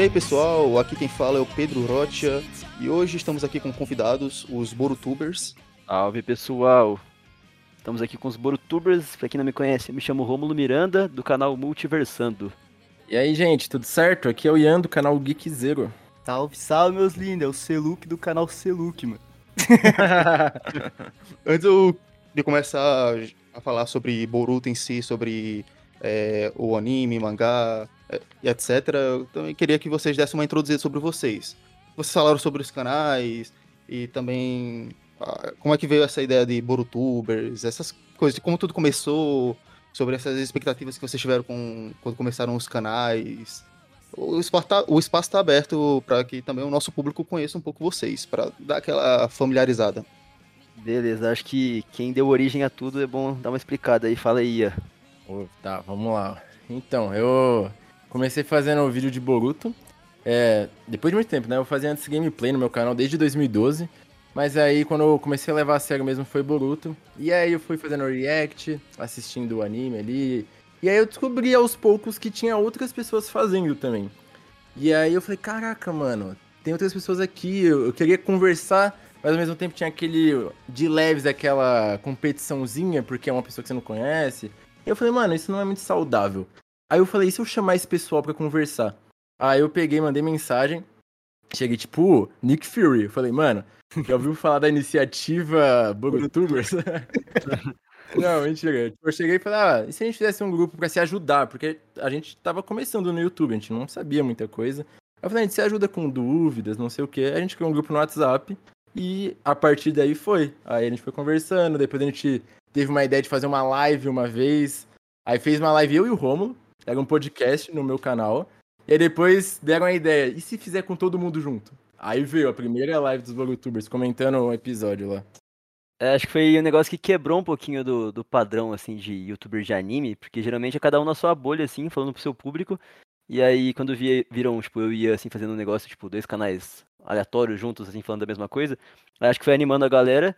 E aí pessoal, aqui quem fala é o Pedro Rocha e hoje estamos aqui com convidados, os Borutubers. Salve pessoal! Estamos aqui com os Borutubers, pra quem não me conhece, eu me chamo Rômulo Miranda, do canal Multiversando. E aí gente, tudo certo? Aqui é o Ian do canal Geek Zero. Salve, salve meus lindos, é o Seluk do canal Seluk, mano. Antes de começar a falar sobre Boruto em si, sobre é, o anime, mangá etc., eu também queria que vocês dessem uma introduzida sobre vocês. Vocês falaram sobre os canais e também ah, como é que veio essa ideia de Borutubers, essas coisas, de como tudo começou, sobre essas expectativas que vocês tiveram com, quando começaram os canais. O espaço tá, o espaço tá aberto para que também o nosso público conheça um pouco vocês, para dar aquela familiarizada. Beleza, acho que quem deu origem a tudo é bom dar uma explicada aí. Fala aí, Ia. Oh, tá, vamos lá. Então, eu comecei fazendo o vídeo de Boruto. É, depois de muito tempo, né? Eu fazia antes gameplay no meu canal desde 2012. Mas aí, quando eu comecei a levar a sério mesmo, foi Boruto. E aí eu fui fazendo react, assistindo o anime ali. E aí eu descobri aos poucos que tinha outras pessoas fazendo também. E aí eu falei, caraca, mano, tem outras pessoas aqui, eu queria conversar mas ao mesmo tempo tinha aquele de leves, aquela competiçãozinha, porque é uma pessoa que você não conhece. E eu falei, mano, isso não é muito saudável. Aí eu falei, e se eu chamar esse pessoal para conversar? Aí eu peguei, mandei mensagem, cheguei tipo, Nick Fury. Eu falei, mano, já ouviu falar da iniciativa Borutubers? não, mentira. Eu cheguei e falei, ah, e se a gente fizesse um grupo para se ajudar? Porque a gente tava começando no YouTube, a gente não sabia muita coisa. Eu falei, a gente se ajuda com dúvidas, não sei o que. A gente criou um grupo no WhatsApp e a partir daí foi. Aí a gente foi conversando, depois a gente teve uma ideia de fazer uma live uma vez. Aí fez uma live eu e o Romulo, era um podcast no meu canal. E aí depois deram a ideia, e se fizer com todo mundo junto? Aí veio a primeira live dos Vlogtubers comentando o episódio lá. É, acho que foi um negócio que quebrou um pouquinho do, do padrão, assim, de youtuber de anime, porque geralmente é cada um na sua bolha, assim, falando pro seu público. E aí, quando via, viram, tipo, eu ia, assim, fazendo um negócio, tipo, dois canais aleatórios juntos, assim, falando da mesma coisa, acho que foi animando a galera.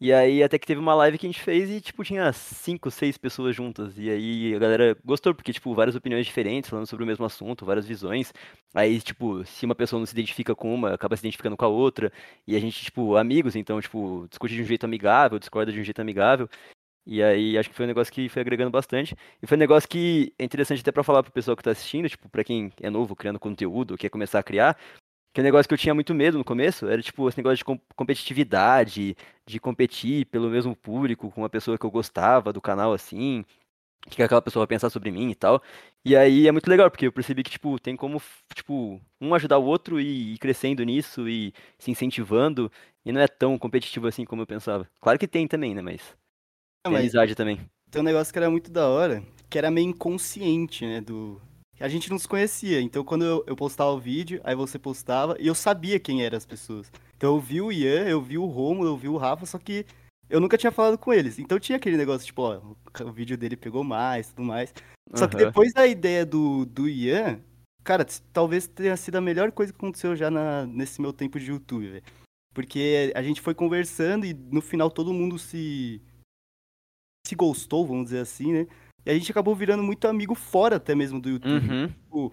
E aí, até que teve uma live que a gente fez e, tipo, tinha cinco, seis pessoas juntas. E aí, a galera gostou, porque, tipo, várias opiniões diferentes, falando sobre o mesmo assunto, várias visões. Aí, tipo, se uma pessoa não se identifica com uma, acaba se identificando com a outra. E a gente, tipo, amigos, então, tipo, discute de um jeito amigável, discorda de um jeito amigável. E aí acho que foi um negócio que foi agregando bastante. E foi um negócio que é interessante até para falar pro pessoal que tá assistindo, tipo, para quem é novo criando conteúdo, quer começar a criar, que é um negócio que eu tinha muito medo no começo, era tipo esse negócio de competitividade, de competir pelo mesmo público com uma pessoa que eu gostava do canal assim, que aquela pessoa vai pensar sobre mim e tal. E aí é muito legal, porque eu percebi que, tipo, tem como, tipo, um ajudar o outro e ir crescendo nisso e se incentivando, e não é tão competitivo assim como eu pensava. Claro que tem também, né, mas tem amizade também. Tem um negócio que era muito da hora, que era meio inconsciente, né? Do... A gente não se conhecia, então quando eu, eu postava o vídeo, aí você postava, e eu sabia quem eram as pessoas. Então eu vi o Ian, eu vi o Romulo, eu vi o Rafa, só que eu nunca tinha falado com eles. Então tinha aquele negócio, tipo, ó, o vídeo dele pegou mais, tudo mais. Só que depois da ideia do, do Ian, cara, talvez tenha sido a melhor coisa que aconteceu já na, nesse meu tempo de YouTube, velho. Porque a gente foi conversando e no final todo mundo se se gostou, vamos dizer assim, né? E a gente acabou virando muito amigo fora até mesmo do YouTube. Uhum. Tipo...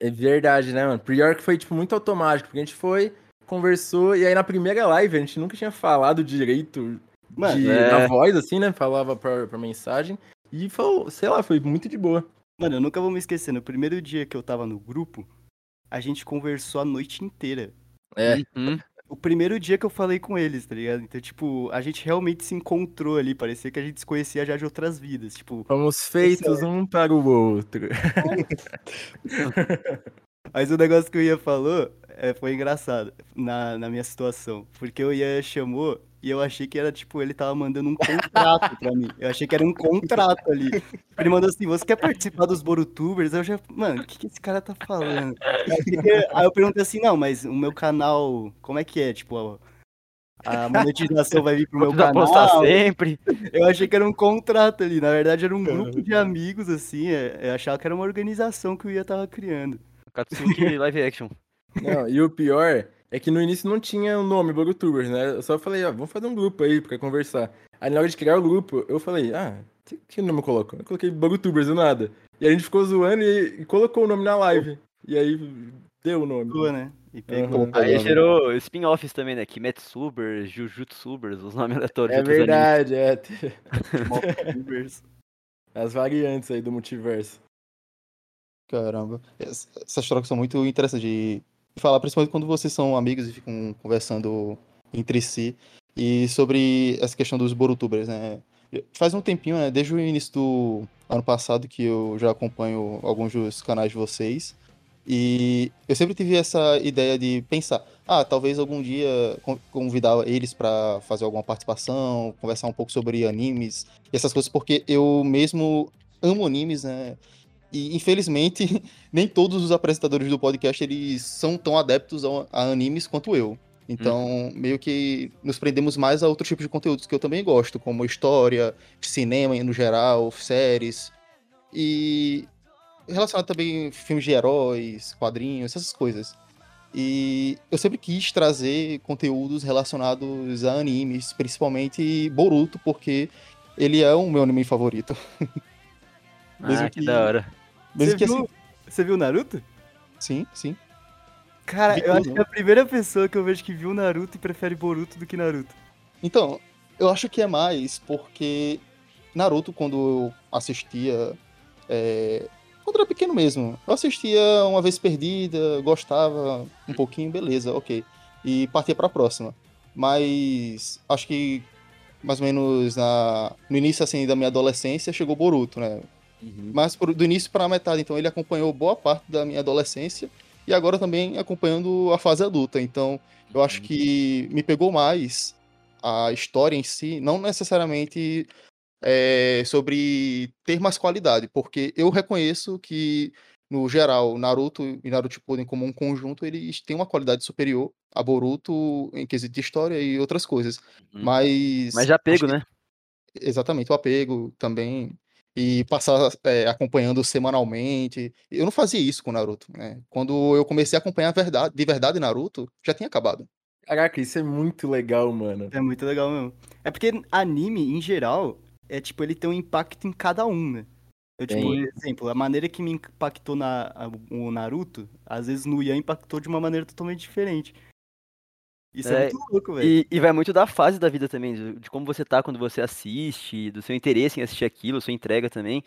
É verdade, né, mano? Pior que foi, tipo, muito automático, porque a gente foi, conversou, e aí na primeira live a gente nunca tinha falado direito mano, de, é... na voz, assim, né? Falava pra, pra mensagem. E falou, sei lá, foi muito de boa. Mano, eu nunca vou me esquecer, no primeiro dia que eu tava no grupo, a gente conversou a noite inteira. É. Uhum o primeiro dia que eu falei com eles, tá ligado? Então, tipo, a gente realmente se encontrou ali, parecia que a gente se conhecia já de outras vidas, tipo... Fomos feitos um para o outro. Mas o negócio que o Ian falou é, foi engraçado na, na minha situação, porque o Ian chamou e eu achei que era, tipo, ele tava mandando um contrato pra mim. Eu achei que era um contrato ali. Ele mandou assim, você quer participar dos Borutubers? Eu já, mano, o que, que esse cara tá falando? Aí eu perguntei assim, não, mas o meu canal, como é que é? Tipo, a monetização vai vir pro meu canal. postar sempre. Eu achei que era um contrato ali. Na verdade, era um grupo de amigos, assim. É, eu achava que era uma organização que o Ia tava criando. Katsuki Live Action. Não, e o pior é que no início não tinha o um nome Borutubers, né? Eu só falei, ó, vamos fazer um grupo aí pra conversar. Aí na hora de criar o grupo, eu falei, ah, que, que nome eu coloco? Eu coloquei Borutubers do nada. E a gente ficou zoando e, e, colocou o nome na live. E aí deu o nome. Boa, né? E pegou. Uhum. Aí gerou spin-offs também, né? Kimetsuber, Jujutsubers, os nomes aleatórios. É verdade, é. As variantes aí do multiverso. Caramba. Es- Essas trocas são muito interessantes de falar, principalmente quando vocês são amigos e ficam conversando entre si. E sobre essa questão dos Borutubers, né? Faz um tempinho, né? Desde o início do ano passado que eu já acompanho alguns dos canais de vocês. E eu sempre tive essa ideia de pensar, ah, talvez algum dia con- convidar eles pra fazer alguma participação, conversar um pouco sobre animes e essas coisas, porque eu mesmo amo animes, né? E infelizmente nem todos os apresentadores do podcast eles são tão adeptos a, a animes quanto eu. Então, meio que nos prendemos mais a outros tipos de conteúdos que eu também gosto, como história, cinema no geral, séries. E relacionado também a filmes de heróis, quadrinhos, essas coisas. E eu sempre quis trazer conteúdos relacionados a animes, principalmente Boruto, porque ele é o meu anime favorito. Ah, que que- da hora. Mesmo Você que viu, assim. você viu Naruto? Sim, sim. Cara, Vi eu acho que é a primeira pessoa que eu vejo que viu Naruto e prefere Boruto do que Naruto. Então, eu acho que é mais porque Naruto, quando eu assistia. é, Quando era pequeno mesmo, eu assistia uma vez perdida, gostava um pouquinho, beleza, ok. E partia pra próxima. Mas acho que mais ou menos na... no início assim, da minha adolescência chegou Boruto, né? Mas por- do início para a metade, então ele acompanhou boa parte da minha adolescência e agora também acompanhando a fase adulta. Então eu acho que me pegou mais a história em si, não necessariamente é, sobre ter mais qualidade, porque eu reconheço que no geral Naruto e Naruto Shippuden como um conjunto eles têm uma qualidade superior a Boruto em quesito de história e outras coisas. Uhum. Mas Mas já acho pego, que- né? Exatamente, o apego também. E passar é, acompanhando semanalmente. Eu não fazia isso com Naruto, né? Quando eu comecei a acompanhar a verdade, de verdade Naruto, já tinha acabado. Caraca, isso é muito legal, mano. É muito legal mesmo. É porque anime, em geral, é tipo, ele tem um impacto em cada um, né? Eu, tipo, por exemplo, a maneira que me impactou na, a- o Naruto, às vezes no Ian impactou de uma maneira totalmente diferente. Isso é, É, muito louco, velho. E, e vai muito da fase da vida também, de, de como você tá quando você assiste, do seu interesse em assistir aquilo, sua entrega também.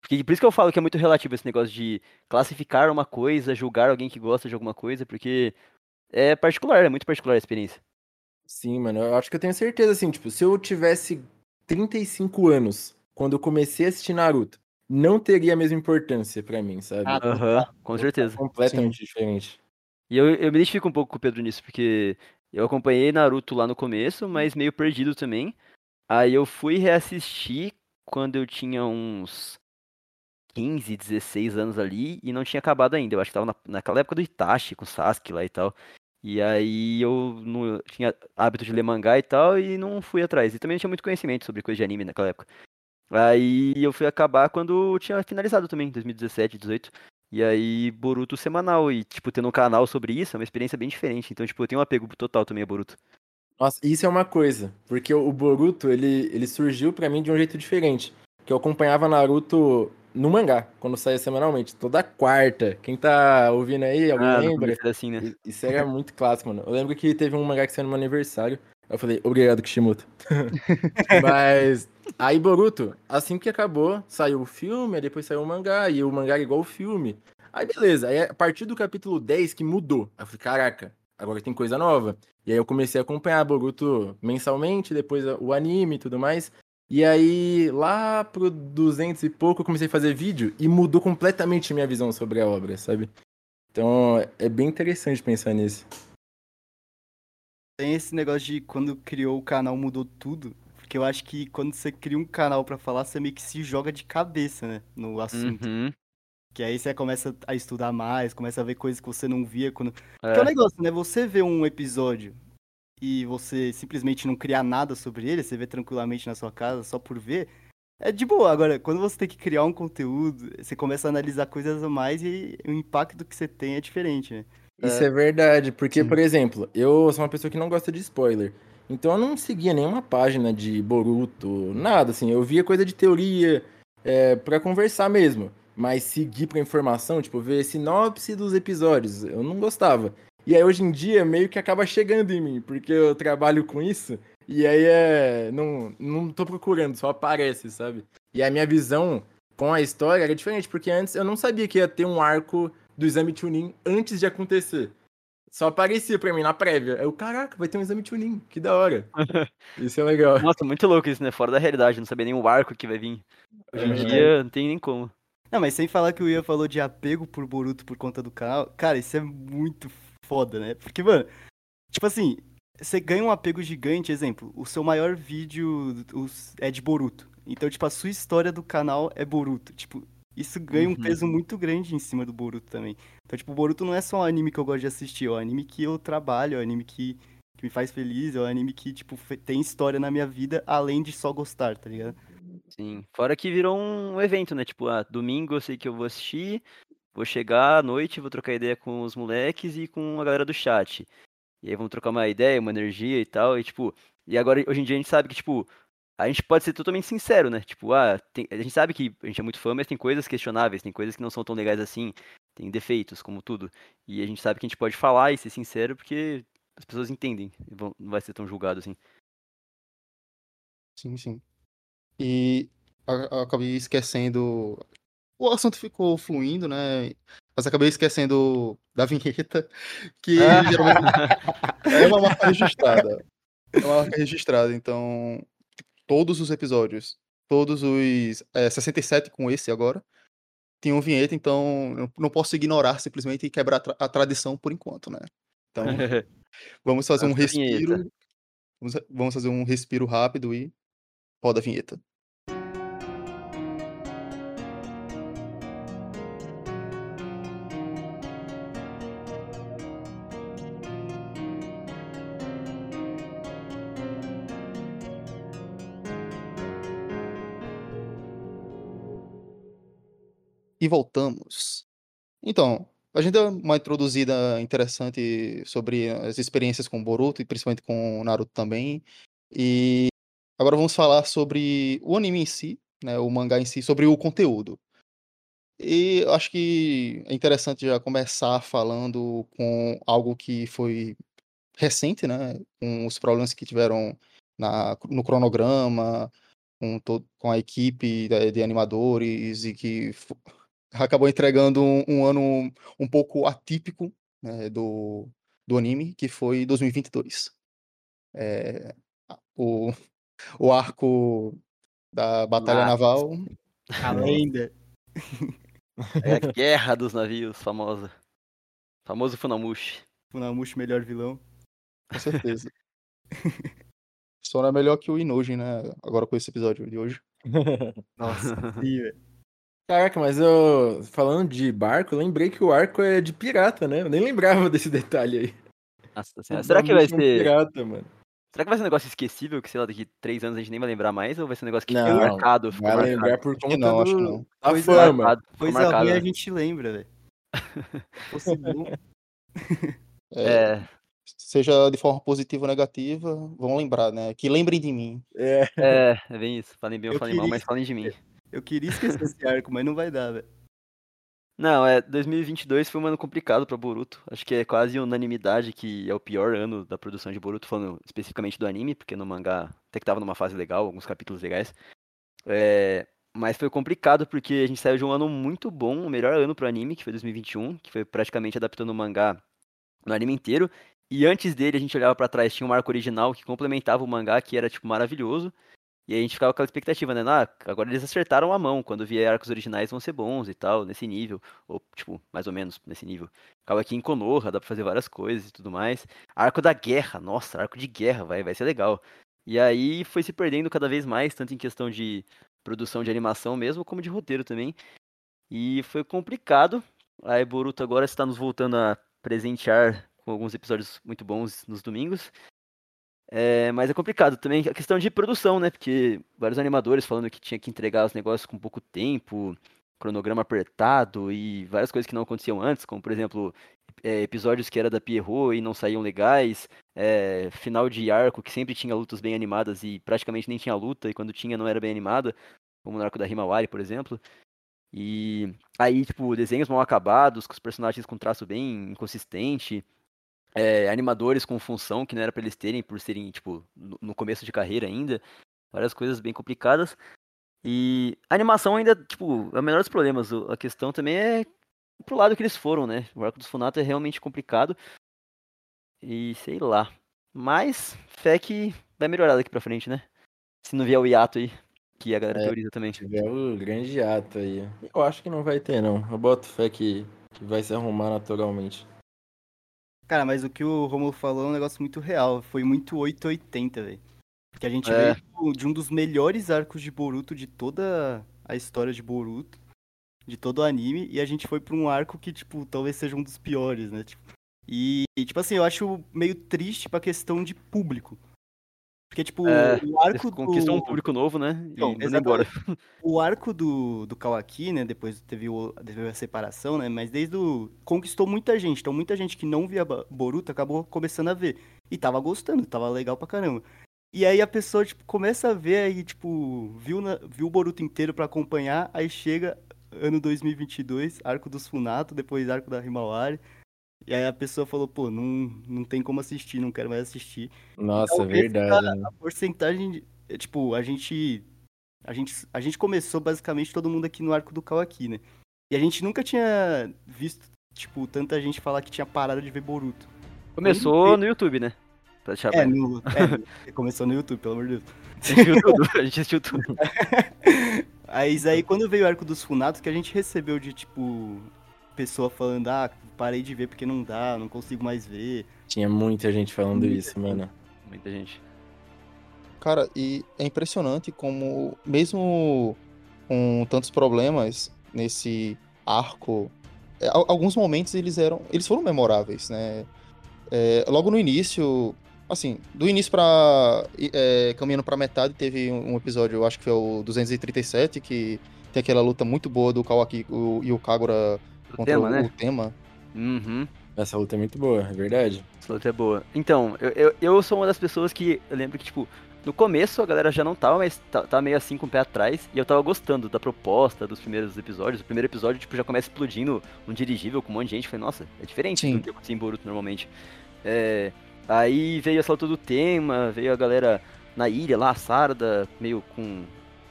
Porque por isso que eu falo que é muito relativo esse negócio de classificar uma coisa, julgar alguém que gosta de alguma coisa, porque é particular, é muito particular a experiência. Sim, mano, eu acho que eu tenho certeza, assim, tipo, se eu tivesse 35 anos quando eu comecei a assistir Naruto, não teria a mesma importância pra mim, sabe? Ah, Aham, com certeza. Completamente diferente. E eu, eu me identifico um pouco com o Pedro nisso, porque eu acompanhei Naruto lá no começo, mas meio perdido também. Aí eu fui reassistir quando eu tinha uns 15, 16 anos ali e não tinha acabado ainda. Eu acho que tava na, naquela época do Itachi, com o Sasuke lá e tal. E aí eu não tinha hábito de ler mangá e tal e não fui atrás. E também não tinha muito conhecimento sobre coisa de anime naquela época. Aí eu fui acabar quando eu tinha finalizado também, 2017, 18. E aí, Boruto semanal. E, tipo, tendo um canal sobre isso é uma experiência bem diferente. Então, tipo, eu tenho um apego total também a Boruto. Nossa, isso é uma coisa, porque o Boruto, ele, ele surgiu pra mim de um jeito diferente. Que eu acompanhava Naruto no mangá, quando saía semanalmente, toda quarta. Quem tá ouvindo aí, alguém Ah, lembra? era assim, né? Isso era muito clássico, mano. Eu lembro que teve um mangá que saiu no meu aniversário. Eu falei, obrigado, Kishimoto. Mas aí Boruto, assim que acabou, saiu o filme, depois saiu o mangá, e o mangá era igual o filme. Aí beleza, aí a partir do capítulo 10 que mudou. Aí eu falei, caraca, agora tem coisa nova. E aí eu comecei a acompanhar Boruto mensalmente, depois o anime e tudo mais. E aí, lá pro 200 e pouco, eu comecei a fazer vídeo e mudou completamente minha visão sobre a obra, sabe? Então, é bem interessante pensar nisso. Tem esse negócio de quando criou o canal mudou tudo. Porque eu acho que quando você cria um canal pra falar, você meio que se joga de cabeça, né? No assunto. Uhum. Que aí você começa a estudar mais, começa a ver coisas que você não via quando. É. Porque é um negócio, né? Você vê um episódio e você simplesmente não criar nada sobre ele, você vê tranquilamente na sua casa só por ver, é de boa. Agora, quando você tem que criar um conteúdo, você começa a analisar coisas a mais e o impacto que você tem é diferente, né? Isso é verdade, porque, Sim. por exemplo, eu sou uma pessoa que não gosta de spoiler. Então eu não seguia nenhuma página de Boruto, nada, assim. Eu via coisa de teoria, é, para conversar mesmo. mais seguir pra informação, tipo, ver sinopse dos episódios. Eu não gostava. E aí hoje em dia meio que acaba chegando em mim, porque eu trabalho com isso, e aí é. Não, não tô procurando, só aparece, sabe? E a minha visão com a história era diferente, porque antes eu não sabia que ia ter um arco do exame Chunin antes de acontecer. Só aparecia pra mim na prévia. Eu, caraca, vai ter um exame Chunin, que da hora. Isso é legal. Nossa, muito louco isso, né? Fora da realidade, não sabia nem o arco que vai vir. Hoje em É. dia não tem nem como. Não, mas sem falar que o Ian falou de apego por Boruto por conta do canal. Cara, isso é muito foda, né? Porque, mano, tipo assim, você ganha um apego gigante, exemplo, o seu maior vídeo é de Boruto. Então, tipo, a sua história do canal é Boruto. Tipo, isso ganha um Uhum. peso muito grande em cima do Boruto também. Então, tipo, o Boruto não é só um anime que eu gosto de assistir, é um anime que eu trabalho, é um anime que, que me faz feliz, é um anime que, tipo, tem história na minha vida, além de só gostar, tá ligado? Sim. Fora que virou um evento, né? Tipo, ah, domingo eu sei que eu vou assistir, vou chegar à noite, vou trocar ideia com os moleques e com a galera do chat. E aí vamos trocar uma ideia, uma energia e tal. E tipo, e agora hoje em dia a gente sabe que, tipo, a gente pode ser totalmente sincero, né? Tipo, ah, tem- a gente sabe que a gente é muito fã, mas tem coisas questionáveis, tem coisas que não são tão legais assim, tem defeitos, como tudo. E a gente sabe que a gente pode falar e ser sincero porque as pessoas entendem, vão- não vai ser tão julgado assim. Sim, sim. E acabei esquecendo. O assunto ficou fluindo, né? Mas acabei esquecendo da vinheta, que Ah. geralmente é uma marca registrada. É uma marca registrada, então todos os episódios, todos os é, 67 com esse agora, tinham vinheta, então não posso ignorar simplesmente e quebrar a tra- a tradição por enquanto, né? Então vamos fazer um respiro. Vamos, vamos fazer um respiro rápido e roda a vinheta. E voltamos. Então, a gente deu uma introduzida interessante sobre as experiências com Boruto e principalmente com Naruto também. E agora vamos falar sobre o anime em si, né, o mangá em si, sobre o conteúdo. E acho que é interessante já começar falando com algo que foi recente, né, com os problemas que tiveram na, no cronograma, com, todo, com a equipe de, de animadores e que acabou entregando um, um ano um pouco atípico né, do, do anime, que foi 2022. É, o, o arco da Batalha. Naval. A lenda. É a guerra dos navios, famosa. Famoso Funamushi. Funamushi, melhor vilão. Com certeza. Só não é melhor que o Inoji, né? Agora com esse episódio de hoje. Nossa, sim, velho. Caraca, mas eu. Falando de barco, eu lembrei que o arco é de pirata, né? Eu nem lembrava desse detalhe aí. Nossa senhora. Será que vai é ser. pirata, mano. Será que vai ser um negócio esquecível que, sei lá, daqui três anos a gente nem vai lembrar mais? Ou vai ser um negócio que Não, ficou marcado? Ficou Vai marcado, lembrar por conta não, do... acho que não. da Coisa fama. marcado, Coisa marcado, ruim a né? gente lembra, velho. Fosse bom. É, É, Seja de forma positiva ou negativa, vão lembrar, né? Que lembrem de mim. É, é, é bem isso. Falem bem ou falem mal, queria- mas falem de mim. Eu queria esquecer esse arco, mas não vai dar, velho. Não, é, 2022 foi um ano complicado pra Boruto. Acho que é quase unanimidade que é o pior ano da produção de Boruto, falando especificamente do anime, porque no mangá até que tava numa fase legal, alguns capítulos legais. É, mas foi complicado porque a gente saiu de um ano muito bom, o melhor ano pro anime, que foi 2021, que foi praticamente adaptando o mangá no anime inteiro. E antes dele, a gente olhava pra trás, tinha um arco original que complementava o mangá, que era, tipo, maravilhoso. E aí a gente ficava com aquela expectativa, né? Ah, agora eles acertaram a mão, quando vier arcos originais vão ser bons e tal, nesse nível. Ou, tipo, mais ou menos nesse nível. Ficava aqui em Konoha, dá pra fazer várias coisas e tudo mais. Arco da guerra, nossa, arco de guerra, vai, vai ser legal. E aí foi se perdendo cada vez mais, tanto em questão de produção de animação mesmo, como de roteiro também. E foi complicado. A Boruto agora está nos voltando a presentear com alguns episódios muito bons nos domingos. É, mas é complicado também a questão de produção, né? Porque vários animadores falando que tinha que entregar os negócios com pouco tempo, cronograma apertado e várias coisas que não aconteciam antes, como por exemplo, é, episódios que era da Pierrot e não saíam legais, é, final de arco que sempre tinha lutas bem animadas e praticamente nem tinha luta, e quando tinha não era bem animada, como no arco da Himawari, por exemplo. E aí, tipo, desenhos mal acabados, com os personagens com traço bem inconsistente, é, animadores com função que não era para eles terem, por serem, tipo, no, começo de carreira ainda, várias coisas bem complicadas. E a animação ainda, tipo, é o menor dos problemas. A questão também é pro lado que eles foram, né? O arco dos Funato é realmente complicado. E sei lá. Mas, fé que vai melhorar daqui pra frente, né? Se não vier o hiato aí, que a galera É. teoriza também. tiver o grande ato aí. Eu acho que não vai ter, não. Eu boto fé que, que vai se arrumar naturalmente. Cara, mas o que o Romulo falou é um negócio muito real. Foi muito 880, velho. Porque a gente É. veio de um dos melhores arcos de Boruto de toda a história de Boruto, de todo o anime, e a gente foi pra um arco que, tipo, talvez seja um dos piores, né? Tipo, e, e, tipo assim, eu acho meio triste pra questão de público. Porque, tipo, É, o arco do... um público novo, né? Então, e embora. O arco do, do Kawaki, né? Depois teve, o, teve a separação, né? Mas desde o. Conquistou muita gente. Então, muita gente que não via Boruto acabou começando a ver. E tava gostando, tava legal pra caramba. E aí a pessoa, tipo, começa a ver aí, tipo, viu, na- viu o Boruto inteiro pra acompanhar. Aí chega ano 2022, arco dos Funato, depois arco da Himawari. E aí a pessoa falou, pô, não, não tem como assistir, não quero mais assistir Nossa, é Talvez verdade. né? a porcentagem, de- é, tipo, a gente, a gente, a gente começou basicamente todo mundo aqui no arco do Kawaki, né? E a gente nunca tinha visto, tipo, tanta gente falar que tinha parado de ver Boruto. Começou no YouTube, né? Pra deixar É, no, é, começou no YouTube, pelo amor de Deus. A gente viu tudo, a gente assistiu tudo. Aí, aí quando veio o arco dos Funatos, que a gente recebeu de, tipo, pessoa falando, ah, parei de ver porque não dá, não consigo mais ver. Tinha muita gente falando Muita isso, mano. Muita gente. Cara, e é impressionante como, mesmo com tantos problemas nesse arco, é, al- alguns momentos eles eram, eles foram memoráveis, né? É, logo no início, assim, do início pra. é, caminhando pra metade, teve um episódio, eu acho que foi o 237, que tem aquela luta muito boa do Kawaki e o Kagura contra tema, o, né? o tema. Uhum. Essa luta é muito boa, é verdade. Essa luta é boa. Então, eu, eu, eu sou uma das pessoas que. Eu lembro que, tipo, no começo a galera já não tava, mas ta- tava meio assim com o pé atrás. E eu tava gostando da proposta dos primeiros episódios. O primeiro episódio, tipo, já começa explodindo um dirigível com um monte de gente. Eu Falei, nossa, é diferente Sim. do que acontecia em Boruto normalmente. É, aí veio essa luta do tema, veio a galera na ilha lá, a Sarda, meio com.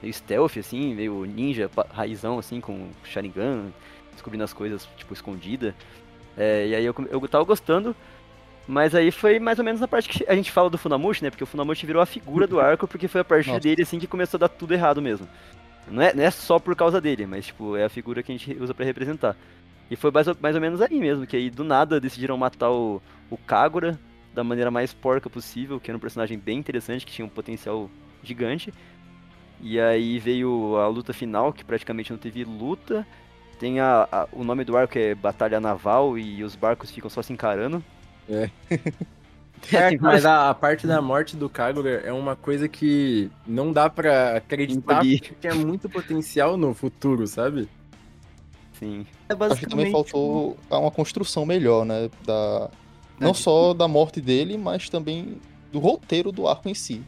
meio stealth, assim, meio ninja, raizão, assim, com Sharingan, descobrindo as coisas, tipo, escondida. É, e aí eu, eu tava gostando. Mas aí foi mais ou menos a parte que a gente fala do Funamushi, né? Porque o Funamushi virou a figura do arco, porque foi a partir Nossa. dele, assim, que começou a dar tudo errado mesmo. Não é, não é só por causa dele, mas, tipo, é a figura que a gente usa pra representar. E foi mais ou, mais ou menos aí mesmo, que aí do nada decidiram matar o, o Kagura da maneira mais porca possível, que era um personagem bem interessante, que tinha um potencial gigante. E aí veio a luta final, que praticamente não teve luta. Tem a, a- o nome do arco é Batalha Naval e os barcos ficam só se encarando. É. É, mas a, a parte da morte do Kagura é uma coisa que não dá pra acreditar, porque tinha muito potencial no futuro, sabe? Sim. É Acho que basicamente. também faltou uma construção melhor, né? Da, não de- só da morte dele, mas também do roteiro do arco em si.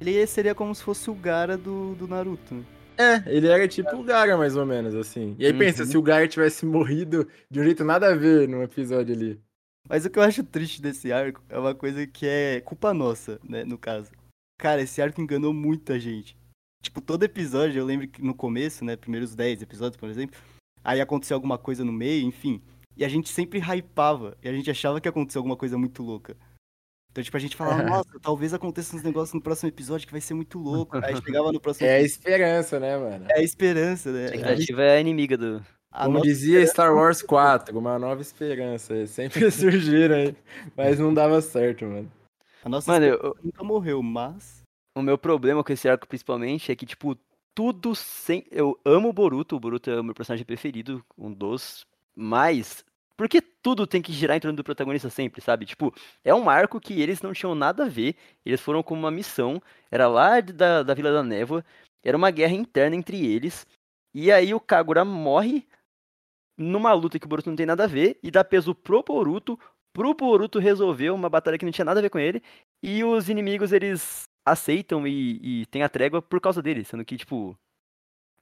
Ele seria como se fosse o Gara do, do Naruto. É, ele era tipo o Gara, mais ou menos, assim. E aí Uhum. pensa, se o Gara tivesse morrido de um jeito nada a ver no episódio ali. Mas o que eu acho triste desse arco é uma coisa que é culpa nossa, né, no caso. Cara, esse arco enganou muita gente. Tipo, todo episódio, eu lembro que no começo, né, primeiros 10 episódios, por exemplo, aí aconteceu alguma coisa no meio, enfim. E a gente sempre hypava, e a gente achava que ia acontecer alguma coisa muito louca. Então, tipo, a gente falava, nossa, talvez aconteça uns negócios no próximo episódio que vai ser muito louco. Aí chegava no próximo É a esperança, né, mano? é a esperança, né? A expectativa é a inimiga do. A Como dizia Star Wars 4, uma nova esperança. Sempre surgiram aí, mas não dava certo, mano. A nossa Mano, eu- nunca morreu, mas. o meu problema com esse arco principalmente é que, tipo, tudo sem. Eu amo o Boruto, o Boruto é o meu personagem preferido, um dos. Mas. Por que tudo tem que girar em torno do protagonista sempre, sabe? Tipo, é um arco que eles não tinham nada a ver, eles foram com uma missão, era lá da, da Vila da Névoa, era uma guerra interna entre eles, e aí o Kagura morre numa luta que o Boruto não tem nada a ver, e dá peso pro Boruto, pro Boruto resolver uma batalha que não tinha nada a ver com ele, e os inimigos eles aceitam e, e tem a trégua por causa dele, sendo que, tipo.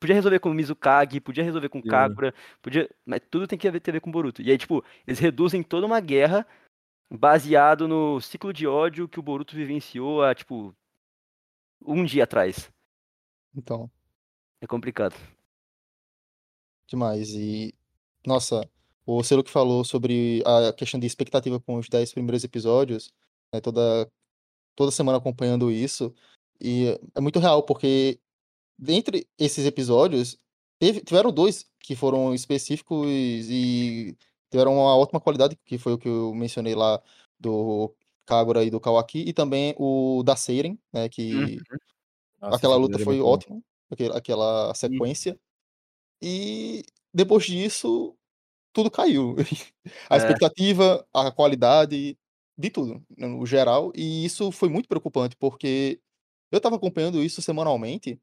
Podia resolver com o Mizukage, podia resolver com o. Kagura, podia. Mas tudo tem que ter a ver com o Boruto. E aí, tipo, eles reduzem toda uma guerra baseado no ciclo de ódio que o Boruto vivenciou há, tipo, um dia atrás. Então, É complicado. demais. E, nossa, o Selo que falou sobre a questão de expectativa com os 10 primeiros episódios, né, toda, toda semana acompanhando isso, e é muito real, porque dentre esses episódios, teve- tiveram dois que foram específicos e tiveram uma ótima qualidade, que foi o que eu mencionei lá do Kagura e do Kawaki, e também o da Seiren, né, que Nossa, aquela luta é foi ótima, aquele- aquela sequência. E depois disso, tudo caiu. A É. expectativa, a qualidade, de tudo, no geral. E isso foi muito preocupante, porque eu estava acompanhando isso semanalmente.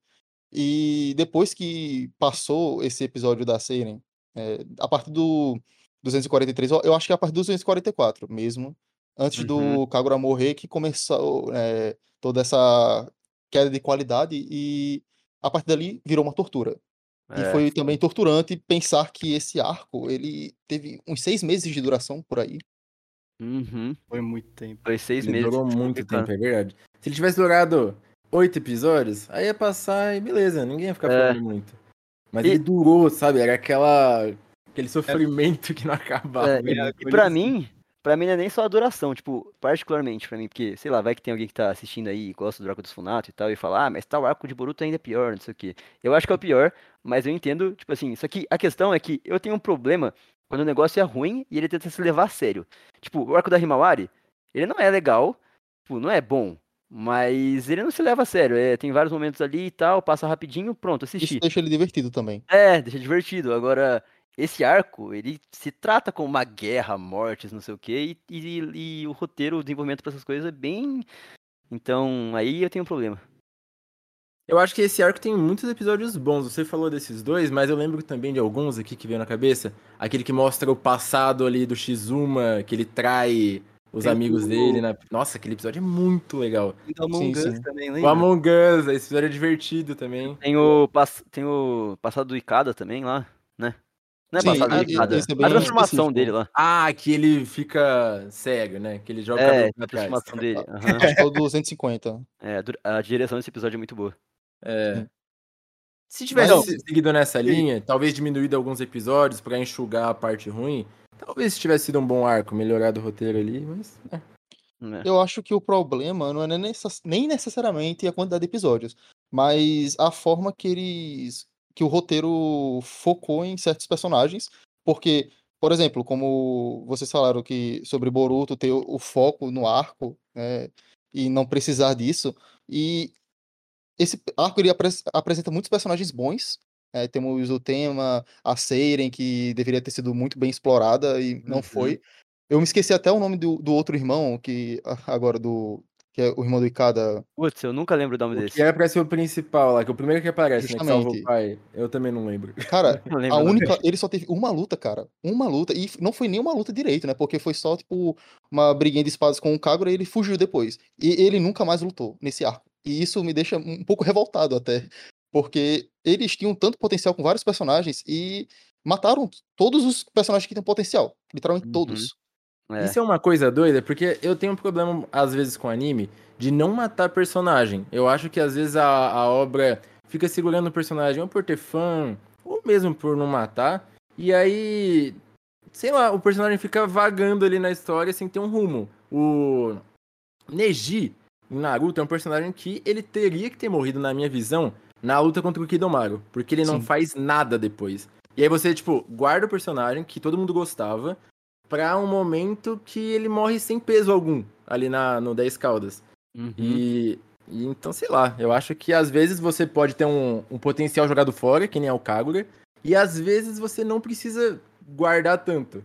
E depois que passou esse episódio da Seiren, é, a partir do 243, eu eu acho que é a partir do 244 mesmo, antes do Kagura morrer, que começou é, toda essa queda de qualidade e a partir dali virou uma tortura. E É, foi também torturante pensar que esse arco, ele teve uns seis meses de duração por aí. Uhum. Foi muito tempo. Foi seis Ele meses. durou muito tempo, é verdade. Se ele tivesse durado oito episódios, aí ia passar e beleza, ninguém ia ficar É. falando muito. Mas E- ele durou, sabe? Era aquela. aquele sofrimento que não acabava. É, e, né? e pra mim, pra mim não é nem só a duração, tipo, particularmente pra mim, porque, sei lá, vai que tem alguém que tá assistindo aí e gosta do arco dos Funato e tal, e fala, ah, mas tal arco de Boruto ainda é pior, não sei o quê. Eu acho que é o pior, mas eu entendo, tipo assim, só que a questão é que eu tenho um problema quando o negócio é ruim e ele tenta se levar a sério. Tipo, o arco da Himawari, ele não é legal, tipo, não é bom, mas ele não se leva a sério, é, tem vários momentos ali e tal, passa rapidinho, pronto, Isso assisti. deixa ele divertido também. É, deixa divertido. Agora, esse arco, ele se trata como uma guerra, mortes, não sei o quê, e, e- e o roteiro, o desenvolvimento pra essas coisas é bem. Então, aí eu tenho um problema. Eu acho que esse arco tem muitos episódios bons. Você falou desses dois, mas eu lembro também de alguns aqui que veio na cabeça. Aquele que mostra o passado ali do Shizuma, que ele trai os Tem amigos o- dele. Na... Nossa, aquele episódio é muito legal. E do Among Sim, Us sim. também, O lembra? Among Us, esse episódio é divertido também. Tem o, pass... tem o passado do Ikada também lá, né? Não é Sim, passado do e- e- Ikada. esse é a transformação específico. dele lá. Ah, que ele fica cego, né? Que ele joga o É, a pra trás. transformação dele. aham. Acho que é o 250. É, a a direção desse episódio é muito boa. É. Se tivesse Mas- se- seguido nessa linha, talvez diminuído alguns episódios pra enxugar a parte ruim, talvez tivesse sido um bom arco, melhorado o roteiro ali, mas. é. É. Eu acho que o problema não é nem necess- nem necessariamente a quantidade de episódios, mas a forma que eles. que o roteiro focou em certos personagens. Porque, por exemplo, como vocês falaram que sobre Boruto ter o, o foco no arco, né, e não precisar disso. E esse arco ele apres- apresenta muitos personagens bons. Né, temos o tema, a Seiren, que deveria ter sido muito bem explorada e não Uhum. foi. Eu me esqueci até o nome do, do outro irmão, que agora do. que é o irmão do Ikada. Putz, eu nunca lembro o nome O desse. que era pra ser o principal lá, que é o primeiro que aparece, né? Que salva o Justamente. pai. Eu também não lembro. Cara, Não lembro a única. Ele só teve uma luta, cara. Uma luta. E não foi nem uma luta direito, né? Porque foi só, tipo, uma briguinha de espadas com o Kagura e ele fugiu depois. E ele nunca mais lutou nesse arco. E isso me deixa um pouco revoltado até. Porque eles tinham tanto potencial com vários personagens e mataram todos os personagens que têm potencial. Literalmente Uhum. todos. É. Isso é uma coisa doida, porque eu tenho um problema, às vezes, com anime, de não matar personagem. Eu acho que, às vezes, a, a obra fica segurando o personagem ou por ter fã, ou mesmo por não matar. E aí, sei lá, o personagem fica vagando ali na história sem ter um rumo. O Neji, em Naruto, é um personagem que ele teria que ter morrido, na minha visão, na luta contra o Kidomaru. Porque ele não Sim. faz nada depois. E aí você, tipo, guarda o personagem que todo mundo gostava pra um momento que ele morre sem peso algum ali na, no 10 Caldas. Uhum. E, e então, sei lá, eu acho que às vezes você pode ter um, um potencial jogado fora, que nem é o Kagura, e às vezes você não precisa guardar tanto.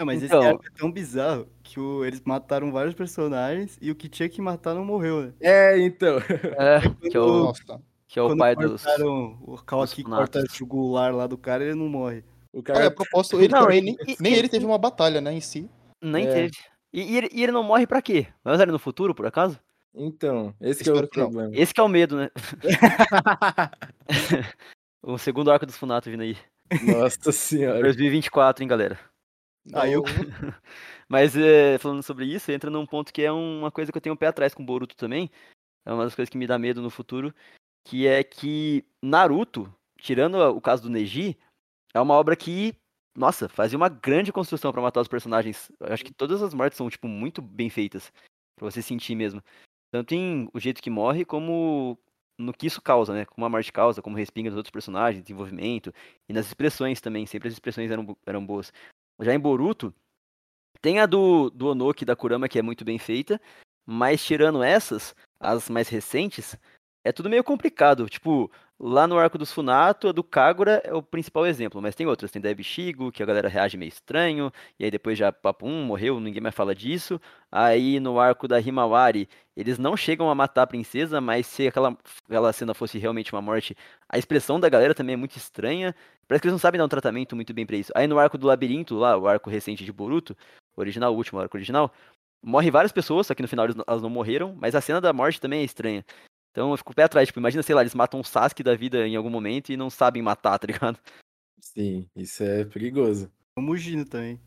Não, mas Então- esse arco é tão bizarro que o- eles mataram vários personagens e o que tinha que matar não morreu, né? É, então. É, que é o, Nossa. Que é o Quando pai dos. o Kawaki dos corta o jugular lá do cara, ele não morre. O Ah, cara propósito, ele Não, também ele- nem, e- nem e- ele teve uma batalha, né, em si. Nem É. teve. E, e ele, e ele não morre pra quê? Vai usar ele no futuro, por acaso? Então, esse que é o não. problema. Esse que é o medo, né? O segundo arco dos Funato vindo aí. Nossa senhora. 2024, hein, galera. Ah, eu- Mas é, falando sobre isso, entra num ponto que é uma coisa que eu tenho um pé atrás com o Boruto também. É uma das coisas que me dá medo no futuro. Que é que Naruto, tirando o caso do Neji, é uma obra que, nossa, fazia uma grande construção pra matar os personagens. Eu acho que todas as mortes são, tipo, muito bem feitas. Pra você sentir mesmo. Tanto em o jeito que morre, como no que isso causa, né? Como a morte causa, como respinga dos outros personagens, desenvolvimento. E nas expressões também, sempre as expressões eram, eram boas. Já em Boruto, tem a do, do Onoki da Kurama, que é muito bem feita, mas tirando essas, as mais recentes, é tudo meio complicado. Tipo, lá no arco dos Funato, a do Kagura é o principal exemplo, mas tem outras. Tem da Ebishigo, que a galera reage meio estranho, e aí depois já, papo, um morreu, ninguém mais fala disso. Aí no arco da Himawari, eles não chegam a matar a princesa, mas se aquela, aquela cena fosse realmente uma morte, a expressão da galera também é muito estranha. Parece que eles não sabem dar um tratamento muito bem pra isso. Aí no arco do labirinto, lá, o arco recente de Boruto, original, o último arco original, morre várias pessoas, só que no final elas não morreram, mas a cena da morte também é estranha. Então eu fico o pé atrás, tipo, imagina, sei lá, eles matam um Sasuke da vida em algum momento e não sabem matar, tá ligado? Sim, isso é perigoso. O Mugino também.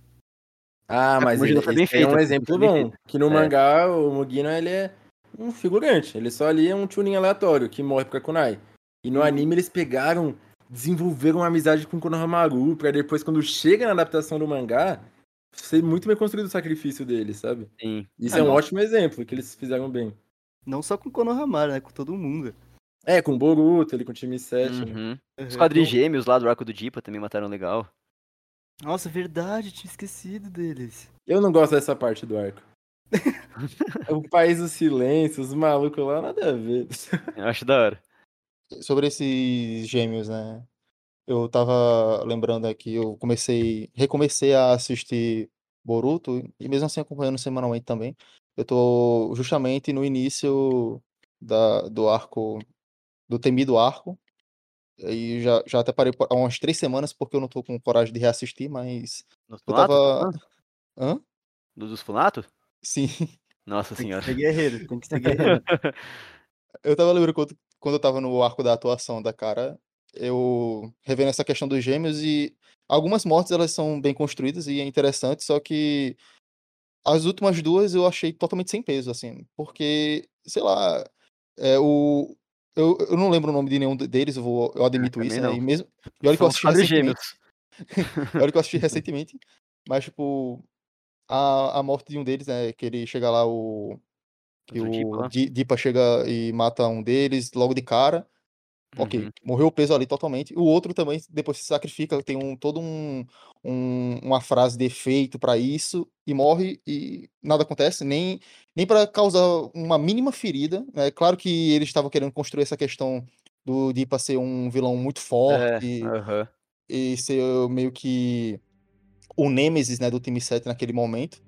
Ah, mas Mugino ele, foi bem é um feito, exemplo bom. Que no É. mangá, o Mugino, ele é um figurante. Ele só ali é um Chunin aleatório que morre pra Kunai. E no anime eles pegaram, desenvolveram uma amizade com Konohamaru pra depois, quando chega na adaptação do mangá, ser muito bem construído o sacrifício dele, sabe? Sim. Isso Ah, é um não. ótimo exemplo, que eles fizeram bem. Não só com Konohamaru, né? Com todo mundo. É, com o Boruto, ele com o time 7. Uhum. Os Uhum. quadrigêmeos lá do arco do Dipa também mataram legal. Nossa, verdade, tinha esquecido deles. Eu não gosto dessa parte do arco. o País do Silêncio, os malucos lá, nada a ver. Eu acho da hora. Sobre esses gêmeos, né? Eu tava lembrando aqui, eu comecei, recomecei a assistir Boruto, e mesmo assim acompanhando semanalmente também. Eu tô justamente no início da, do arco, do temido arco. E já, já até parei por- há umas três semanas, porque eu não tô com coragem de reassistir, mas eu Funato? tava. Hã? do- Dos Funato? Sim. Nossa Tem senhora. que ser guerreiro, tem que ser guerreiro. Eu tava lembrando quando, quando eu tava no arco da atuação da cara, eu revendo essa questão dos gêmeos e algumas mortes elas são bem construídas e é interessante, só que as últimas duas eu achei totalmente sem peso, assim, porque, sei lá, é, o, eu, eu não lembro o nome de nenhum de- deles, eu, vou, eu admito também isso, né? E mesmo, e olha que São eu assisti recentemente, olha que eu assisti recentemente, mas, tipo, a, a morte de um deles, né, que ele chega lá, o que o Dipa chega e mata um deles logo de cara. Ok, Uhum. morreu o peso ali totalmente. O outro também depois se sacrifica, tem um todo um, um- uma frase de efeito pra isso e morre e nada acontece, nem nem para causar uma mínima ferida. É claro que eles estavam querendo construir essa questão do Dipa ser um vilão muito É, forte aham. e ser meio que o Nêmesis, né, do time 7 naquele momento.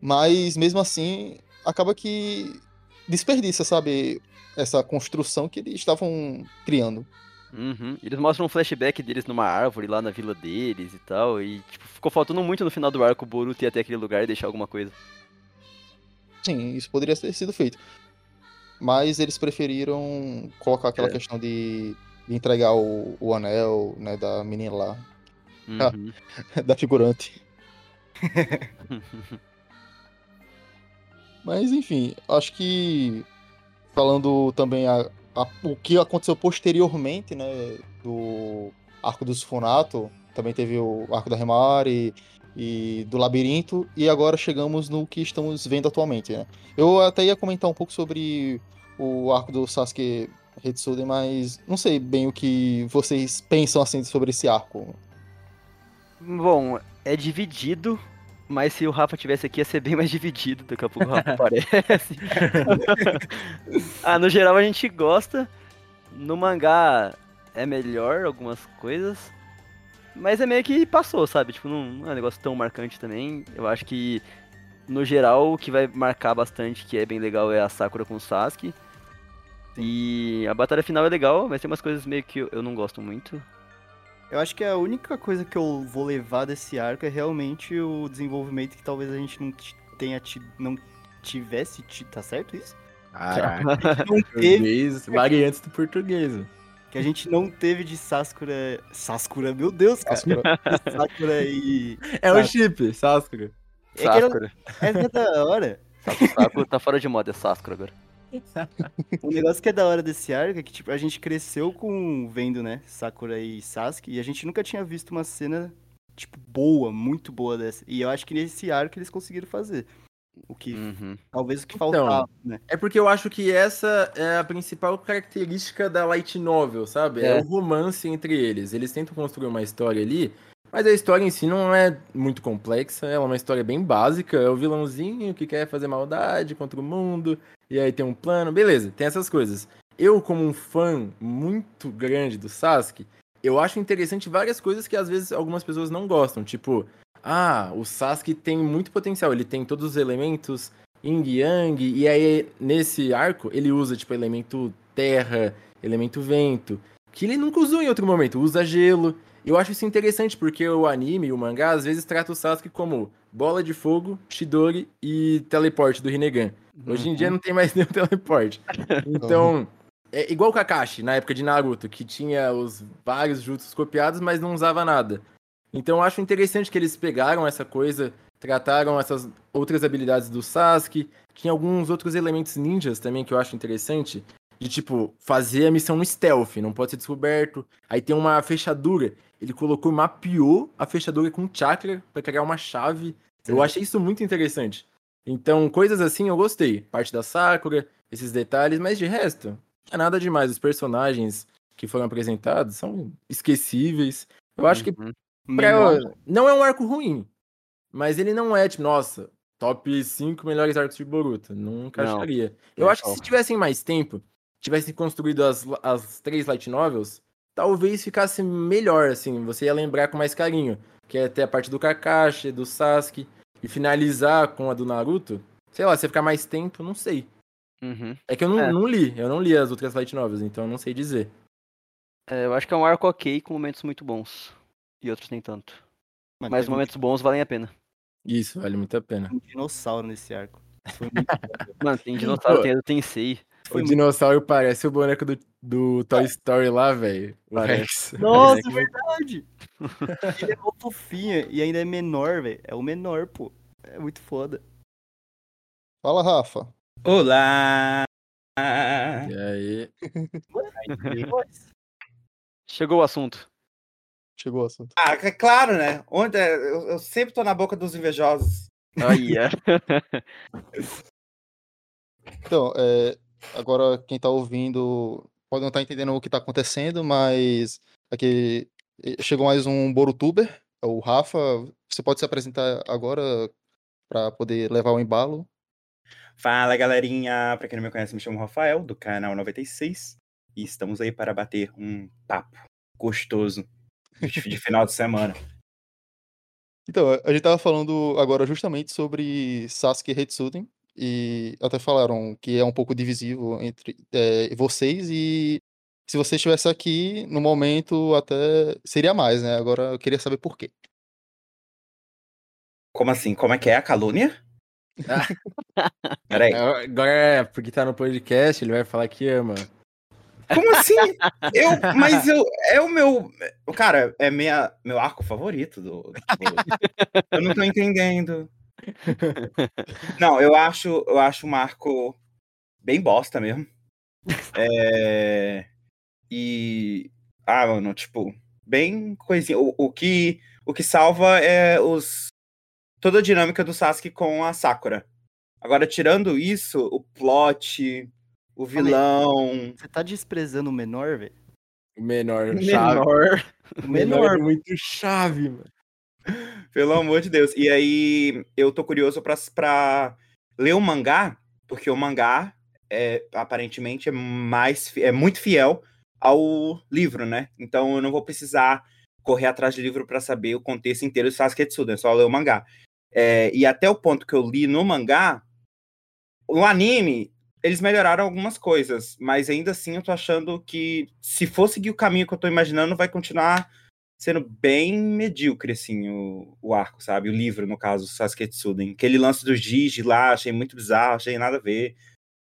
Mas mesmo assim, acaba que desperdiça, sabe, essa construção que eles estavam criando. Uhum. Eles mostram um flashback deles numa árvore lá na vila deles e tal. E tipo, ficou faltando muito no final do arco o Boruto ir até aquele lugar e deixar alguma coisa. Sim, isso poderia ter sido feito. Mas eles preferiram colocar aquela É. questão de, de entregar o, o anel, né, da menina lá. Uhum. da figurante. Mas enfim, acho que falando também a, a- o que aconteceu posteriormente, né, do arco do Sufunato, também teve o arco da Remari e do Labirinto, e agora chegamos no que estamos vendo atualmente, né. Eu até ia comentar um pouco sobre o arco do Sasuke Hitsuden, mas não sei bem o que vocês pensam assim sobre esse arco. Bom, é dividido, mas se o Rafa tivesse aqui ia ser bem mais dividido. Daqui a pouco o Rafa aparece. ah, no geral a gente gosta. No mangá é melhor algumas coisas. Mas é meio que passou, sabe? Tipo, não, é um negócio tão marcante também. Eu acho que, no geral, o que vai marcar bastante, que é bem legal, é a Sakura com o Sasuke. E a batalha final é legal, mas tem umas coisas meio que eu não gosto muito. Eu acho que a única coisa que eu vou levar desse arco é realmente o desenvolvimento que talvez a gente não tenha tido, não tivesse tido, tá certo isso? Caraca, Não teve, variantes do português. que a gente não teve de Sasakura. Sasakura, meu Deus, cara. Sakura e. É o chip, Sasuke. É que era- é da hora. Sakura tá fora de moda, é Sakura agora. O negócio que é da hora desse arco é que, tipo, a gente cresceu com vendo, né, Sakura e Sasuke, e a gente nunca tinha visto uma cena, tipo, boa, muito boa dessa. E eu acho que nesse arco eles conseguiram fazer. O que, Uhum. talvez o que Então, faltava, né? É porque eu acho que essa é a principal característica da light novel, sabe? É, É. o romance entre eles. Eles tentam construir uma história ali, mas a história em si não é muito complexa, ela é uma história bem básica. É o vilãozinho que quer fazer maldade contra o mundo, e aí tem um plano, beleza, tem essas coisas. Eu, como um fã muito grande do Sasuke, eu acho interessante várias coisas que às vezes algumas pessoas não gostam, tipo, ah, o Sasuke tem muito potencial, ele tem todos os elementos Yin Yang, e aí nesse arco ele usa tipo elemento terra, elemento vento, que ele nunca usou em outro momento, usa gelo. Eu acho isso interessante porque o anime o mangá às vezes trata o Sasuke como bola de fogo, Chidori e teleporte do Rinnegan. Hoje em dia não tem mais nenhum teleporte. Então, é igual o Kakashi na época de Naruto, que tinha os vários jutsus copiados, mas não usava nada. Então eu acho interessante que eles pegaram essa coisa, trataram essas outras habilidades do Sasuke, tinha alguns outros elementos ninjas também que eu acho interessante, de tipo, fazer a missão no stealth, não pode ser descoberto. Aí tem uma fechadura, ele colocou, mapeou a fechadura com chakra pra criar uma chave. Eu achei isso muito interessante. Então, coisas assim eu gostei. Parte da Sakura, esses detalhes, mas de resto, não é nada demais. Os personagens que foram apresentados são esquecíveis. Eu acho que Uhum. pra- não é um arco ruim, mas ele não é, tipo, nossa, top 5 melhores arcos de Boruto. Nunca Não. acharia. Eu Nem acho que se tivessem mais tempo, tivessem construído as, as três light novels, talvez ficasse melhor, assim. Você ia lembrar com mais carinho. Que é ter a parte do Kakashi, do Sasuke, e finalizar com a do Naruto. Sei lá, você ficar mais tempo, não sei. Uhum. É que eu não, É. não li, eu não li as outras light novels, então eu não sei dizer. É, eu acho que é um arco ok com momentos muito bons. E outros nem tanto. Mas teve momentos bons valem a pena. Isso, vale muito a pena. um dinossauro nesse arco. Foi muito Mano, tem dinossauro, Pô. tem a o muito- dinossauro parece o boneco do, do Toy Story lá, velho. Parece. Nossa, Boneco- verdade! Ele é mó fofinho e ainda é menor, velho. É o menor, pô. É muito foda. Fala, Rafa. Olá! E aí? Chegou o assunto. Chegou o assunto. Ah, é claro, né? Onde é- eu, eu sempre tô na boca dos invejosos. Aí, é. Então, é, agora quem tá ouvindo pode não estar entendendo o que tá acontecendo, mas aqui chegou mais um Borutuber, é o Rafa. Você pode se apresentar agora para poder levar o embalo? Fala, galerinha! Pra quem não me conhece, me chamo Rafael, do canal 96. E estamos aí para bater um papo gostoso de, final de semana. Então, a gente tava falando agora justamente sobre Sasuke Hetsuden, e até falaram que é um pouco divisivo entre eh, vocês, e se você estivesse aqui, no momento, até seria mais, né? Agora eu queria saber por quê. Como assim? Como é que é a calúnia? Peraí. Agora é porque tá no podcast, ele vai falar que ama. Como assim? Eu, mas eu, é o meu. Cara, é minha, meu arco favorito do. do eu não tô entendendo. Não, eu acho, eu acho um arco bem bosta mesmo. É, e. Ah, mano, tipo, bem coisinha. O, o, que, o que salva é os. Toda a dinâmica do Sasuke com a Sakura. Agora, tirando isso, o plot, o vilão. Você tá desprezando o menor, velho? O menor, chave. Menor. O O menor menor. é muito chave, mano. Pelo amor de Deus. E aí, eu tô curioso pra, pra ler o mangá, porque o mangá é, aparentemente é mais é muito fiel ao livro, né? Então eu não vou precisar correr atrás do livro pra saber o contexto inteiro do Sasuke Tsuden, é só ler o mangá. É, e até o ponto que eu li no mangá, no anime, eles melhoraram algumas coisas, mas ainda assim eu tô achando que se for seguir o caminho que eu tô imaginando, vai continuar sendo bem medíocre, assim, o, o arco, sabe? O livro, no caso, Sasuke Tsuden. Aquele lance do Gigi lá, achei muito bizarro, achei nada a ver.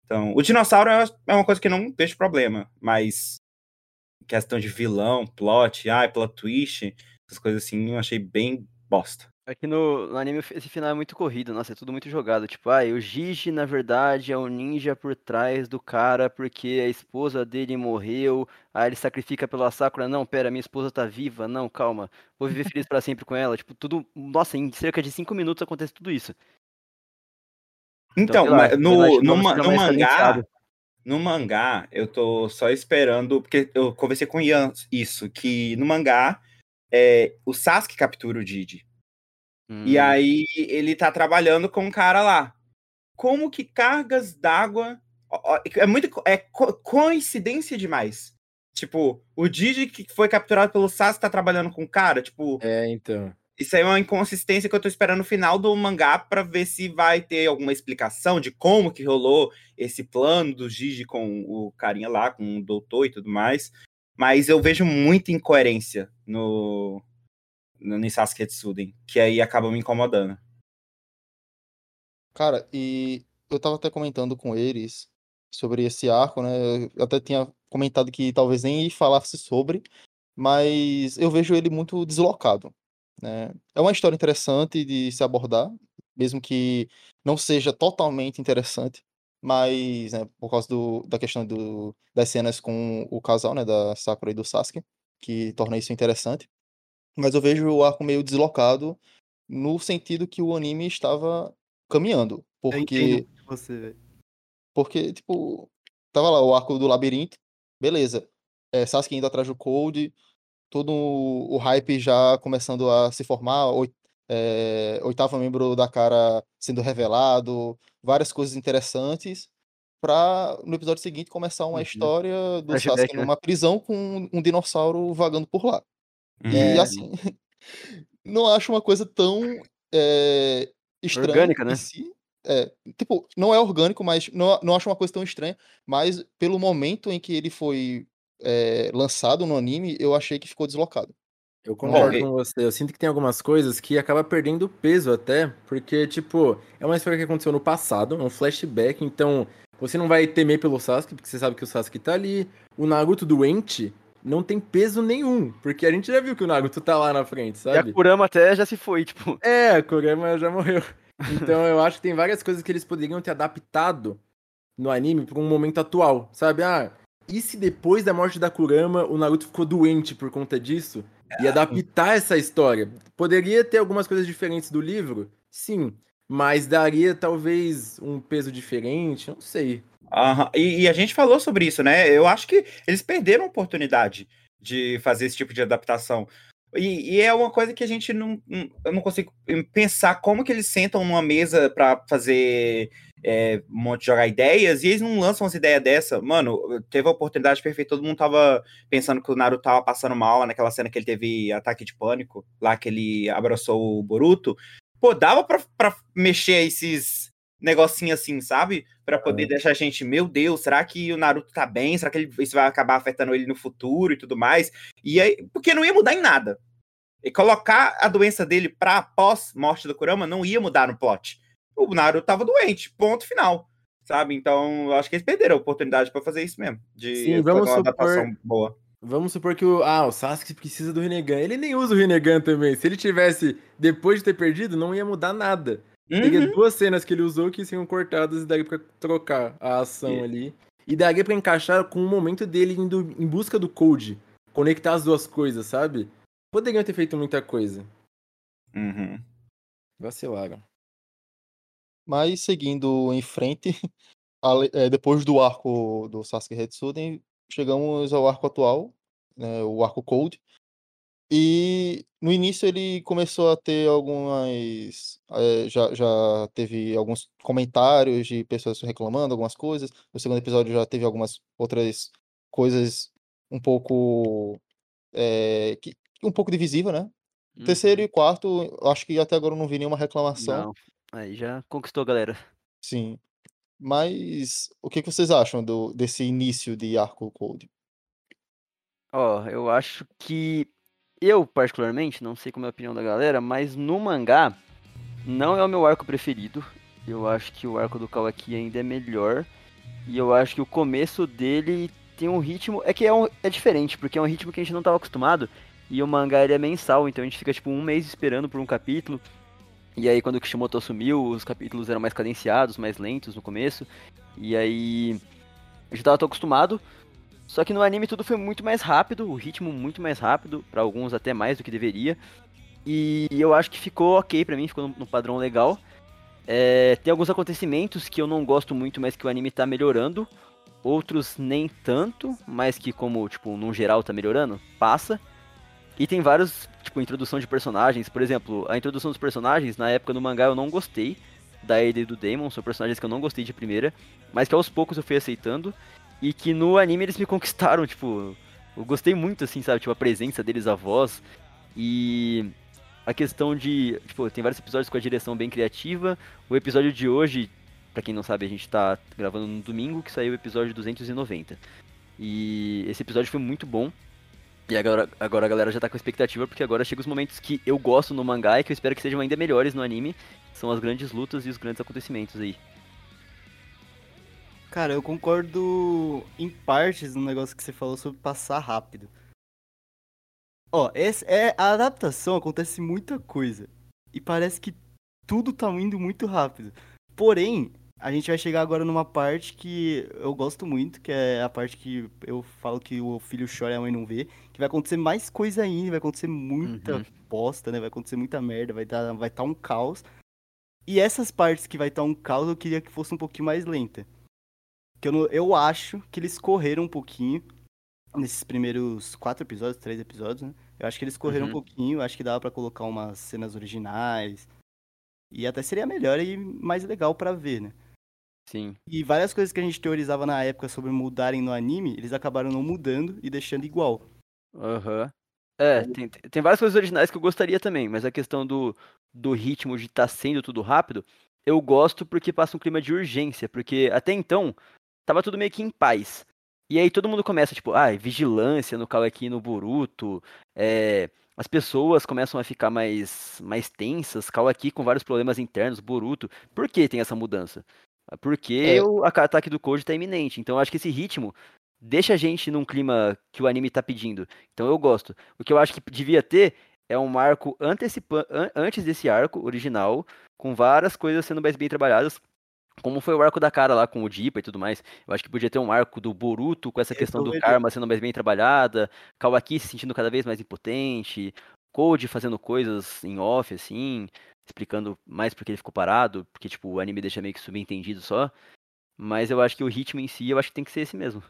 Então, o dinossauro é uma coisa que não deixa problema, mas questão de vilão, plot, ai, plot twist, essas coisas assim, eu achei bem bosta. Aqui no, no anime esse final é muito corrido, nossa, é tudo muito jogado. Tipo, ah, o Gigi, na verdade, é o ninja por trás do cara porque a esposa dele morreu. Aí ele sacrifica pela Sakura. Não, pera, minha esposa tá viva. Não, calma. Vou viver feliz pra sempre com ela. Tipo, tudo. Nossa, em cerca de cinco minutos acontece tudo isso. Então, sei lá, no, no, no mais mangá, no mangá, eu tô só esperando, porque eu conversei com o Ian isso, que no mangá, é, o Sasuke captura o Didi. E Hum, aí ele tá trabalhando com um cara lá. Como que cargas d'água. É muito. É co- coincidência demais. Tipo, o Didi que foi capturado pelo Sasuke tá trabalhando com o cara. Tipo, É, então. isso aí é uma inconsistência que eu tô esperando no final do mangá pra ver se vai ter alguma explicação de como que rolou esse plano do Gigi com o carinha lá, com o doutor e tudo mais. Mas eu vejo muita incoerência no em Sasuke Tsuden, que aí acaba me incomodando. Cara, e eu tava até comentando com eles sobre esse arco, né? Eu até tinha comentado que talvez nem falasse sobre, mas eu vejo ele muito deslocado, né? É uma história interessante de se abordar, mesmo que não seja totalmente interessante, mas, né, por causa do, da questão do, das cenas com o casal, né, da Sakura e do Sasuke, que torna isso interessante. Mas eu vejo o arco meio deslocado no sentido que o anime estava caminhando. Porque, você, porque, tipo, tava lá o arco do labirinto, beleza. É, Sasuke indo atrás do Cold, todo o hype já começando a se formar, oi- é, oitavo membro da cara sendo revelado, várias coisas interessantes, pra no episódio seguinte começar uma Uhum. história do Flashback, Sasuke né? numa prisão com um dinossauro vagando por lá. E É. assim, não acho uma coisa tão é, estranha Orgânica, né? si. É, tipo, não é orgânico, mas não, não acho uma coisa tão estranha. Mas pelo momento em que ele foi é, lançado no anime, eu achei que ficou deslocado. Eu concordo e- com você. Eu sinto que tem algumas coisas que acaba perdendo peso até, porque, tipo, é uma história que aconteceu no passado, é um flashback, então você não vai temer pelo Sasuke, porque você sabe que o Sasuke tá ali. O Naruto doente não tem peso nenhum, porque a gente já viu que o Naruto tá lá na frente, E a sabe? Kurama até já se foi, tipo. É, a Kurama já morreu. Então eu acho que tem várias coisas que eles poderiam ter adaptado no anime para um momento atual, sabe? Ah, e se depois da morte da Kurama o Naruto ficou doente por conta disso? E adaptar essa história? Poderia ter algumas coisas diferentes do livro? Sim. Mas daria talvez um peso diferente? Não sei. Aham, E, e a gente falou sobre isso, né? Eu acho que eles perderam a oportunidade de fazer esse tipo de adaptação. E, e é uma coisa que a gente não. não- Eu não consigo pensar como que eles sentam numa mesa pra fazer é, um monte de jogar ideias e eles não lançam umas ideias dessa. Mano, teve a oportunidade perfeita, todo mundo tava pensando que o Naruto tava passando mal lá naquela cena que ele teve ataque de pânico, lá que ele abraçou o Boruto. Pô, dava pra, pra mexer esses negocinhos assim, sabe? Pra poder deixar a gente, meu Deus, será que o Naruto tá bem? Será que ele- isso vai acabar afetando ele no futuro e tudo mais? E aí, porque não ia mudar em nada. E colocar a doença dele pra pós-morte do Kurama não ia mudar no plot. O Naruto tava doente, ponto final. Sabe? Então, eu acho que eles perderam a oportunidade pra fazer isso mesmo. De Sim, vamos uma supor- adaptação boa. Vamos supor que o, ah, o Sasuke precisa do Rinnegan. Ele nem usa o Rinnegan também. Se ele tivesse, depois de ter perdido, não ia mudar nada. Teria Uhum. duas cenas que ele usou que seriam cortadas e daria pra trocar a ação E- ali. E daria pra encaixar com o momento dele indo em busca do Code. Conectar as duas coisas, sabe? Poderiam ter feito muita coisa. Uhum. Vacilaram. Mas seguindo em frente, é, depois do arco do Sasuke Retsuden, chegamos ao arco atual, né, o arco Cold. E no início ele começou a ter algumas. eh, já, já teve alguns comentários de pessoas reclamando algumas coisas. No segundo episódio já teve algumas outras coisas um pouco. eh, que, um pouco divisível, né? Uhum. Terceiro e quarto, acho que até agora eu não vi nenhuma reclamação. Não. Aí já conquistou a galera. Sim. Mas o que que vocês acham do, desse início de arco Cold? Ó, eu acho que eu, particularmente, não sei como é a opinião da galera, mas no mangá não é o meu arco preferido. Eu acho que o arco do Kawaki ainda é melhor. E eu acho que o começo dele tem um ritmo. É que é, um, é diferente, porque é um ritmo que a gente não tava acostumado. E o mangá ele é mensal, então a gente fica tipo um mês esperando por um capítulo. E aí quando o Kishimoto assumiu, os capítulos eram mais cadenciados, mais lentos no começo. E aí. A gente tava tão acostumado. Só que no anime tudo foi muito mais rápido, o ritmo muito mais rápido, para alguns até mais do que deveria. E eu acho que ficou ok pra mim, ficou no, padrão legal. É, tem alguns acontecimentos que eu não gosto muito, mas que o anime tá melhorando. Outros nem tanto, mas que como, tipo, no geral tá melhorando, passa. E tem vários, tipo, introdução de personagens. Por exemplo, a introdução dos personagens, na época do mangá eu não gostei. Da Ada e do Damon, são personagens que eu não gostei de primeira. Mas que aos poucos eu fui aceitando. E que no anime eles me conquistaram, tipo... Eu gostei muito, assim, sabe? Tipo, a presença deles, a voz. E a questão de. Tipo, tem vários episódios com a direção bem criativa. O episódio de hoje, para quem não sabe, a gente tá gravando no domingo, que saiu o episódio 290. E esse episódio foi muito bom. E agora, agora a galera já tá com expectativa, porque agora chega os momentos que eu gosto no mangá e que eu espero que sejam ainda melhores no anime. São as grandes lutas e os grandes acontecimentos aí. Cara, eu concordo em partes no negócio que você falou sobre passar rápido. Ó, esse, é, a adaptação acontece muita coisa. E parece que tudo tá indo muito rápido. Porém, a gente vai chegar agora numa parte que eu gosto muito, que é a parte que eu falo que o filho chora e a mãe não vê. Que vai acontecer mais coisa ainda, vai acontecer muita Uhum. bosta, né? Vai acontecer muita merda, vai estar vai tá um caos. E essas partes que vai estar um caos, eu queria que fosse um pouquinho mais lenta. Que eu, não- eu acho que eles correram um pouquinho nesses primeiros quatro episódios, três episódios, né? Eu acho que eles correram Uhum. um pouquinho, acho que dava pra colocar umas cenas originais. E até seria melhor e mais legal pra ver, né? Sim. E várias coisas que a gente teorizava na época sobre mudarem no anime, eles acabaram não mudando e deixando igual. Aham. É, tem, tem várias coisas originais que eu gostaria também, mas a questão do, do ritmo de estar sendo tudo rápido, eu gosto porque passa um clima de urgência, porque até então tava tudo meio que em paz. E aí todo mundo começa, tipo, ah, vigilância no Kawaki e no Boruto, é, as pessoas começam a ficar mais, mais tensas, Kawaki com vários problemas internos, Boruto. Por que tem essa mudança? Porque É. o ataque do Koji tá iminente. Então eu acho que esse ritmo deixa a gente num clima que o anime tá pedindo. Então eu gosto. O que eu acho que devia ter é um arco antecipa an- antes desse arco original, com várias coisas sendo mais bem trabalhadas. Como foi o arco da cara lá com o Dipa e tudo mais. Eu acho que podia ter um arco do Boruto com essa questão do karma sendo mais bem trabalhada, Kawaki se sentindo cada vez mais impotente, Code fazendo coisas em off, assim, explicando mais porque ele ficou parado, porque, tipo, o anime deixa meio que subentendido só. Mas eu acho que o ritmo em si, eu acho que tem que ser esse mesmo.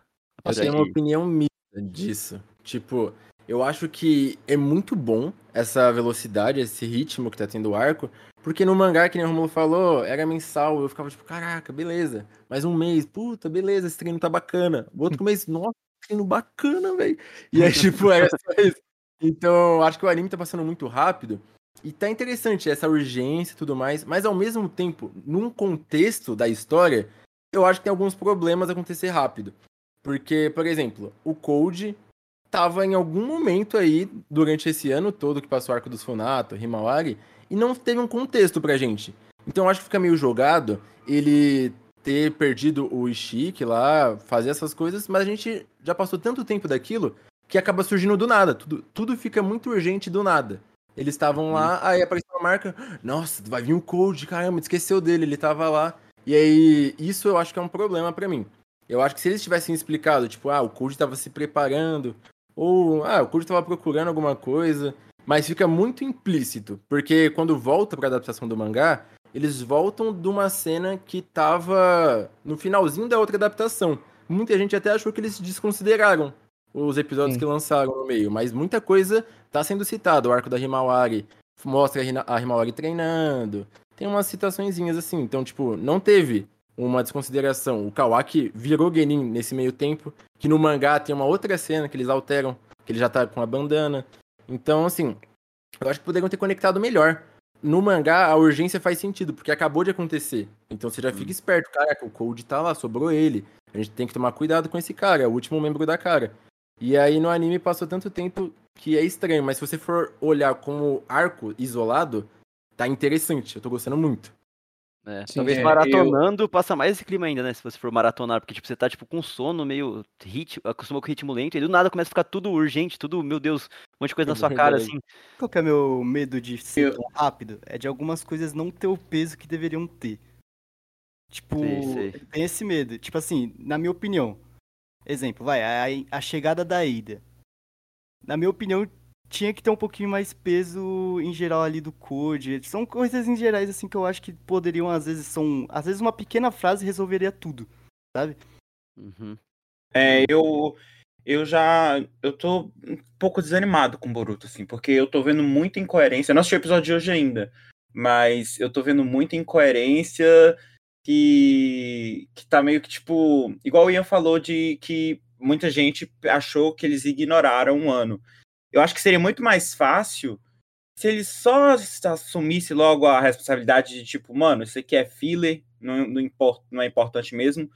Eu tenho uma opinião mista disso. Tipo, eu acho que é muito bom essa velocidade, esse ritmo que tá tendo o arco. Porque no mangá, que nem o Romulo falou, era mensal. Eu ficava tipo, caraca, beleza. Mais um mês, puta, beleza, esse treino tá bacana. O outro mês, nossa, treino bacana, velho. E aí, tipo, era só isso. Então, acho que o anime tá passando muito rápido. E tá interessante essa urgência e tudo mais. Mas ao mesmo tempo, num contexto da história, eu acho que tem alguns problemas acontecer rápido. Porque, por exemplo, o Code tava em algum momento aí, durante esse ano todo que passou o arco dos Funato, Himawari, e não teve um contexto pra gente. Então eu acho que fica meio jogado ele ter perdido o Ishiki lá, fazer essas coisas, mas a gente já passou tanto tempo daquilo que acaba surgindo do nada. Tudo, tudo fica muito urgente do nada. Eles estavam lá, aí apareceu uma marca, nossa, vai vir o Code, caramba, esqueceu dele, ele tava lá. E aí, isso eu acho que é um problema pra mim. Eu acho que se eles tivessem explicado, tipo, ah, o Code tava se preparando, ou, ah, o Code tava procurando alguma coisa, mas fica muito implícito, porque quando volta pra adaptação do mangá, eles voltam de uma cena que tava no finalzinho da outra adaptação. Muita gente até achou que eles desconsideraram os episódios Sim. que lançaram no meio, mas muita coisa tá sendo citada. O arco da Himawari mostra a a Himawari treinando, tem umas citaçõezinhas assim, então, tipo, não teve uma desconsideração. O Kawaki virou Genin nesse meio tempo, que no mangá tem uma outra cena que eles alteram, que ele já tá com a bandana. Então, assim, eu acho que poderiam ter conectado melhor. No mangá, a urgência faz sentido, porque acabou de acontecer. Então você já fica esperto. Caraca, o Cold tá lá, sobrou ele. A gente tem que tomar cuidado com esse cara, é o último membro da cara. E aí no anime passou tanto tempo que é estranho, mas se você for olhar como arco isolado, tá interessante. Eu tô gostando muito. É, Sim, talvez é, maratonando passa mais esse clima ainda, né? Se você for maratonar, porque tipo, você tá tipo com sono, meio ritmo, acostumou com ritmo lento, e do nada começa a ficar tudo urgente, tudo, meu Deus, um monte de coisa na sua cara, Verdade. assim. Qual que é meu medo de ser Eu- tão rápido? É de algumas coisas não ter o peso que deveriam ter. Tipo, Sei, sei. tem esse medo. Tipo assim, na minha opinião. Exemplo, vai, a, a chegada da Ida. Na minha opinião, tinha que ter um pouquinho mais peso em geral ali do Code. São coisas em gerais assim que eu acho que poderiam, às vezes, são. Às vezes uma pequena frase resolveria tudo. Sabe? Uhum. É, eu, eu já. Eu tô um pouco desanimado com o Boruto, assim, porque eu tô vendo muita incoerência. Eu não assisti o episódio de hoje ainda, mas eu tô vendo muita incoerência que, que tá meio que tipo. Igual o Ian falou de que muita gente achou que eles ignoraram um ano. Eu acho que seria muito mais fácil se eles só assumissem logo a responsabilidade de tipo, mano, isso aqui é filler, não, não, import, não é importante mesmo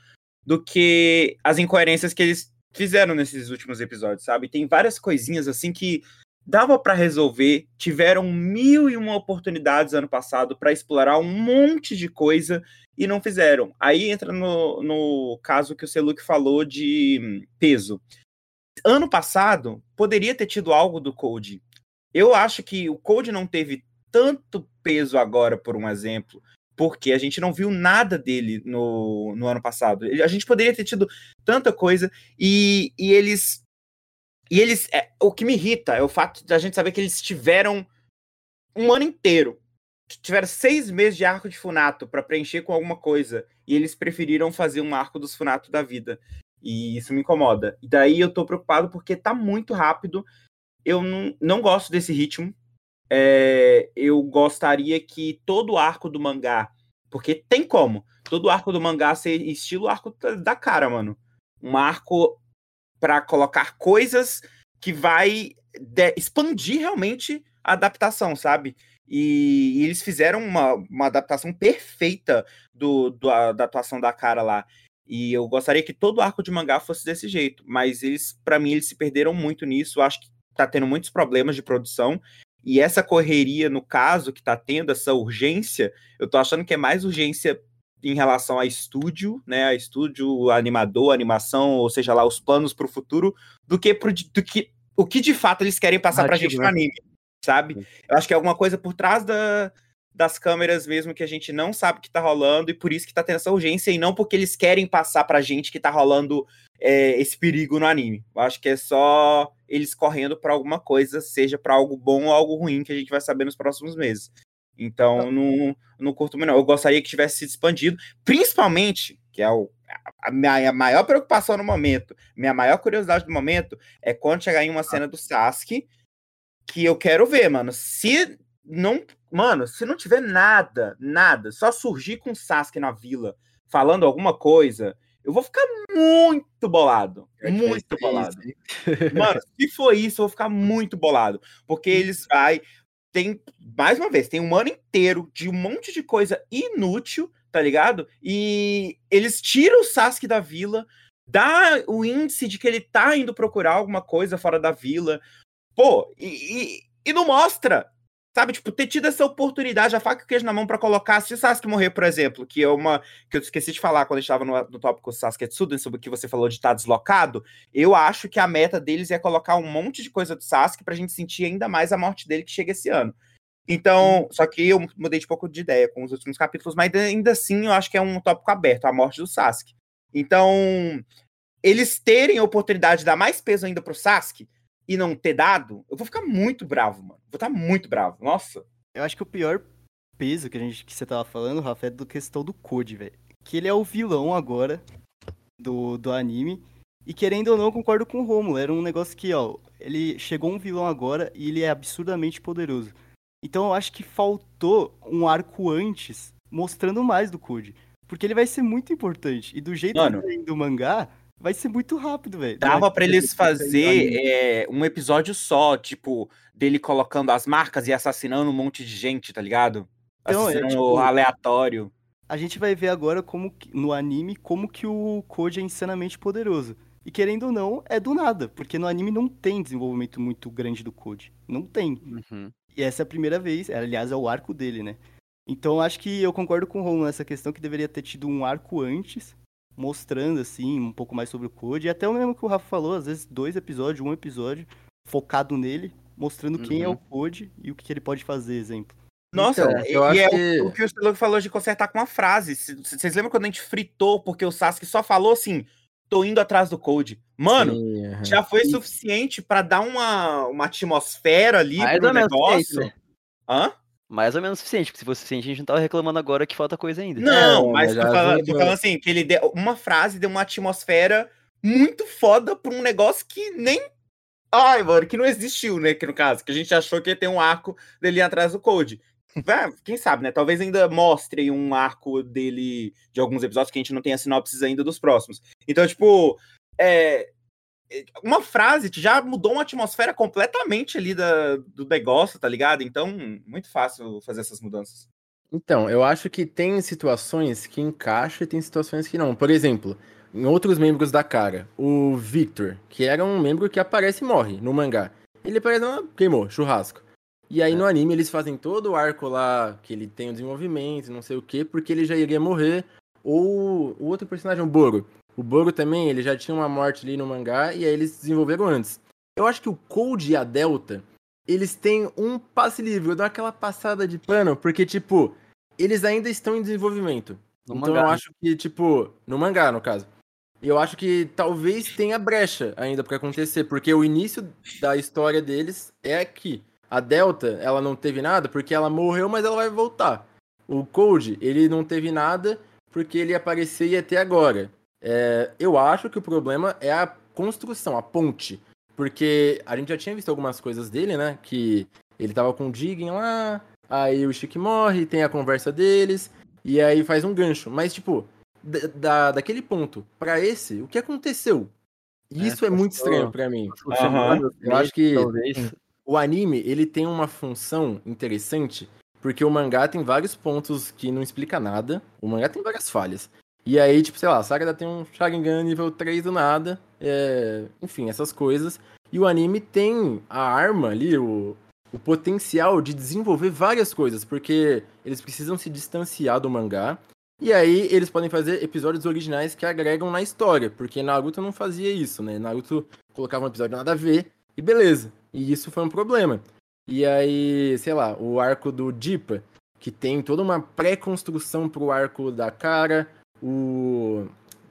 do que as incoerências que eles fizeram nesses últimos episódios, sabe? Tem várias coisinhas assim que dava para resolver, tiveram mil e uma oportunidades ano passado para explorar um monte de coisa e não fizeram. Aí entra no, no caso que o Seluk falou de hum, peso. Ano passado, poderia ter tido algo do Code. Eu acho que o Code não teve tanto peso agora, por um exemplo, porque a gente não viu nada dele no, no ano passado. A gente poderia ter tido tanta coisa e, e eles. E eles. É, o que me irrita é o fato da gente saber que eles tiveram um ano inteiro. Tiveram seis meses de arco de Funato para preencher com alguma coisa. E eles preferiram fazer um arco dos Funato da vida. E isso me incomoda. E daí eu tô preocupado porque tá muito rápido. Eu não, não gosto desse ritmo. É, eu gostaria que todo o arco do mangá, porque tem como, todo o arco do mangá ser estilo arco da cara, mano. Um arco para colocar coisas que vai de, expandir realmente a adaptação, sabe? E, e eles fizeram uma, uma adaptação perfeita do, do, da atuação da cara lá. E eu gostaria que todo o arco de mangá fosse desse jeito, mas eles, para mim, eles se perderam muito nisso. Acho que tá tendo muitos problemas de produção. E essa correria, no caso, que tá tendo, essa urgência, eu tô achando que é mais urgência em relação a estúdio, né? A estúdio, animador, animação, ou seja lá, os planos para o futuro, do que, pro, do que o que de fato eles querem passar pra gente no anime, sabe? Eu acho que é alguma coisa por trás da, das câmeras mesmo que a gente não sabe que tá rolando e por isso que tá tendo essa urgência e não porque eles querem passar pra gente que tá rolando é, esse perigo no anime. Eu acho que é só eles correndo para alguma coisa, seja para algo bom ou algo ruim que a gente vai saber nos próximos meses. Então, não, não curto muito, não. Eu gostaria que tivesse sido expandido, principalmente, que é o, a minha maior preocupação no momento, minha maior curiosidade no momento, é quando chegar em uma cena do Sasuke, que eu quero ver, mano. Se não. Mano, se não tiver nada, nada, só surgir com o Sasuke na vila falando alguma coisa, eu vou ficar muito bolado. Muito bolado. Mano, se for isso, eu vou ficar muito bolado. Porque eles vai. Tem, mais uma vez, tem um ano inteiro de um monte de coisa inútil, tá ligado? E eles tiram o Sasuke da vila, dá o índice de que ele tá indo procurar alguma coisa fora da vila. Pô, e, e, e não mostra. Sabe, tipo, ter tido essa oportunidade, a faca e o queijo na mão para colocar, se o Sasuke morrer, por exemplo, que é uma. que eu esqueci de falar quando a gente estava no, no tópico Sasuke Tsuden, sobre o que você falou de estar tá deslocado, eu acho que a meta deles é colocar um monte de coisa do Sasuke pra gente sentir ainda mais a morte dele que chega esse ano. Então, só que eu mudei de pouco de ideia com os últimos capítulos, mas ainda assim eu acho que é um tópico aberto, a morte do Sasuke. Então, eles terem a oportunidade de dar mais peso ainda pro Sasuke e não ter dado, eu vou ficar muito bravo, mano. Vou estar muito bravo. Nossa. Eu acho que o pior peso que a gente que você tava falando, Rafa, é do questão do Code, velho. Que ele é o vilão agora do, do anime. E querendo ou não, eu concordo com o Romulo. Era um negócio que, ó, ele chegou um vilão agora e ele é absurdamente poderoso. Então eu acho que faltou um arco antes mostrando mais do Code. Porque ele vai ser muito importante. E do jeito Mano, que tá do mangá, vai ser muito rápido, velho. Dava para eles fazer é, um episódio só, tipo, dele colocando as marcas e assassinando um monte de gente, tá ligado? Então, assassinando é, tipo, aleatório. A gente vai ver agora como que, no anime como que o Code é insanamente poderoso. E querendo ou não, é do nada, porque no anime não tem desenvolvimento muito grande do Code. Não tem. Uhum. E essa é a primeira vez, aliás, é o arco dele, né? Então acho que eu concordo com o Ron nessa questão que deveria ter tido um arco antes, mostrando assim um pouco mais sobre o Code, e até o mesmo que o Rafa falou, às vezes dois episódios, um episódio focado nele, mostrando quem é Uhum. o Code e o que ele pode fazer, exemplo. Nossa, Então, e- eu e acho é que- o, que o Stallone falou de consertar com uma frase. Vocês lembram quando a gente fritou porque o Sasuke só falou assim: tô indo atrás do Code? Mano, Sim, aham. já foi suficiente pra dar uma, uma atmosfera ali Mais pro negócio. né? Hã? Mais ou menos suficiente, porque se fosse suficiente, a gente não tava reclamando agora que falta coisa ainda. Não, É, mas tô já falando, ajudou. tô falando assim, que ele deu uma frase deu uma atmosfera muito foda pra um negócio que nem. Ai, mano, que não existiu, né? Que no caso, que a gente achou que ia ter um arco dele atrás do Code. Quem sabe, né? Talvez ainda mostre aí um arco dele de alguns episódios que a gente não tem a sinopses ainda dos próximos. Então, tipo, é, uma frase que já mudou uma atmosfera completamente ali da, do negócio, tá ligado? Então, muito fácil fazer essas mudanças. Então, eu acho que tem situações que encaixam e tem situações que não. Por exemplo, em outros membros da cara, o Victor, que era um membro que aparece e morre no mangá. Ele aparece, ah, queimou, churrasco. E aí no anime eles fazem todo o arco lá, que ele tem o desenvolvimento, não sei o quê, porque ele já iria morrer. Ou o outro personagem, o Boro. O Boro também, ele já tinha uma morte ali no mangá e aí eles desenvolveram antes. Eu acho que o Cold e a Delta, eles têm um passe livre, eu dou aquela passada de pano, porque, tipo, eles ainda estão em desenvolvimento. No então mangá, eu né? acho que, tipo, no mangá, no caso. Eu acho que talvez tenha brecha ainda pra acontecer, porque o início da história deles é aqui. A Delta, ela não teve nada porque ela morreu, mas ela vai voltar. O Cold, ele não teve nada porque ele ia aparecer e ter agora. É, eu acho que o problema é a construção, a ponte. Porque a gente já tinha visto algumas coisas dele, né? Que ele tava com o Jigen lá, aí o Chique morre, tem a conversa deles, e aí faz um gancho. Mas, tipo, da, da- daquele ponto pra esse, o que aconteceu? Isso é, muito passou- estranho pra mim. Semanas, Eu acho que- Talvez. O anime, ele tem uma função interessante, porque o mangá tem vários pontos que não explica nada. O mangá tem várias falhas. E aí, tipo, sei lá, a Sakura tem um Sharingan nível 3 do nada. é, Enfim, essas coisas. E o anime tem a arma ali, o, o potencial de desenvolver várias coisas, porque eles precisam se distanciar do mangá. E aí eles podem fazer episódios originais que agregam na história, porque Naruto não fazia isso, né? Naruto colocava um episódio nada a ver e beleza. E isso foi um problema. E aí, sei lá, o arco do Dipa, que tem toda uma pré-construção pro arco da cara, o,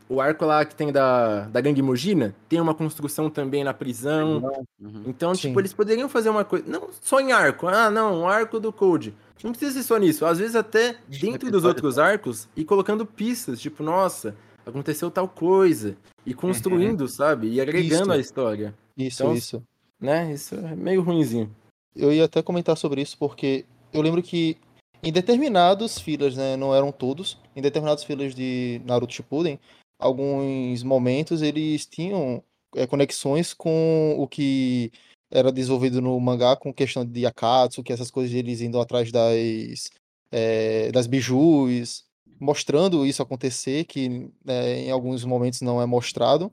o arco lá que tem da, da Gangue Mugina, tem uma construção também na prisão. Uhum. Então, Sim. tipo, eles poderiam fazer uma coisa. Não só em arco. Ah, não, um arco do Code. Não precisa ser só nisso. Às vezes até dentro dos outros arcos e colocando pistas, tipo, nossa, aconteceu tal coisa. E construindo, sabe? E agregando Isso. a história. Isso, Então, isso. Né? Isso é meio ruinzinho. Eu ia até comentar sobre isso porque eu lembro que em determinados fillers, né, não eram todos, em determinados fillers de Naruto Shippuden, alguns momentos eles tinham é, conexões com o que era desenvolvido no mangá com questão de Akatsu, que essas coisas eles indo atrás das é, das bijus, mostrando isso acontecer, que né, em alguns momentos não é mostrado,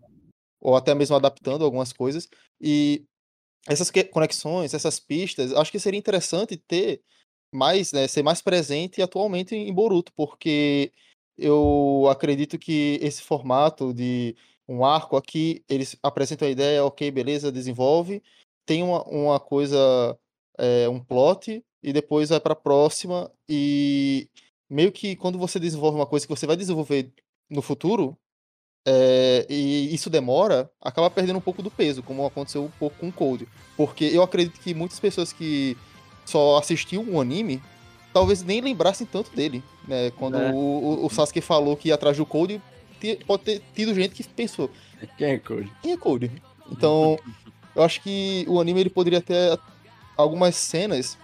ou até mesmo adaptando algumas coisas. E essas conexões, essas pistas, acho que seria interessante ter mais, né, ser mais presente atualmente em Boruto, porque eu acredito que esse formato de um arco aqui, eles apresentam a ideia, ok, beleza, desenvolve, tem uma, uma coisa, é, um plot, e depois vai para a próxima, e meio que quando você desenvolve uma coisa que você vai desenvolver no futuro, é, e isso demora, acaba perdendo um pouco do peso, como aconteceu um pouco com o Code. Porque eu acredito que muitas pessoas que só assistiam o anime, talvez nem lembrassem tanto dele. Né? Quando É. o, o- o Sasuke falou que ia atrás do Code, pode ter tido gente que pensou, Quem é Code? quem é Code? Então, eu acho que o anime ele poderia ter algumas cenas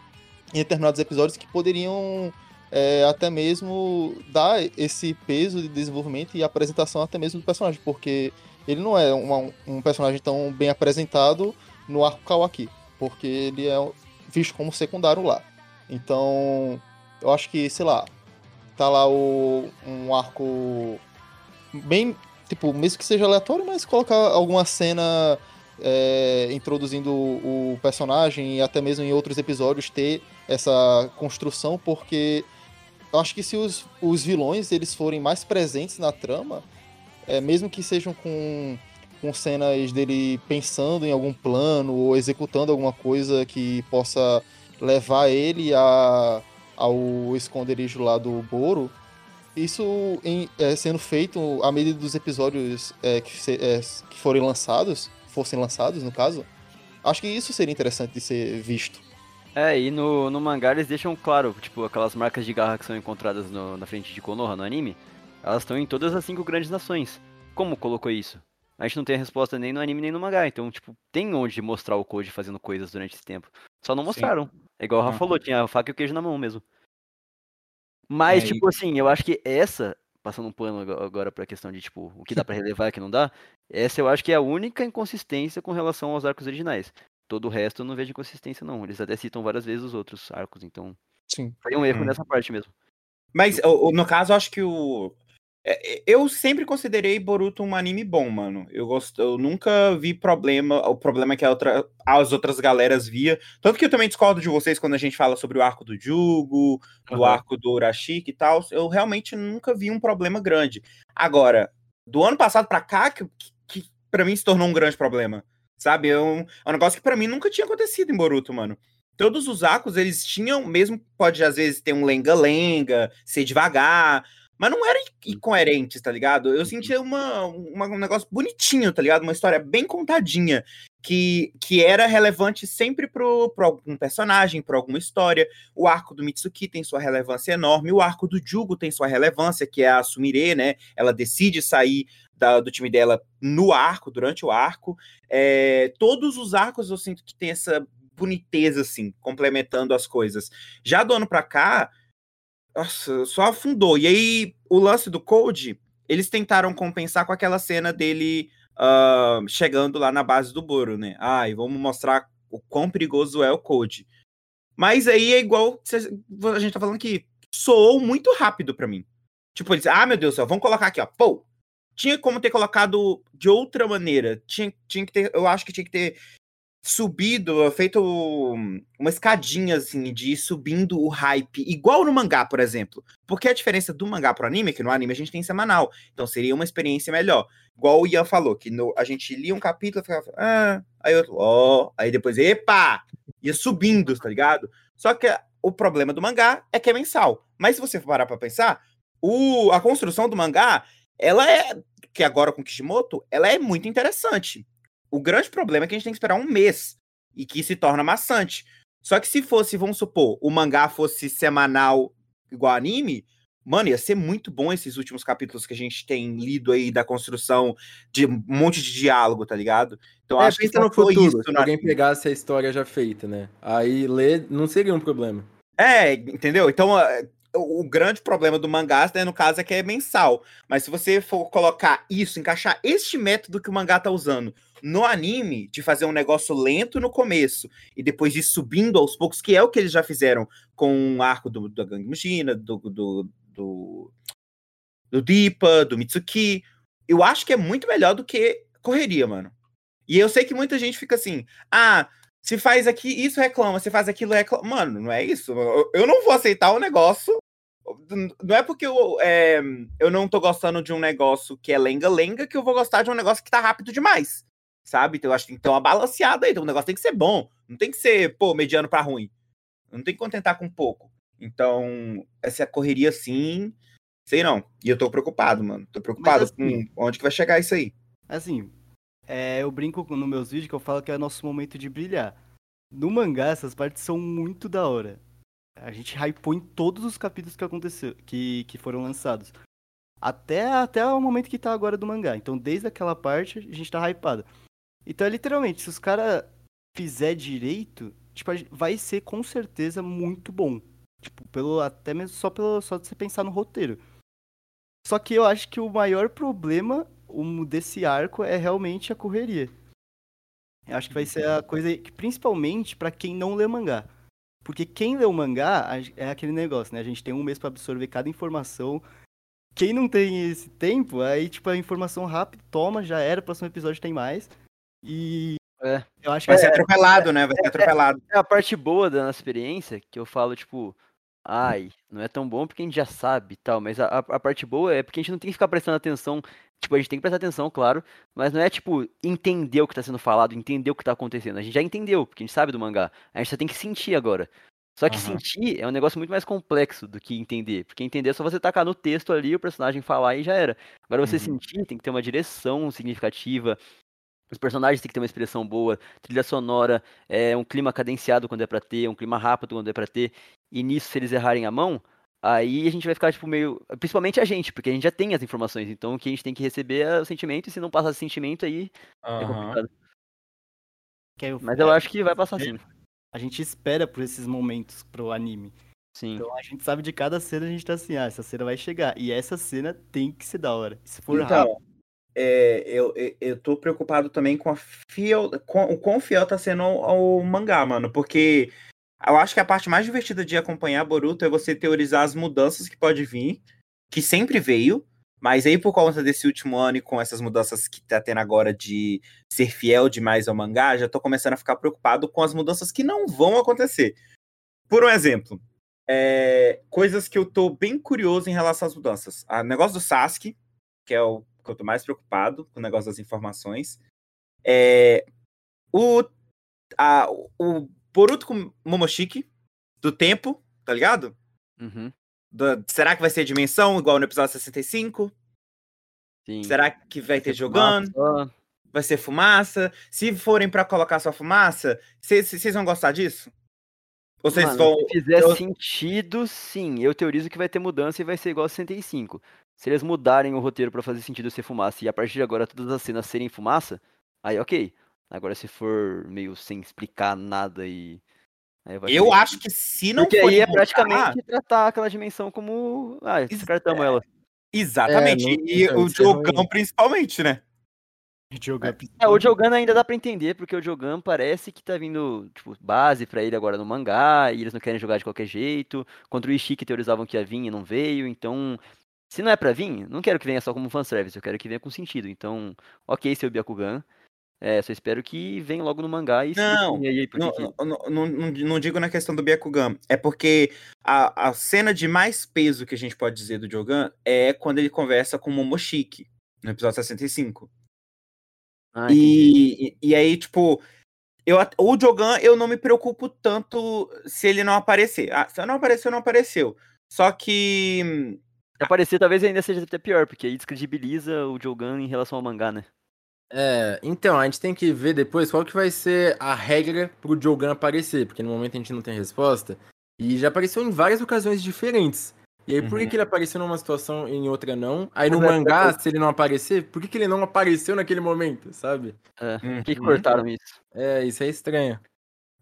em determinados episódios que poderiam é, até mesmo dar esse peso de desenvolvimento e apresentação até mesmo do personagem, porque ele não é uma- um personagem tão bem apresentado no arco Kawaki, porque ele é visto como secundário lá. Então, eu acho que, sei lá, tá lá o, um arco bem, tipo, mesmo que seja aleatório, mas colocar alguma cena é, introduzindo o, personagem e até mesmo em outros episódios ter essa construção, porque eu acho que se os, os vilões eles forem mais presentes na trama, é, mesmo que sejam com, com cenas dele pensando em algum plano ou executando alguma coisa que possa levar ele a, ao esconderijo lá do Boro, isso em, é, sendo feito à medida dos episódios é, que, se, é, que forem lançados, fossem lançados no caso, acho que isso seria interessante de ser visto. É, e no, no mangá eles deixam claro, tipo, aquelas marcas de garra que são encontradas no, na frente de Konoha no anime, elas estão em todas as cinco grandes nações. Como colocou isso? A gente não tem a resposta nem no anime nem no mangá, então, tipo, tem onde mostrar o Code fazendo coisas durante esse tempo. Só não mostraram. É igual o Rafa falou, tinha a faca e o queijo na mão mesmo. Mas, É, e- tipo assim, eu acho que essa, passando um pano ago- agora pra questão de, tipo, o que dá pra relevar e o que não dá, essa eu acho que é a única inconsistência com relação aos arcos originais. Todo o resto eu não vejo inconsistência, não. Eles até citam várias vezes os outros arcos, então Sim. foi um erro Hum. nessa parte mesmo. Mas no caso, eu acho que o. é, é, Eu sempre considerei Boruto um anime bom, mano. Eu, gosto, eu nunca vi problema. O problema é que a outra, as outras galeras via. Tanto que eu também discordo de vocês quando a gente fala sobre o arco do Jugo, do Aham. arco do Urashiki e tal. Eu realmente nunca vi um problema grande. Agora, do ano passado pra cá, que, que para mim se tornou um grande problema. Sabe? É um, é um negócio que pra mim nunca tinha acontecido em Boruto, mano. Todos os arcos, eles tinham, mesmo pode às vezes ter um lenga-lenga, ser devagar, mas não eram incoerentes, tá ligado? Eu sentia uma, uma- um negócio bonitinho, tá ligado? Uma história bem contadinha, que, que era relevante sempre pro, pro algum personagem, pro alguma história. O arco do Mitsuki tem sua relevância enorme, o arco do Jugo tem sua relevância, que é a Sumire, né? Ela decide sair da- do time dela no arco, durante o arco. É, todos os arcos eu sinto que tem essa boniteza, assim, complementando as coisas. Já do ano pra cá, nossa, só afundou. E aí, o lance do Code, eles tentaram compensar com aquela cena dele ah, chegando lá na base do Boro, né? Ai, vamos mostrar o quão perigoso é o Code. Mas aí é igual a gente tá falando que soou muito rápido pra mim. Tipo, eles, ah, meu Deus do céu, vamos colocar aqui, ó. Pô, tinha como ter colocado de outra maneira. Tinha, tinha que ter, eu acho que tinha que ter subido, feito uma escadinha, assim, de ir subindo o hype, igual no mangá, por exemplo. Porque a diferença do mangá pro anime é que no anime a gente tem semanal, então seria uma experiência melhor. Igual o Ian falou, que no- a gente lia um capítulo e ficava, ah, aí outro, ó, aí depois, epa, ia subindo, tá ligado? Só que o problema do mangá é que é mensal. Mas se você parar pra pensar, o, a construção do mangá, ela é, que agora com Kishimoto, ela é muito interessante. O grande problema é que a gente tem que esperar um mês e que se torna maçante. Só que se fosse, vamos supor, o mangá fosse semanal igual anime, mano, ia ser muito bom esses últimos capítulos que a gente tem lido aí da construção de um monte de diálogo, tá ligado? Então É, acho que no futuro, isso se no alguém pegasse a história já feita, né? Aí ler não seria um problema. É, entendeu? Então, o, o grande problema do mangá, né, no caso, é que é mensal. Mas se você for colocar isso, encaixar este método que o mangá tá usando no anime, de fazer um negócio lento no começo e depois ir subindo aos poucos, que é o que eles já fizeram com o arco do, da Gangue Mushina, do, do, do, do Deepa, do Mitsuki, eu acho que é muito melhor do que correria, mano. E eu sei que muita gente fica assim, ah, se faz aqui, isso reclama, se faz aquilo, reclama. Mano, não é isso. Eu, não vou aceitar o negócio. Não é porque eu, é, eu não tô gostando de um negócio que é lenga-lenga que eu vou gostar de um negócio que tá rápido demais. Sabe? Então eu acho que tem que ter uma balanceada aí. Então o negócio tem que ser bom. Não tem que ser, pô, mediano pra ruim. Não tem que contentar com pouco. Então, essa correria sim. Sei não. E eu tô preocupado, mano. Tô preocupado assim- com onde que vai chegar isso aí. Assim, é, eu brinco nos meus vídeos que eu falo que é nosso momento de brilhar. No mangá, essas partes são muito da hora. A gente hypou em todos os capítulos que aconteceu, que, que foram lançados. Até, até o momento que tá agora do mangá. Então, desde aquela parte, a gente tá hypado. Então, é literalmente, se os caras fizer direito, tipo, vai ser com certeza muito bom. Tipo, pelo, até mesmo só, pelo, só de você pensar no roteiro. Só que eu acho que o maior problema um, desse arco é realmente a correria. Eu acho que vai ser a coisa que, principalmente pra quem não lê mangá. Porque quem lê o mangá é aquele negócio, né? A gente tem um mês pra absorver cada informação. Quem não tem esse tempo, aí, tipo, a informação rápida, toma, já era, próximo episódio tem mais. E É. eu acho que Vai é, ser atropelado, né? Vai ser atropelado. É a parte boa da nossa experiência, que eu falo, tipo, ai, não é tão bom porque a gente já sabe e tal, mas a, a parte boa é porque a gente não tem que ficar prestando atenção. Tipo, a gente tem que prestar atenção, claro, mas não é tipo entender o que tá sendo falado, entender o que tá acontecendo. A gente já entendeu, porque a gente sabe do mangá. A gente só tem que sentir agora. Só que Aham. sentir é um negócio muito mais complexo do que entender. Porque entender é só você tacar no texto ali, o personagem falar e já era. Agora você Uhum. sentir tem que ter uma direção significativa. Os personagens têm que ter uma expressão boa, trilha sonora, é, um clima cadenciado quando é pra ter, um clima rápido quando é pra ter. E nisso, se eles errarem a mão, aí a gente vai ficar, tipo, meio. Principalmente a gente, porque a gente já tem as informações. Então o que a gente tem que receber é o sentimento, e se não passar esse sentimento, aí é Aham. complicado. Que eu- Mas eu é, acho que vai passar sim. A gente espera por esses momentos pro anime. Sim. Então a gente sabe de cada cena, a gente tá assim, ah, essa cena vai chegar. E essa cena tem que ser da hora. Se for rápido, Então, é, eu, eu, tô preocupado também com a fiel, com, o quão fiel tá sendo ao mangá, mano, porque eu acho que a parte mais divertida de acompanhar Boruto é você teorizar as mudanças que pode vir, que sempre veio, mas aí por conta desse último ano e com essas mudanças que tá tendo agora de ser fiel demais ao mangá, já tô começando a ficar preocupado com as mudanças que não vão acontecer. Por um exemplo, é, coisas que eu tô bem curioso em relação às mudanças. O negócio do Sasuke, que é o que eu tô mais preocupado com o negócio das informações. É, o, a, o Boruto com Momoshiki, do tempo, tá ligado? Uhum. Da- será que vai ser dimensão, igual no episódio 65? Sim. Será que vai ter Ser jogando? fumaça, Vai ser fumaça? Se forem pra colocar só fumaça, vocês vão gostar disso? Ou vocês Mano, vão. Se fizer eu- sentido, sim. Eu teorizo que vai ter mudança e vai ser igual a 65. Se eles mudarem o roteiro pra fazer sentido ser fumaça e a partir de agora todas as cenas serem fumaça, aí ok. Agora se for meio sem explicar nada e. Aí vai Eu ser- acho que se não Porque forem aí é mudar- praticamente tratar aquela dimensão como. Ah, Ex- descartamos ela. Exatamente. É, não- e o é. Jogão, principalmente, né? jogar É, o Jogan ainda dá pra entender, porque o Jogan parece que tá vindo, tipo, base pra ele agora no mangá, e eles não querem jogar de qualquer jeito. Contra o Ishii, que teorizavam que ia vir e não veio, então. Se não é pra vir, não quero que venha só como fanservice, eu quero que venha com sentido. Então, ok, seu Byakugan. É, só espero que venha logo no mangá e se Não, define aí Não, que não, não, não- digo na questão do Byakugan. É porque a, a cena de mais peso que a gente pode dizer do Jogan é quando ele conversa com o Momoshiki, no episódio 65. Ah. E, e, e aí, tipo, eu, o Jogan eu não me preocupo tanto se ele não aparecer. Ah, se não apareceu, não apareceu. Só que. Se aparecer, talvez ainda seja até pior, porque aí descredibiliza o Jogan em relação ao mangá, né? É, então, a gente tem que ver depois qual que vai ser a regra pro Jogan aparecer, porque no momento a gente não tem resposta. E já apareceu em várias ocasiões diferentes. E aí, por que, Uhum. que ele apareceu numa situação e em outra não? Aí no é- mangá, se ele não aparecer, por que, que ele não apareceu naquele momento, sabe? Por que, que Uhum. cortaram isso? É, isso é estranho.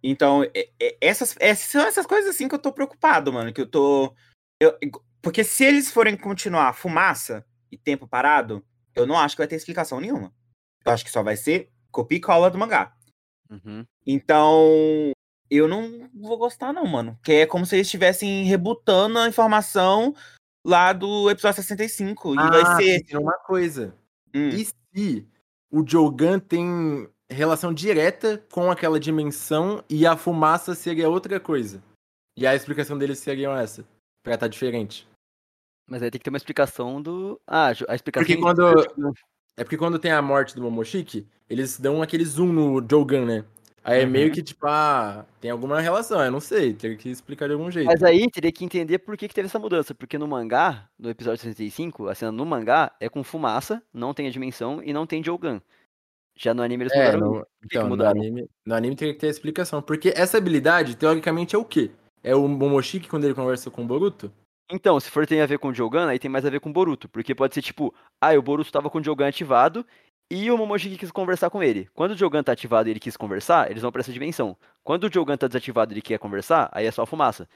Então, é- é- essas, essas são essas coisas assim que eu tô preocupado, mano. Que eu tô. eu- porque se eles forem continuar fumaça e tempo parado, eu não acho que vai ter explicação nenhuma. Eu acho que só vai ser copia e cola do mangá. Uhum. Então, eu não vou gostar, não, mano. Que é como se eles estivessem rebutando a informação lá do episódio 65. E Ah, vai ser. pensei numa coisa. Hum, E se o Jogan tem relação direta com aquela dimensão e a fumaça seria outra coisa? E a explicação deles seria essa, pra estar diferente. Mas aí tem que ter uma explicação do. Ah, a explicação. Porque quando- É porque quando tem a morte do Momoshiki, eles dão aquele zoom no Jogan, né? Aí é Uhum. meio que tipo, ah, tem alguma relação, eu não sei, teria que explicar de algum jeito. Mas aí teria que entender por que, que teve essa mudança. Porque no mangá, no episódio 65, a cena no mangá é com fumaça, não tem a dimensão e não tem Jogan. Já no anime eles É, mudaram. no, então, no anime, no anime teria que ter explicação. Porque essa habilidade, teoricamente, é o quê? É o Momoshiki quando ele conversa com o Boruto? Então, se for tem a ver com o Jogan, aí tem mais a ver com o Boruto. Porque pode ser tipo, ah, o Boruto tava com o Jogan ativado e o Momoshiki quis conversar com ele. Quando o Jogan tá ativado e ele quis conversar, eles vão pra essa dimensão. Quando o Jogan tá desativado e ele quer conversar, aí é só fumaça.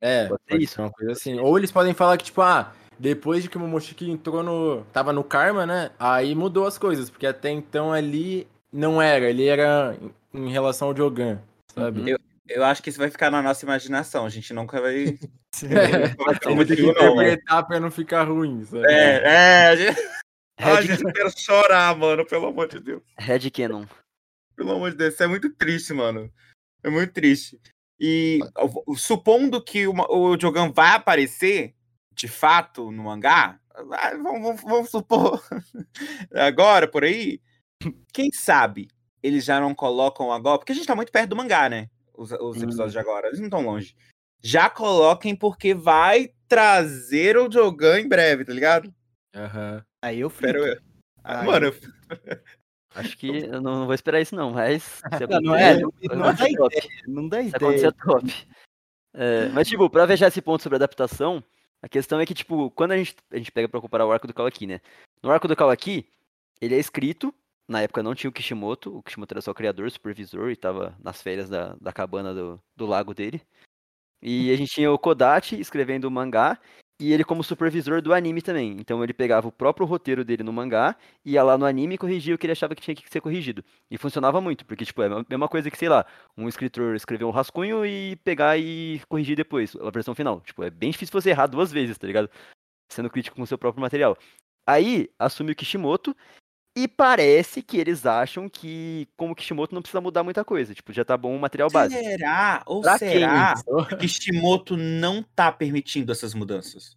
É, Pode ser pode isso. ser uma coisa assim. Ou eles podem falar que, tipo, ah, depois de que o Momoshiki entrou no. tava no Karma, né? Aí mudou as coisas, porque até então ali não era, ele era em- relação ao Jogan, sabe? Uhum. Eu acho que isso vai ficar na nossa imaginação. A gente nunca vai. É, vai ter que interpretar pra não ficar ruim, sabe? É, é, a gente. Red, gente, eu quero chorar, mano, pelo amor de Deus. Red Canon. Pelo amor de Deus, isso é muito triste, mano. É muito triste. E supondo que uma- o Jogan vai aparecer, de fato, no mangá, ah, vamos, vamos- vamos supor agora, por aí, quem sabe eles já não colocam agora, porque a gente tá muito perto do mangá, né? Os, os Hum. episódios de agora, eles não estão longe. Já coloquem porque vai trazer o Jogan em breve, tá ligado? Aham. Aí eu Espero eu. Aí Mano, eu- Acho que eu não, não vou esperar isso não, mas se Não, não é, não, não dá ideia, não dá Se ideia. acontecer top. É, mas, tipo, pra fechar esse ponto sobre adaptação, a questão é que, tipo, quando a gente, a gente pega pra comparar o arco do Kawaki, né? No arco do Kawaki, ele é escrito, na época não tinha o Kishimoto, o Kishimoto era só criador, supervisor, e tava nas férias da, da cabana do, do lago dele. E a gente tinha o Kodachi escrevendo o mangá, e ele como supervisor do anime também. Então ele pegava o próprio roteiro dele no mangá, ia lá no anime e corrigia o que ele achava que tinha que ser corrigido. E funcionava muito, porque, tipo, é a mesma coisa que, sei lá, um escritor escrever um rascunho e pegar e corrigir depois, a versão final. Tipo, é bem difícil você errar duas vezes, tá ligado? Sendo crítico com o seu próprio material. Aí, assume o Kishimoto, e parece que eles acham que, como Kishimoto, não precisa mudar muita coisa. Tipo, já tá bom o material básico. será? Ou Pra quem? será que Kishimoto não tá permitindo essas mudanças?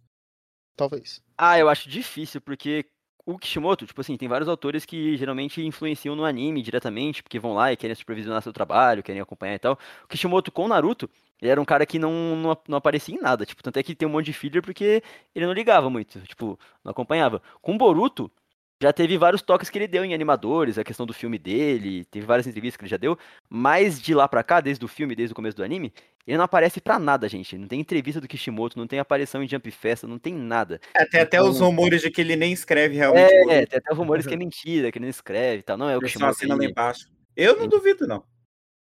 Talvez. Ah, eu acho difícil, porque o Kishimoto, tipo assim, tem vários autores que geralmente influenciam no anime diretamente, porque vão lá e querem supervisionar seu trabalho, querem acompanhar e tal. O Kishimoto com o Naruto, ele era um cara que não, não, não aparecia em nada, tipo, tanto é que tem um monte de filler porque ele não ligava muito, tipo, não acompanhava. Com o Boruto, já teve vários toques que ele deu em animadores, a questão do filme dele, teve várias entrevistas que ele já deu, mas de lá pra cá, desde o filme, desde o começo do anime, ele não aparece pra nada, gente. Não tem entrevista do Kishimoto, não tem aparição em Jump Festa, não tem nada. É, tem até os Então- rumores de que ele nem escreve realmente. É, Boruto. tem até rumores que é mentira, que ele não escreve e tal. Não é o pessoal Kishimoto. assina lá ele- embaixo. Eu não duvido, não.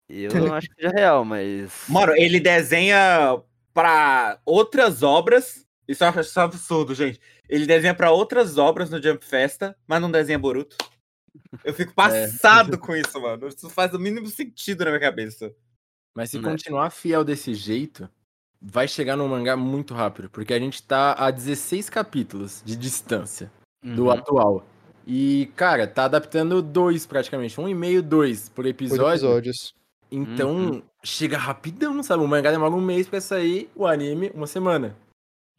Eu não acho que seja real, mas. Mano, ele desenha pra outras obras. Isso eu acho isso absurdo, gente. Ele desenha pra outras obras no Jump Festa, mas não desenha Boruto. Eu fico passado com isso, mano. Isso faz o mínimo sentido na minha cabeça. Mas se Né. continuar fiel desse jeito, vai chegar no mangá muito rápido, porque a gente tá a 16 capítulos de distância do Uhum. atual. E, cara, tá adaptando dois praticamente, um e meio, dois por episódio. episódios. Então, Uhum. chega rapidão, sabe? O mangá demora um mês pra sair, o anime, uma semana.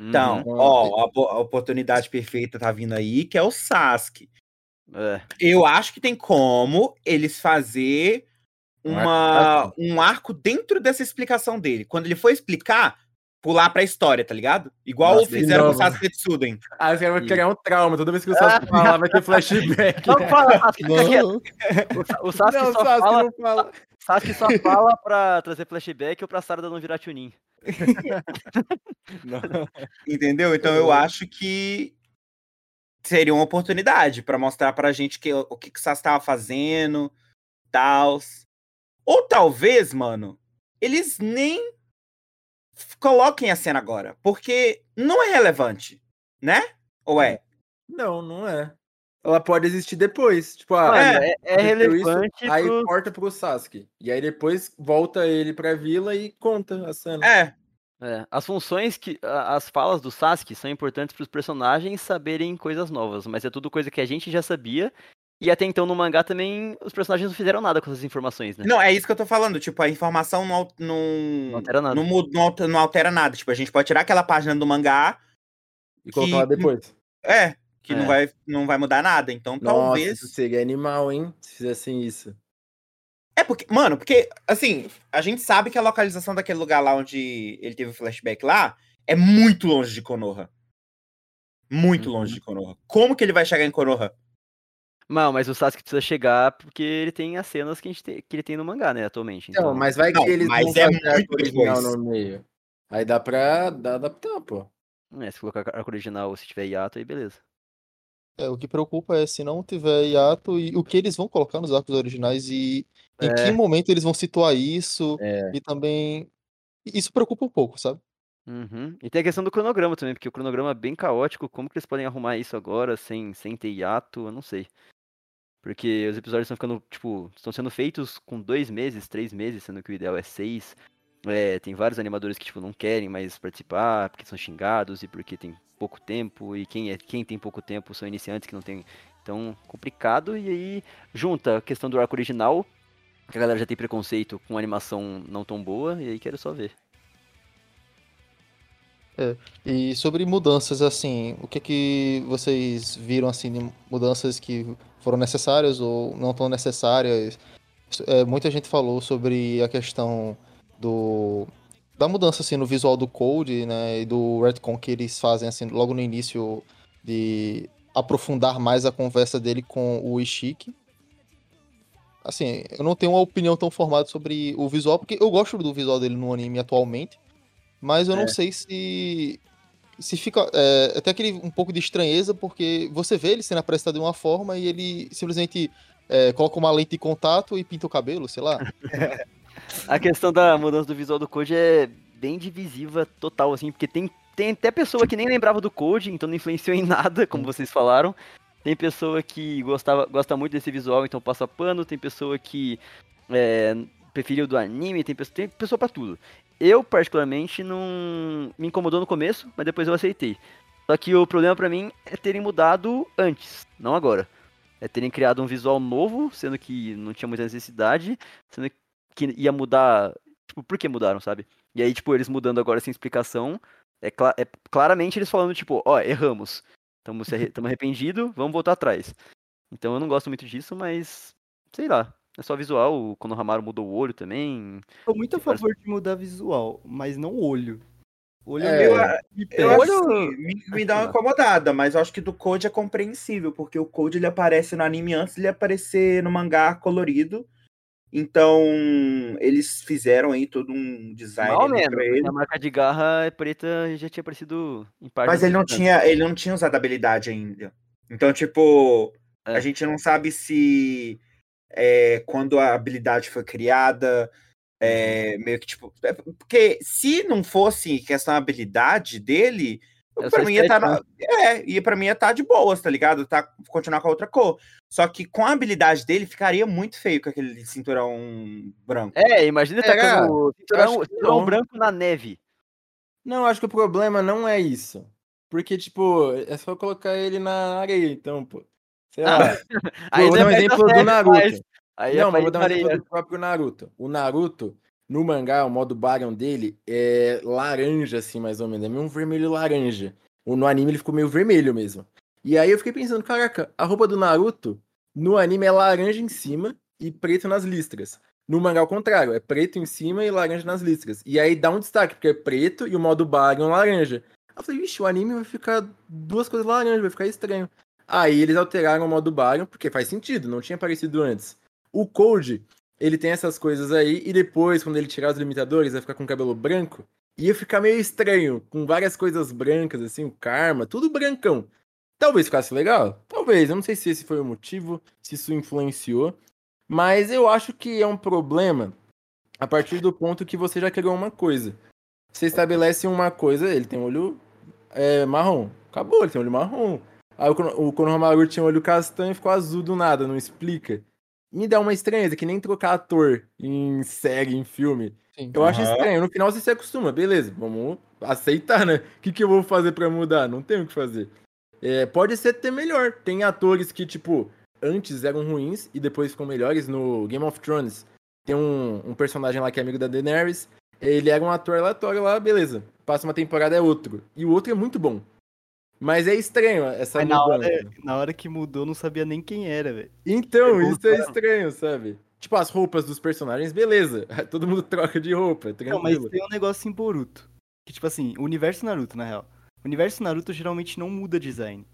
Então, Uhum. ó, a, po- a oportunidade perfeita tá vindo aí, que é o Sasuke. É. Eu acho que tem como eles fazer Um uma, arco um arco dentro dessa explicação dele. Quando ele for explicar, pular pra história, tá ligado? Igual Nossa, fizeram com o. Sasuke Tsuden. Ah, você vai criar um trauma. Toda vez que o Sasuke falar, vai ter flashback. Não fala, Sasuke. Não, O O Sasuke, Não, só Sasuke fala, não fala. Sasuke só fala pra trazer flashback ou pra Sarada não virar Chunin. Entendeu? Então eu acho que seria uma oportunidade pra mostrar pra gente que, o que, que o Sasuke tava fazendo, tal. Ou talvez, mano, eles nem coloquem a cena agora, porque não é relevante, né? Ou é? Não, não é. Ela pode existir depois. Tipo, ah, é, é, é aconteceu isso, relevante Aí pro- corta pro Sasuke. E aí depois volta ele pra vila e conta a cena. É, É, as funções que. As falas do Sasuke são importantes para os personagens saberem coisas novas, mas é tudo coisa que a gente já sabia. E até então no mangá também os personagens não fizeram nada com essas informações, né? Não, é isso que eu tô falando. Tipo, a informação não, não, Não altera nada. Não, muda- não alter- não altera nada. Tipo, a gente pode tirar aquela página do mangá, E colocar lá que- depois. é, que É. não, vai, não vai mudar nada. Então, Nossa, talvez. isso seria animal, hein? Se fizessem isso. É porque, mano, porque, assim, a gente sabe que a localização daquele lugar lá onde ele teve o flashback lá é muito longe de Konoha. Muito Uhum. longe de Konoha. Como que ele vai chegar em Konoha? Não, mas o Sasuke precisa chegar porque ele tem as cenas que, a gente tem- que ele tem no mangá, né, atualmente. Então, Então, mas vai Não, que eles mas vão é muito original no meio. Aí dá pra dá, adaptar, pô. é, se colocar arco original ou se tiver hiato, aí beleza. É, o que preocupa é se não tiver hiato e o que eles vão colocar nos arcos originais e em É. que momento eles vão situar isso É. e também isso preocupa um pouco, sabe? Uhum. E tem a questão do cronograma também, porque o cronograma é bem caótico. Como que eles podem arrumar isso agora sem, sem ter hiato? Eu não sei. Porque os episódios estão ficando, tipo, estão sendo feitos com dois meses, três meses, sendo que o ideal é seis. É, tem vários animadores que, tipo, não querem mais participar, porque são xingados e porque tem pouco tempo. E quem, é, quem tem pouco tempo são iniciantes que não tem. Então, complicado. E aí, junta a questão do arco original que a galera já tem preconceito com animação não tão boa, e aí quero só ver. E sobre mudanças, assim, o que que vocês viram, assim, de mudanças que foram necessárias ou não tão necessárias? É, muita gente falou sobre a questão do da mudança, assim, no visual do Code, né, e do retcon que eles fazem, assim, logo no início de aprofundar mais a conversa dele com o Ishiki. Assim, eu não tenho uma opinião tão formada sobre o visual, porque eu gosto do visual dele no anime atualmente, mas eu não É. sei se se fica é, até aquele um pouco de estranheza, porque você vê ele sendo apresentado de uma forma e ele simplesmente é, coloca uma lente de contato e pinta o cabelo, sei lá. A questão da mudança do visual do Code é bem divisiva total, assim, porque tem, tem até pessoa que nem lembrava do Code, então não influenciou em nada, como vocês falaram. Tem pessoa que gostava, gosta muito desse visual, então passa pano. Tem pessoa que é, preferiu do anime, tem pessoa, tem pessoa pra tudo. Eu, particularmente, não me incomodou no começo, mas depois eu aceitei. Só que o problema pra mim é terem mudado antes, não agora. É terem criado um visual novo, sendo que não tinha muita necessidade, sendo que ia mudar. Tipo, por que mudaram, sabe? E aí, tipo, eles mudando agora sem explicação. É, cla- é claramente eles falando, tipo, ó, erramos. Estamos arrependidos, vamos voltar atrás. Então eu não gosto muito disso, mas. Sei lá. É só visual. Quando o Ramaro mudou o olho também. Tô muito a favor de mudar visual, mas não o olho. O olho É, é, Eu, me olho- assim, me, me dá uma incomodada, mas eu acho que do Code é compreensível, porque o Code ele aparece no anime antes de ele aparecer no mangá colorido. Então, eles fizeram aí todo um design Mal porque ele. A marca de garra é preta e já tinha aparecido em parte. Mas ele não tinha, ele não tinha usado habilidade ainda. Então, tipo, É. a gente não sabe se é, quando a habilidade foi criada, é, meio que tipo. é, Porque se não fosse questão da habilidade dele, pra mim ia estar. estética, é, ia pra mim ia estar de boas, tá ligado? Tá, continuar com a outra cor. Só que com a habilidade dele ficaria muito feio com aquele cinturão branco. É, imagina É, tacando cinturão, que cinturão não. branco na neve. Não, acho que o problema não é isso. Porque, tipo, é só colocar ele na areia, então, pô. Sei lá. Aí vou dar um é exemplo da do Naruto. mas- Aí é não, mas vou dar um na exemplo do próprio Naruto. O Naruto, no mangá, o modo Baryon dele é laranja, assim, mais ou menos. É meio um vermelho laranja. No anime ele ficou meio vermelho mesmo. E aí eu fiquei pensando, caraca, a roupa do Naruto no anime é laranja em cima e preto nas listras. No mangá, ao contrário, é preto em cima e laranja nas listras. E aí dá um destaque, porque é preto e o modo Baryon laranja. Aí eu falei, vixe, o anime vai ficar duas coisas laranjas, vai ficar estranho. Aí eles alteraram o modo Baryon, porque faz sentido, não tinha aparecido antes. O Code, ele tem essas coisas aí, e depois, quando ele tirar os limitadores, vai ficar com o cabelo branco. Ia ficar meio estranho, com várias coisas brancas, assim, o karma, tudo brancão. Talvez ficasse legal? Talvez, eu não sei se esse foi o motivo, se isso influenciou. Mas eu acho que é um problema a partir do ponto que você já criou uma coisa. Você estabelece uma coisa, ele tem olho é, marrom. Acabou, ele tem olho marrom. Aí o, o Konohamaru tinha olho castanho e ficou azul do nada, não explica. Me dá uma estranheza, que nem trocar ator em série, em filme. Sim. Eu acho Aham. estranho. No final você se acostuma, beleza, vamos aceitar, né? O que, que eu vou fazer pra mudar? Não tenho o que fazer. É, pode ser até melhor. Tem atores que, tipo, antes eram ruins e depois ficam melhores. No Game of Thrones tem um, um personagem lá que é amigo da Daenerys. Ele era um ator aleatório lá, beleza. Passa uma temporada é outro. E o outro é muito bom. Mas é estranho essa Mas na hora, na hora que mudou, não sabia nem quem era, velho. Então, isso é estranho, sabe? Tipo, as roupas dos personagens, beleza. Todo mundo troca de roupa, Não, mas tranquilo. tem um negócio em Boruto. Que, tipo assim, o universo Naruto, na real. O universo Naruto geralmente não muda design.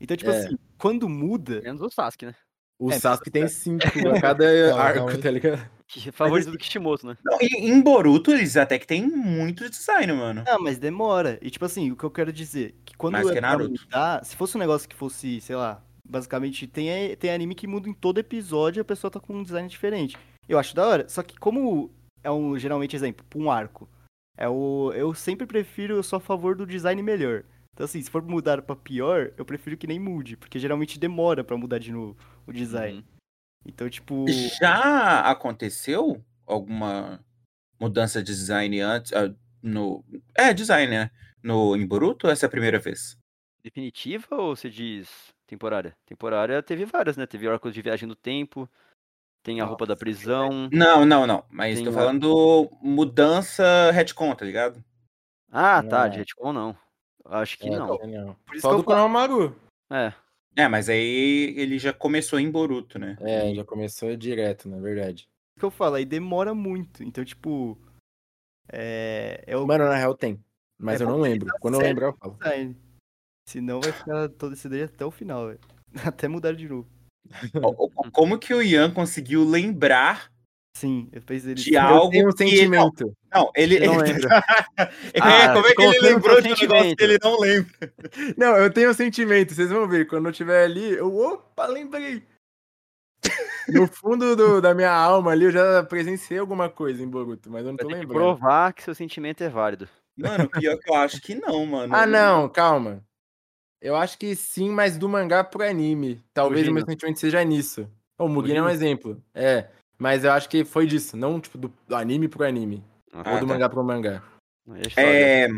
Então, tipo É. assim, quando muda. Menos o Sasuke, né? O É, Sasuke tem cinco a cada Não, arco, realmente. tá ligado? Que é favorito do Kishimoto, né? Não, e em Boruto, eles até que tem muito design, mano. Não, mas demora. E, tipo assim, o que eu quero dizer, que quando Mais que é Naruto. mudar, se fosse um negócio que fosse, sei lá, basicamente, tem, tem anime que muda em todo episódio e a pessoa tá com um design diferente. Eu acho da hora. Só que como é um, geralmente, exemplo, pra um arco, é o, eu sempre prefiro, eu sou a favor do design melhor. Então, assim, se for mudar pra pior, eu prefiro que nem mude, porque geralmente demora pra mudar de novo o design. Uhum. Então, tipo. Já aconteceu alguma mudança de design antes? ah, no... É, design, né? No, em Boruto ou essa é a primeira vez? Definitiva ou você diz temporária? Temporária teve várias, né? Teve arcos de viagem no tempo. Tem a roupa da prisão. Não, não, não. Mas tô falando mudança retcon, tá ligado? Ah, tá, Não. de retcon não. Acho que É, não. não. Por isso Só do eu Konohamaru. É. É, mas aí ele já começou em Boruto, né? É, já começou direto, na verdade. que eu falo, aí demora muito. Então, tipo. É. É o Mano, na real tem. Mas É eu não lembro. tá Quando eu lembrar, eu falo. design. Senão vai ficar todo esse daí até o final, velho. Até mudar de novo. O- o- Como que o Ian conseguiu lembrar Sim, eu fiz ele. de Eu algo tenho um que... Não, sentimento. não, ele... Não ele- lembro. É, Ah, como é que ele lembrou de um negócio sentimento. que ele não lembra? Não, eu tenho um sentimento. Vocês vão ver. Quando eu estiver ali, eu. Opa, lembrei. No fundo do- da minha alma ali, eu já presenciei alguma coisa em Boruto, mas eu não Vai tô ter que lembrando. provar que seu sentimento é válido. Mano, pior que eu acho que não, mano. Ah, não, calma. Eu acho que sim, mas do mangá pro anime. Talvez o meu Mugino. sentimento seja nisso. O Mugino é um Mugino? exemplo. É. Mas eu acho que foi disso. Não, tipo, do, do anime pro anime. Ah, ou do tá. mangá pro mangá. É. É,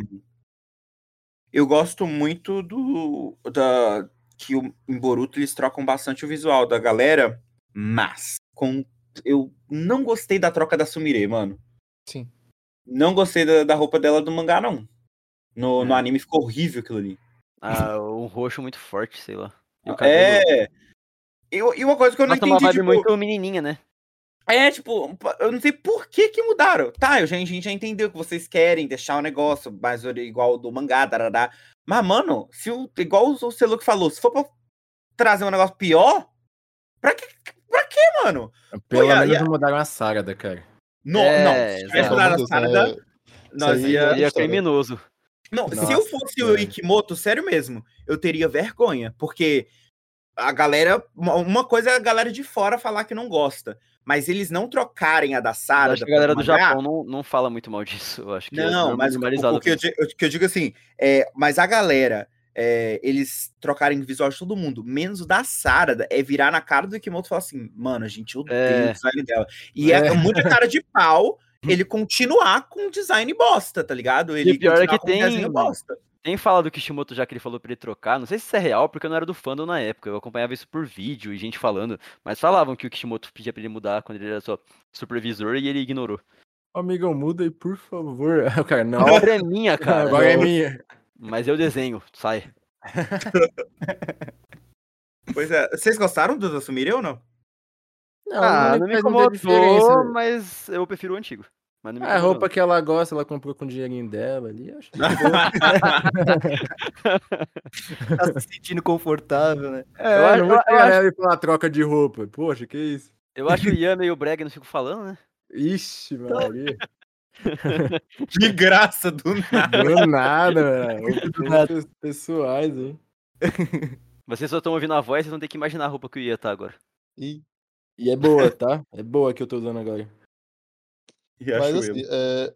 eu gosto muito do da que o, em Boruto eles trocam bastante o visual da galera, mas com eu não gostei da troca da Sumire, mano. Sim. Não gostei da, da roupa dela do mangá não. No, no É. anime ficou horrível aquilo ali. Ah, um roxo muito forte, sei lá. E o cabelo. É. E uma coisa que eu não Nossa, uma entendi, vibe tipo, muito menininha, né? É, tipo, eu não sei por que que mudaram. Tá, eu já, a gente já entendeu que vocês querem deixar o negócio mais igual do mangá, tarará. Mas, mano, se o, igual o Celu que falou, se for pra trazer um negócio pior, pra que, pra que mano? Pelo e a- menos a- não mudaram a Sarada, cara. No, É, não, se tivesse mudado a Sarada, nós ia... é- Seria criminoso. Não, se Nossa, eu fosse o cara. Ikimoto, sério mesmo, eu teria vergonha, porque a galera, uma coisa é a galera de fora falar que não gosta, mas eles não trocarem a da Eu Sarada acho que a galera do mangá, Japão não, não fala muito mal disso. Eu acho que é Não, mas o, que, eu, que eu digo assim, é, mas a galera, é, eles trocarem visual de todo mundo, menos o da Sarada, é virar na cara do Ikimoto e falar assim, mano, a gente odeia É. o design dela. E é, É. muita cara de pau ele continuar com um design bosta, tá ligado? Ele o pior é que tem- bosta. Tem fala do Kishimoto já que ele falou pra ele trocar. Não sei se isso é real, porque eu não era do fandom na época. Eu acompanhava isso por vídeo e gente falando. Mas falavam que o Kishimoto pedia pra ele mudar quando ele era só supervisor e ele ignorou. Amigão, muda aí, por favor. O cara, A não. obra é minha, cara. Agora é minha. Mas eu desenho, sai. Pois é, vocês gostaram do Sumire ou não? Não, ah, não me incomodou, mas eu prefiro o antigo. Mas não me A roupa que ela gosta, ela comprou com o dinheirinho dela ali. Acho que Tá se sentindo confortável, né? É, Eu acho- não vou eu chegar acho- e falar troca de roupa. Poxa, que isso? Eu acho o Ian meio brega, não fico falando, né? Ixi, Maria. De graça, do nada. Do nada, velho. Do nada. Coisas Pessoais, hein? Vocês só estão ouvindo a voz, vocês vão ter que imaginar a roupa que o Ian tá agora. E, E é boa, tá? É boa que eu tô usando agora. E mas assim, é,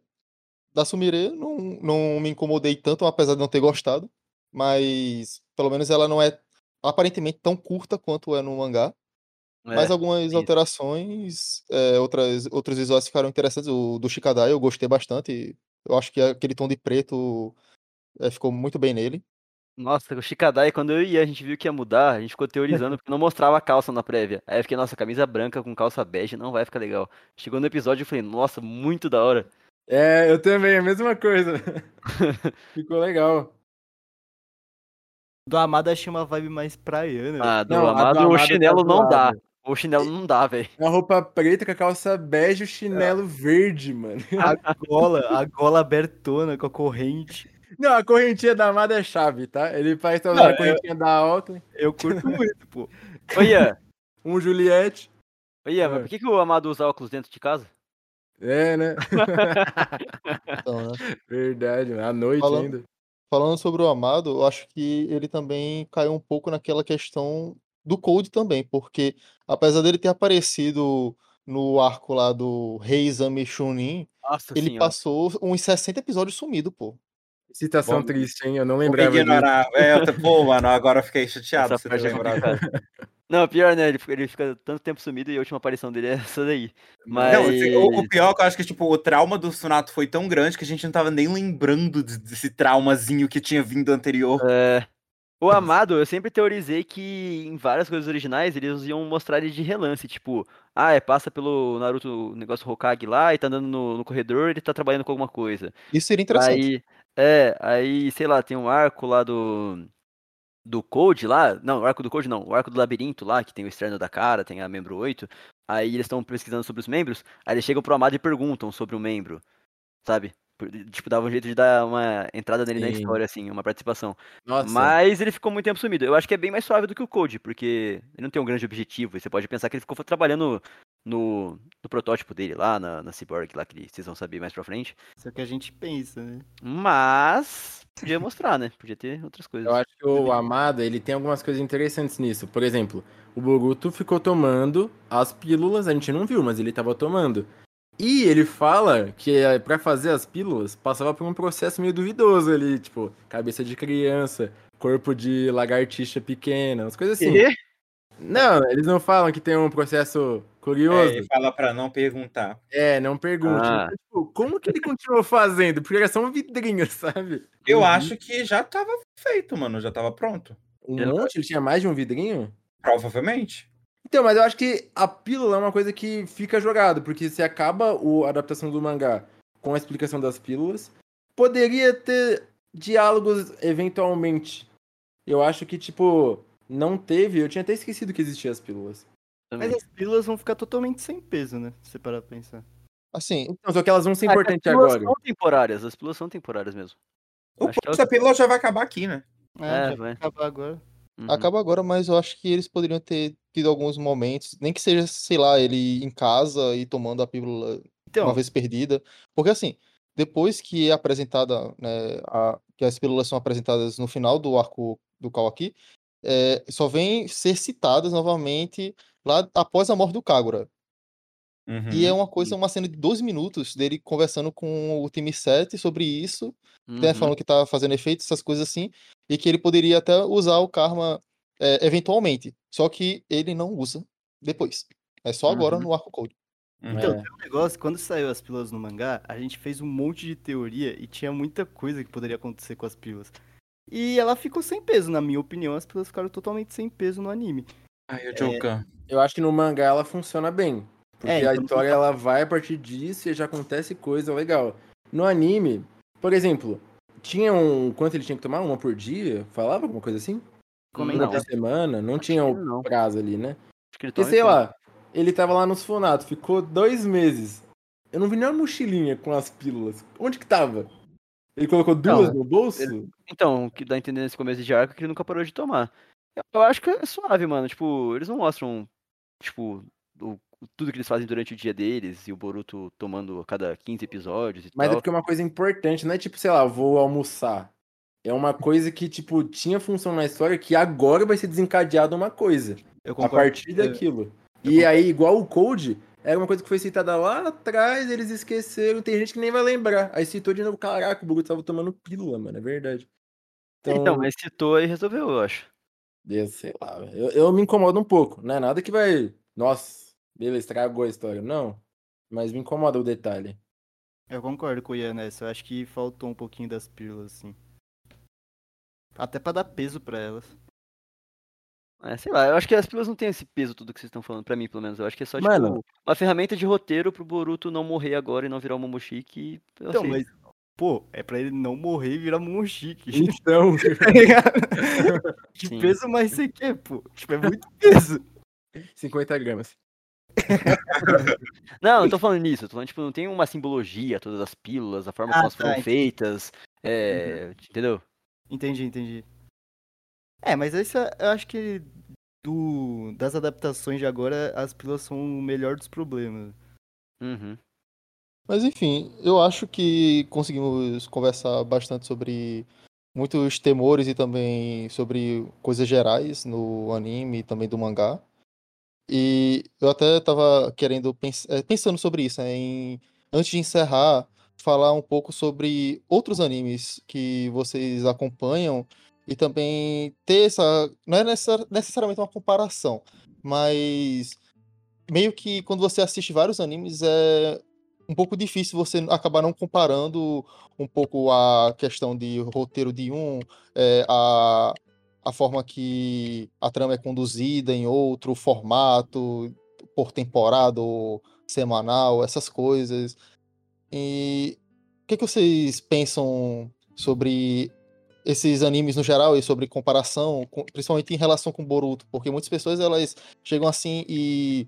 da Sumire não, não me incomodei tanto, apesar de não ter gostado. Mas pelo menos ela não é aparentemente tão curta quanto é no mangá. Mas É, algumas isso. alterações, é, outras, outros visuais ficaram interessantes. O do Shikadai eu gostei bastante. Eu acho que aquele tom de preto é, ficou muito bem nele. Nossa, o Shikadai, quando eu e a gente viu que ia mudar, a gente ficou teorizando porque não mostrava a calça na prévia. Aí eu fiquei, nossa, camisa branca com calça bege não vai ficar legal. Chegou no episódio e falei, nossa, muito da hora. É, eu também, a mesma coisa. Ficou legal. Do Amado achei uma vibe mais praiana. Ah, do Não, a do amado, o Amado tá chinelo não dá. O chinelo não dá, velho. Uma roupa preta com a calça bege e o chinelo verde, mano. A gola, a gola abertona com a corrente. Não, a correntinha da Amada é chave, tá? Ele faz Não, a correntinha da Oakley, Eu curto muito, pô. Ian, um Juliette. Ian, É. mas por que, que o amado usa óculos dentro de casa? É, né? Então, né? Verdade, mano. À noite Falando- ainda. Falando sobre o Amado, eu acho que ele também caiu um pouco naquela questão do Cold também, porque apesar dele ter aparecido no arco lá do Rei Exame Chunin, Nossa ele senhora. passou uns 60 episódios sumido, pô. Citação Bom, triste, hein? Eu não lembrava ignorar. É, eu pô, mano, agora eu fiquei chateado você ter é lembrado. Não, pior, né? Ele fica, ele fica tanto tempo sumido e a última aparição dele é essa daí. Mas. Não, assim, o, o pior é que eu acho que tipo, o trauma do Sunato foi tão grande que a gente não tava nem lembrando de- desse traumazinho que tinha vindo anterior. É, O Amado, eu sempre teorizei que em várias coisas originais eles iam mostrar ele de relance, tipo, ah, é, passa pelo Naruto, o negócio Hokage lá e tá andando no, no corredor, ele tá trabalhando com alguma coisa. Isso seria interessante. Aí, é, aí, sei lá, tem um arco lá do do Code lá, não, o arco do Code não, o arco do labirinto lá, que tem o externo da cara, tem a membro 8. Aí eles estão pesquisando sobre os membros, aí eles chegam pro Amado e perguntam sobre o membro, sabe? Tipo, dava um jeito de dar uma entrada nele na Sim. história, assim, uma participação. Nossa. Mas ele ficou muito tempo sumido. Eu acho que é bem mais suave do que o Code, porque ele não tem um grande objetivo. E você pode pensar que ele ficou trabalhando no, no protótipo dele lá, na, na Cyborg, lá que vocês vão saber mais pra frente. Isso é o que a gente pensa, né? Mas podia mostrar, né? Podia ter outras coisas. Eu acho que o Amada, ele tem algumas coisas interessantes nisso. Por exemplo, o Boruto ficou tomando as pílulas, a gente não viu, mas ele tava tomando. E ele fala que eh, pra fazer as pílulas, passava por um processo meio duvidoso ali, tipo, cabeça de criança, corpo de lagartixa pequena, umas coisas assim. Quê? Não, eles não falam que tem um processo curioso. É, ele fala pra não perguntar. É, não pergunte. Ah. Então, tipo, como que ele continuou fazendo? Porque era só um vidrinho, sabe? Eu Uhum. acho que já tava feito, mano. Já tava pronto. Um Ele- monte? Ele tinha mais de um vidrinho? Provavelmente. Então, mas eu acho que a pílula é uma coisa que fica jogado, porque se acaba a adaptação do mangá com a explicação das pílulas, poderia ter diálogos eventualmente. Eu acho que, tipo, não teve. Eu tinha até esquecido que existiam as pílulas. Também. Mas as pílulas vão ficar totalmente sem peso, né? Se você parar pra pensar. Assim, Então, só que elas vão ser Ah, importantes as pílulas agora. são temporárias, as pílulas são temporárias mesmo. O Acho da pílula já vai acabar aqui, né? É, É, vai acabar agora. Uhum. acaba agora, mas eu acho que eles poderiam ter tido alguns momentos, nem que seja, sei lá, ele em casa e tomando a pílula Então, uma vez perdida. Porque assim, depois que é apresentada, né, a- que as pílulas são apresentadas no final do arco do Kawaki, é, só vem ser citadas novamente lá após a morte do Kagura. E é Uhum. uma coisa, uma cena de 12 minutos dele conversando com o time 7 sobre isso, né, Uhum. falando que tá fazendo efeito, essas coisas assim, e que ele poderia até usar o karma é, eventualmente. Só que ele não usa depois. É só agora Uhum. no arco code. Uhum. Então, É. tem um negócio, quando saiu as pílulas no mangá, a gente fez um monte de teoria e tinha muita coisa que poderia acontecer com as pílulas. E ela ficou sem peso, na minha opinião, as pílulas ficaram totalmente sem peso no anime. Ai, o Joker. Eu acho que no mangá ela funciona bem. Porque É, a então- história ela vai a partir disso e já acontece coisa legal. No anime, por exemplo, tinha um. Quanto ele tinha que tomar? Uma por dia? Falava alguma coisa assim? Como é Uma Não. por semana? Não Acho tinha o não. prazo ali, né? Ele Porque sei lá, ele tava lá nos Funato, ficou dois meses. Eu não vi nenhuma mochilinha com as pílulas. Onde que tava? Ele colocou duas Não, no bolso? Então, o que dá a entender nesse começo de arco é que ele nunca parou de tomar. Eu, acho que é suave, mano. Tipo, eles não mostram, tipo, o- tudo que eles fazem durante o dia deles e o Boruto tomando a cada 15 episódios e Mas é tal. porque é uma coisa importante, não é tipo, sei lá, vou almoçar. É uma coisa que, tipo, tinha função na história que agora vai ser desencadeada uma coisa. Eu A partir É, daquilo. eu E aí, igual o Code, era uma coisa que foi citada lá atrás, eles esqueceram, tem gente que nem vai lembrar. Aí citou de novo, caraca, o Boruto tava tomando pílula, mano, é verdade. Então, Então, mas citou e resolveu, eu acho. Eu sei lá, eu, eu me incomodo um pouco, não é nada que vai, nossa, beleza, estragou a história, não. Mas me incomoda o detalhe. Eu concordo com o Ian nessa. Eu acho que faltou um pouquinho das pílulas, assim. Até pra dar peso pra elas. É, sei lá, eu acho que as pílulas não têm esse peso todo que vocês estão falando, pra mim, pelo menos. Eu acho que é só, Mano. tipo, uma ferramenta de roteiro pro Boruto não morrer agora e não virar o Momoshiki. Então, sei. mas, pô, é pra ele não morrer e virar Momoshiki. Então, tá ligado? que Sim. peso mais você quer, pô? Tipo, é muito peso. 50 gramas. Não, não tô falando nisso, eu tô falando, tipo, não tem uma simbologia, todas as pílulas, a forma Ah, como elas tá, foram entendi. feitas, é, entendeu? Entendi, entendi. É, mas esse é- eu acho que do, das adaptações de agora, as pílulas são o melhor dos problemas. Uhum. Mas enfim, eu acho que conseguimos conversar bastante sobre muitos temores e também sobre coisas gerais no anime e também do mangá. E eu até tava querendo, pens- eh, pensando sobre isso, né, em, antes de encerrar, falar um pouco sobre outros animes que vocês acompanham e também ter essa, não é necessar- necessariamente uma comparação, mas meio que quando você assiste vários animes é um pouco difícil você acabar não comparando um pouco a questão de roteiro de um, é, a, a forma que a trama é conduzida em outro formato, por temporada ou semanal, essas coisas. E o que, que vocês pensam sobre esses animes no geral e sobre comparação, principalmente em relação com Boruto? Porque muitas pessoas elas chegam assim e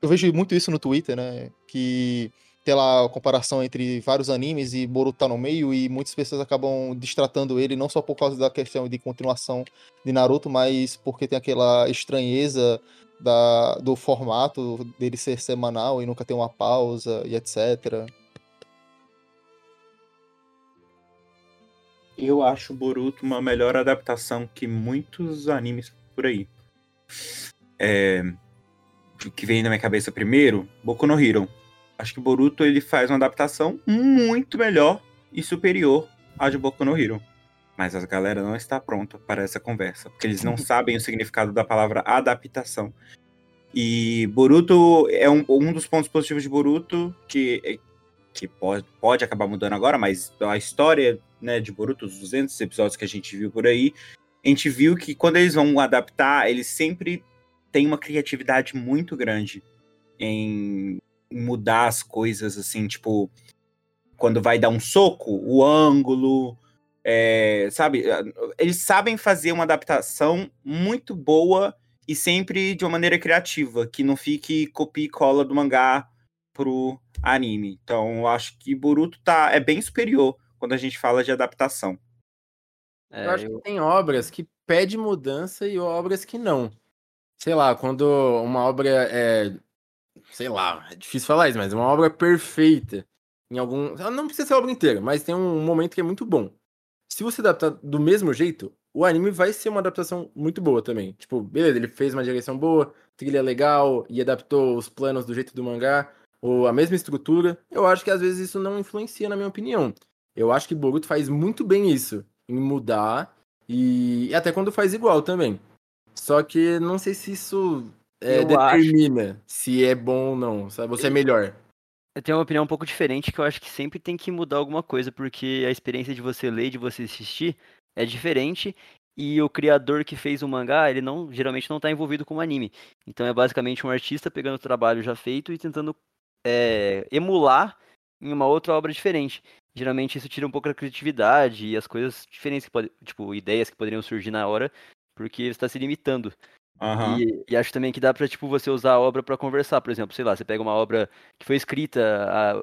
eu vejo muito isso no Twitter, né? Que tem lá a comparação entre vários animes e Boruto tá no meio e muitas pessoas acabam distratando ele não só por causa da questão de continuação de Naruto, mas porque tem aquela estranheza da, do formato dele ser semanal e nunca ter uma pausa e etc. Eu acho Boruto uma melhor adaptação que muitos animes por aí. É... O que vem na minha cabeça primeiro, Boku no Hero. Acho que Boruto ele faz uma adaptação muito melhor e superior à de Boku no Hero. Mas a galera não está pronta para essa conversa, porque eles não sabem o significado da palavra adaptação. E Boruto é um, um dos pontos positivos de Boruto, que, que pode, pode acabar mudando agora, mas a história né, de Boruto, os 200 episódios que a gente viu por aí, a gente viu que quando eles vão adaptar, eles sempre têm uma criatividade muito grande em mudar as coisas, assim, tipo, quando vai dar um soco, o ângulo, é, sabe? Eles sabem fazer uma adaptação muito boa e sempre de uma maneira criativa, que não fique copia e cola do mangá pro anime. Então, eu acho que Boruto tá, é bem superior quando a gente fala de adaptação. É, eu acho eu... que tem obras que pede mudança e obras que não. Sei lá, quando uma obra é sei lá, é difícil falar isso, mas é uma obra perfeita em algum. Não precisa ser a obra inteira, mas tem um momento que é muito bom. Se você adaptar do mesmo jeito, o anime vai ser uma adaptação muito boa também. Tipo, beleza, ele fez uma direção boa, trilha legal e adaptou os planos do jeito do mangá, ou a mesma estrutura. Eu acho que às vezes isso não influencia, na minha opinião. Eu acho que Boruto faz muito bem isso, em mudar e, e até quando faz igual também. Só que não sei se isso é, determina acho... se é bom ou não, sabe? Você é melhor. Eu tenho uma opinião um pouco diferente, que eu acho que sempre tem que mudar alguma coisa, porque a experiência de você ler, de você assistir, é diferente, e o criador que fez o mangá, ele não geralmente não está envolvido com o anime. Então é basicamente um artista pegando o trabalho já feito e tentando é, emular em uma outra obra diferente. Geralmente isso tira um pouco da criatividade e as coisas diferentes, que pode, tipo, ideias que poderiam surgir na hora, porque você está se limitando. Uhum. E, e, acho também que dá pra, tipo, você usar a obra para conversar. Por exemplo, sei lá, você pega uma obra que foi escrita há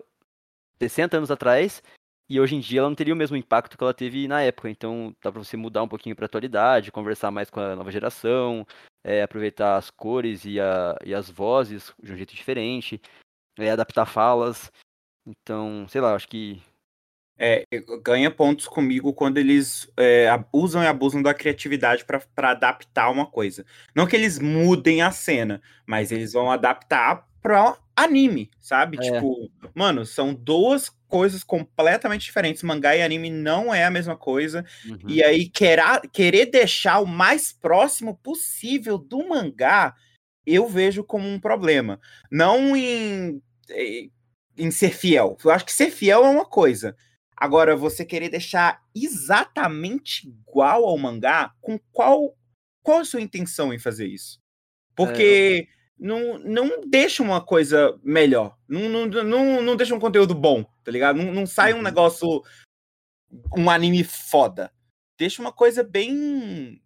60 anos atrás e hoje em dia ela não teria o mesmo impacto que ela teve na época. Então dá pra você mudar um pouquinho pra atualidade, conversar mais com a nova geração, é, aproveitar as cores e, a, e as vozes de um jeito diferente, é, adaptar falas. Então, sei lá, acho que é, ganha pontos comigo quando eles é, usam e abusam da criatividade para adaptar uma coisa. Não que eles mudem a cena, mas eles vão adaptar para anime, sabe? É. Tipo, mano, são duas coisas completamente diferentes. Mangá e anime não é a mesma coisa. Uhum. E aí, querer, querer deixar o mais próximo possível do mangá, eu vejo como um problema. Não em, em ser fiel. Eu acho que ser fiel é uma coisa Agora, você querer deixar exatamente igual ao mangá, com qual qual a sua intenção em fazer isso? Porque é. não, não deixa uma coisa melhor. Não, não, não, não deixa um conteúdo bom, tá ligado? Não, não sai um uhum. negócio. um anime foda. Deixa uma coisa bem.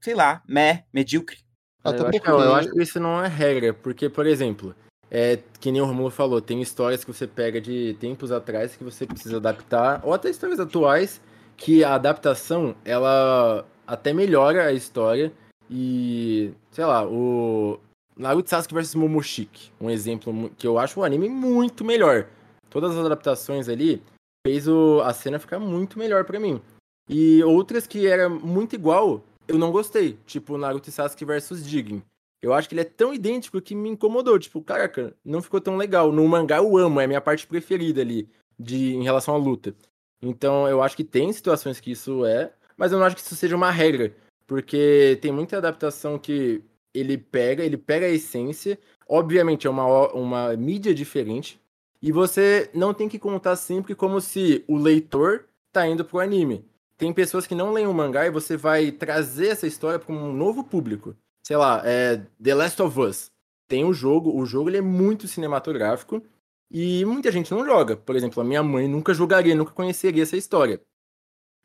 sei lá, meh, medíocre. Até eu, porque... acho, eu acho que isso não é regra, porque, por exemplo, é, que nem o Romulo falou, tem histórias que você pega de tempos atrás que você precisa adaptar, ou até histórias atuais, que a adaptação, ela até melhora a história. E, sei lá, o Naruto Sasuke vs Momoshiki, um exemplo que eu acho o anime muito melhor. Todas as adaptações ali fez o, a cena ficar muito melhor para mim. E outras que era muito igual, eu não gostei, tipo Naruto Sasuke vs Jigen. Eu acho que ele é tão idêntico que me incomodou. Tipo, caraca, não ficou tão legal. No mangá eu amo, é a minha parte preferida ali de, em relação à luta. Então eu acho que tem situações que isso é, mas eu não acho que isso seja uma regra. Porque tem muita adaptação que ele pega, ele pega a essência. Obviamente é uma, uma mídia diferente. E você não tem que contar sempre como se o leitor tá indo pro anime. tem pessoas que não leem o mangá e você vai trazer essa história para um novo público. Sei lá, é The Last of Us. Tem o jogo, o jogo ele é muito cinematográfico e muita gente não joga. Por exemplo, a minha mãe nunca jogaria, nunca conheceria essa história.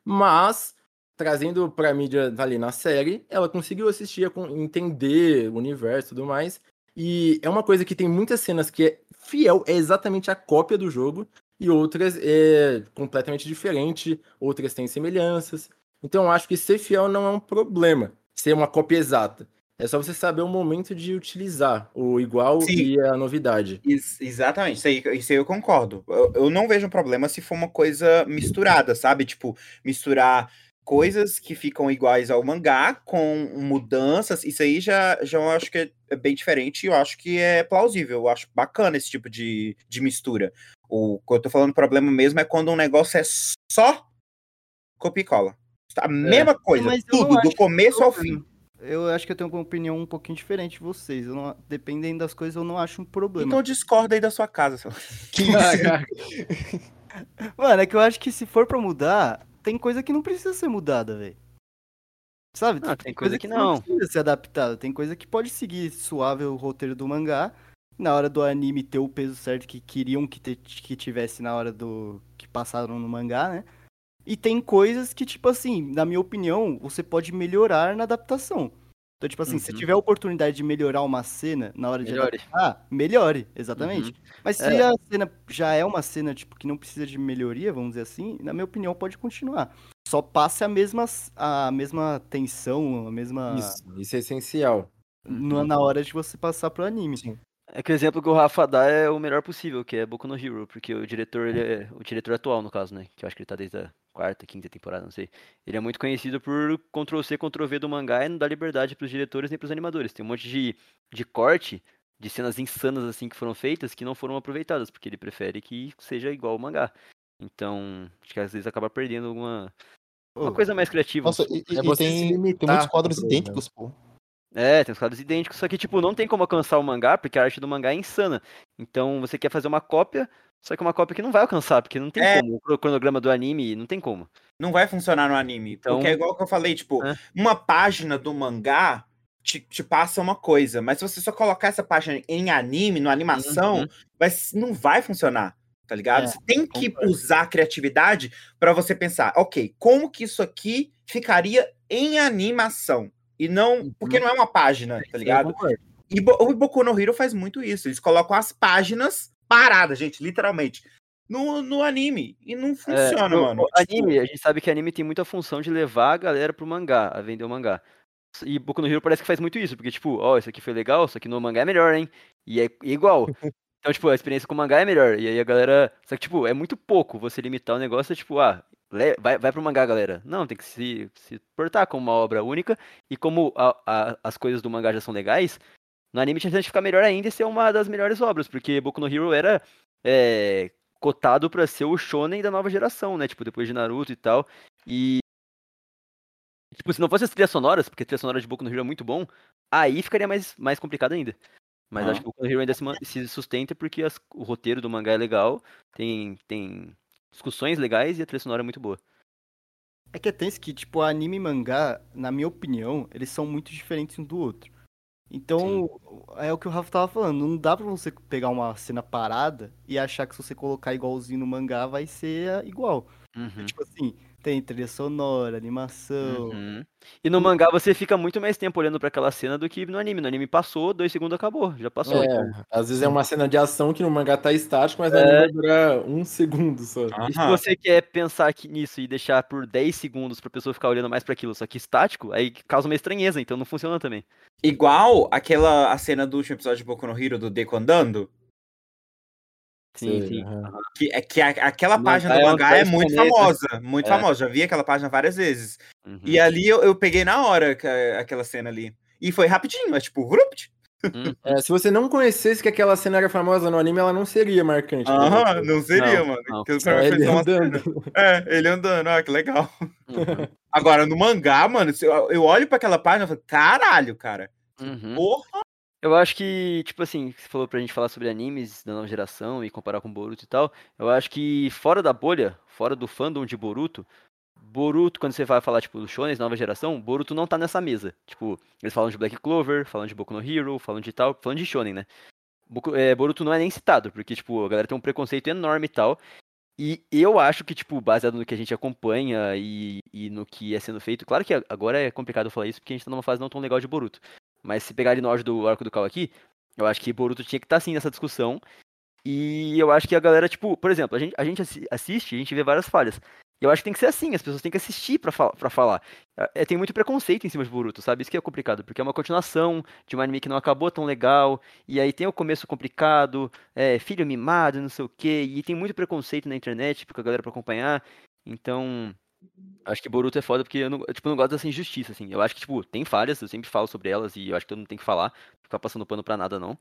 Mas trazendo para mídia ali na série, ela conseguiu assistir, entender o universo e tudo mais. E é uma coisa que tem muitas cenas que é fiel, é exatamente a cópia do jogo, e outras é completamente diferente, outras têm semelhanças. Então acho que ser fiel não é um problema, ser uma cópia exata. É só você saber o momento de utilizar o igual Sim. e a novidade. Ex exatamente, isso aí, isso aí eu concordo. Eu, eu não vejo um problema se for uma coisa misturada, sabe? Tipo, misturar coisas que ficam iguais ao mangá, com mudanças, isso aí já, já eu acho que é bem diferente e eu acho que é plausível, eu acho bacana esse tipo de, de mistura. O que eu tô falando problema mesmo é quando um negócio é só copia e cola. A é. mesma coisa, tudo, do começo ao fim. Eu acho que eu tenho uma opinião um pouquinho diferente de vocês. Eu não, dependendo das coisas, eu não acho um problema. Então discorda aí da sua casa, seu. Que Mano, é que eu acho que se for pra mudar, tem coisa que não precisa ser mudada, velho. Sabe? Não, tem, coisa, coisa que, que, não. precisa ser adaptada. Tem coisa que pode seguir suave o roteiro do mangá. Na hora do anime ter o peso certo que queriam que, te, que tivesse na hora do. que passaram no mangá, né? E tem coisas que, tipo assim, na minha opinião, você pode melhorar na adaptação. Então, tipo assim, uhum. se tiver a oportunidade de melhorar uma cena na hora melhore. de adaptar, melhore, exatamente. Uhum. Mas se é. a cena já é uma cena, tipo, que não precisa de melhoria, vamos dizer assim, na minha opinião, pode continuar. Só passe a mesma, a mesma tensão, a mesma... Isso, isso é essencial. Na, na hora de você passar pro anime. Sim. É que o exemplo que o Rafa dá é o melhor possível, que é Boku no Hero, porque o diretor, ele é o diretor atual, no caso, né? Que eu acho que ele tá desde a quarta, quinta temporada, não sei. Ele é muito conhecido por Ctrl-C, Ctrl-V do mangá e não dá liberdade pros diretores nem pros animadores. Tem um monte de, de corte, de cenas insanas assim que foram feitas, que não foram aproveitadas, porque ele prefere que seja igual ao mangá. Então, acho que às vezes acaba perdendo alguma... Uma coisa mais criativa. Nossa, e, é e tem, tem muitos quadros idênticos, pô. É, tem os quadros idênticos, só que, tipo, não tem como alcançar o mangá, porque a arte do mangá é insana. Então, você quer fazer uma cópia, só que uma cópia que não vai alcançar, porque não tem é. como. O cronograma do anime não tem como. Não vai funcionar no anime. Então... Porque é igual que eu falei, tipo, é. uma página do mangá te, te, passa uma coisa, mas se você só colocar essa página em anime, no animação, uhum. vai, não vai funcionar. Tá ligado? É, você tem que concordo. usar a criatividade para você pensar, ok, como que isso aqui ficaria em animação? E não. Porque uhum. não é uma página, tá ligado? E o Boku no Hero faz muito isso. Eles colocam as páginas paradas, gente, literalmente. No, no anime. E não é, funciona, é, mano. Anime, tipo... a gente sabe que anime tem muita função de levar a galera pro mangá, a vender o mangá. E Boku no Hero parece que faz muito isso, porque, tipo, ó, oh, isso aqui foi legal, isso aqui no mangá é melhor, hein? E é igual. Então, tipo, a experiência com o mangá é melhor. E aí a galera. Só que, tipo, é muito pouco você limitar o negócio, tipo, ah, vai, vai pro mangá, galera. Não, tem que se, se portar como uma obra única. E como a, a, as coisas do mangá já são legais, no anime tinha que ficar melhor ainda e ser uma das melhores obras, porque Boku no Hero era é, cotado para ser o shonen da nova geração, né? Tipo, depois de Naruto e tal. E. Tipo, se não fosse as trilhas sonoras, porque a trilha sonora de Boku no Hero é muito bom, aí ficaria mais, mais complicado ainda. Mas ah. acho que Boku no Hero ainda se, se sustenta porque as, o roteiro do mangá é legal, tem, tem discussões legais e a trilha sonora é muito boa. É que é tenso que, tipo, anime e mangá, na minha opinião, eles são muito diferentes um do outro. Então, Sim. é o que o Rafa tava falando, não dá pra você pegar uma cena parada e achar que se você colocar igualzinho no mangá vai ser igual. Uhum. Tipo assim, tem trilha sonora, animação. Uhum. E no mangá você fica muito mais tempo olhando para aquela cena do que no anime. No anime passou, dois segundos acabou, já passou. É, então. às vezes é uma cena de ação que no mangá tá estático, mas no é... anime dura um segundo só. E se você quer pensar aqui nisso e deixar por 10 segundos pra pessoa ficar olhando mais para aquilo, só que estático, aí causa uma estranheza, então não funciona também. Igual aquela a cena do último episódio de Boku no Hero do Deco andando, Sim, sim. Que, é que a, aquela página do é mangá é muito famosa, muito é. famosa. Já vi aquela página várias vezes. Uhum. E ali eu, eu, peguei na hora aquela cena ali. E foi rapidinho, é tipo, vurupt. Uhum. É, se você não conhecesse que aquela cena era famosa no anime, ela não seria marcante. Aham, não seria, não, mano. Não. É, ele andando. é, ele andando, ah, que legal. Uhum. Agora, no mangá, mano, eu olho para aquela página e falo, caralho, cara. Uhum. Porra, eu acho que, tipo assim, você falou pra gente falar sobre animes da nova geração e comparar com Boruto e tal. Eu acho que fora da bolha, fora do fandom de Boruto, Boruto, quando você vai falar, tipo, do Shonen, nova geração, Boruto não tá nessa mesa. Tipo, eles falam de Black Clover, falam de Boku no Hero, falam de tal, falam de Shonen, né? É, Boruto não é nem citado, porque, tipo, a galera tem um preconceito enorme e tal. E eu acho que, tipo, baseado no que a gente acompanha e, e no que é sendo feito, claro que agora é complicado falar isso, porque a gente tá numa fase não tão legal de Boruto. Mas se pegar ali no auge do arco do Cal aqui, eu acho que Boruto tinha que estar tá, sim nessa discussão. E eu acho que a galera, tipo, por exemplo, a gente, a gente assiste, a gente vê várias falhas. Eu acho que tem que ser assim, as pessoas têm que assistir pra, fal pra falar. É, tem muito preconceito em cima de Boruto, sabe? Isso que é complicado, porque é uma continuação de um anime que não acabou tão legal, e aí tem o começo complicado, é, filho mimado, não sei o quê, e tem muito preconceito na internet, porque a galera pra acompanhar. Então, acho que Boruto é foda porque eu não, eu, tipo, não gosto dessa injustiça, assim. Eu acho que, tipo, tem falhas, eu sempre falo sobre elas, e eu acho que todo mundo tem que falar, ficar passando pano pra nada, não.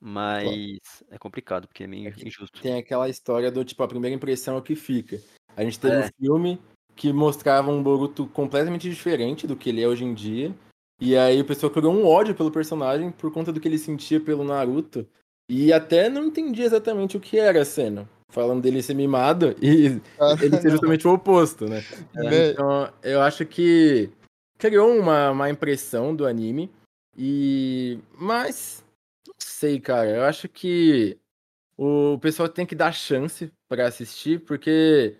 Mas é complicado, porque é meio é injusto. Tem aquela história do tipo, a primeira impressão é o que fica. A gente teve é. um filme que mostrava um Boruto completamente diferente do que ele é hoje em dia. E aí o pessoal criou um ódio pelo personagem por conta do que ele sentia pelo Naruto. E até não entendia exatamente o que era a cena. Falando dele ser mimado e ah, ele ser justamente o oposto, né? É. Então, eu acho que criou uma, uma impressão do anime. E. Mas sei, cara. Eu acho que o pessoal tem que dar chance para assistir, porque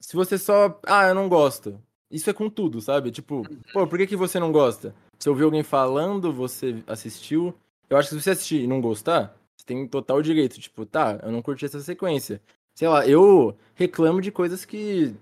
se você só. Ah, eu não gosto. Isso é com tudo, sabe? Tipo, pô, por que, que você não gosta? Você ouviu alguém falando, você assistiu. Eu acho que se você assistir e não gostar, tem total direito. Tipo, tá, eu não curti essa sequência. Sei lá, eu reclamo de coisas que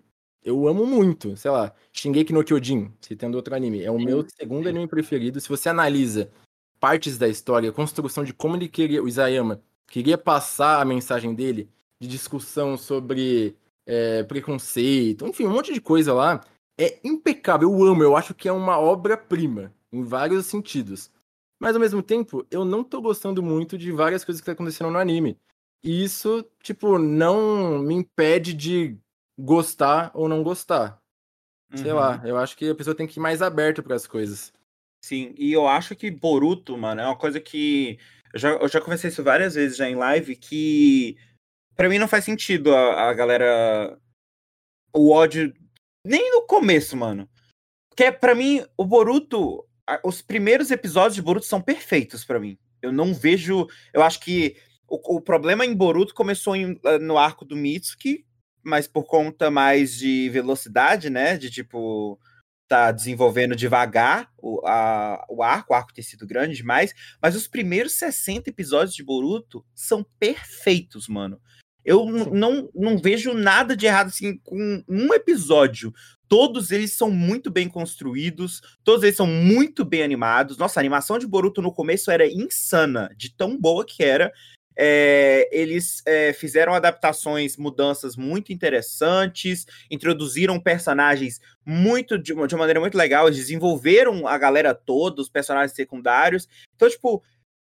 eu amo muito. Sei lá, Shingeki no Kyojin, citando outro anime. É o meu segundo anime preferido. Se você analisa partes da história, a construção de como ele queria, o Isayama queria passar a mensagem dele, de discussão sobre é, preconceito, enfim, um monte de coisa lá, é impecável. Eu amo, eu acho que é uma obra-prima, em vários sentidos. Mas ao mesmo tempo, eu não tô gostando muito de várias coisas que tá acontecendo no anime. E isso, tipo, não me impede de gostar ou não gostar. Sei uhum. lá, eu acho que a pessoa tem que ir mais aberta para as coisas. Sim, e eu acho que Boruto, mano, é uma coisa que. Eu já, eu já conversei isso várias vezes já em live, que para mim não faz sentido a, a galera. O ódio. Nem no começo, mano. Porque para mim, o Boruto. Os primeiros episódios de Boruto são perfeitos para mim. Eu não vejo. Eu acho que o, o problema em Boruto começou em, no arco do Mitsuki, mas por conta mais de velocidade, né? De tipo tá desenvolvendo devagar o, a, o arco, o arco ter sido grande demais, mas os primeiros 60 episódios de Boruto são perfeitos, mano. Eu não, não vejo nada de errado assim com um episódio. Todos eles são muito bem construídos, todos eles são muito bem animados. Nossa, a animação de Boruto no começo era insana, de tão boa que era. É, eles é, fizeram adaptações, mudanças muito interessantes, introduziram personagens muito de uma, de uma maneira muito legal, desenvolveram a galera toda, os personagens secundários. Então, tipo,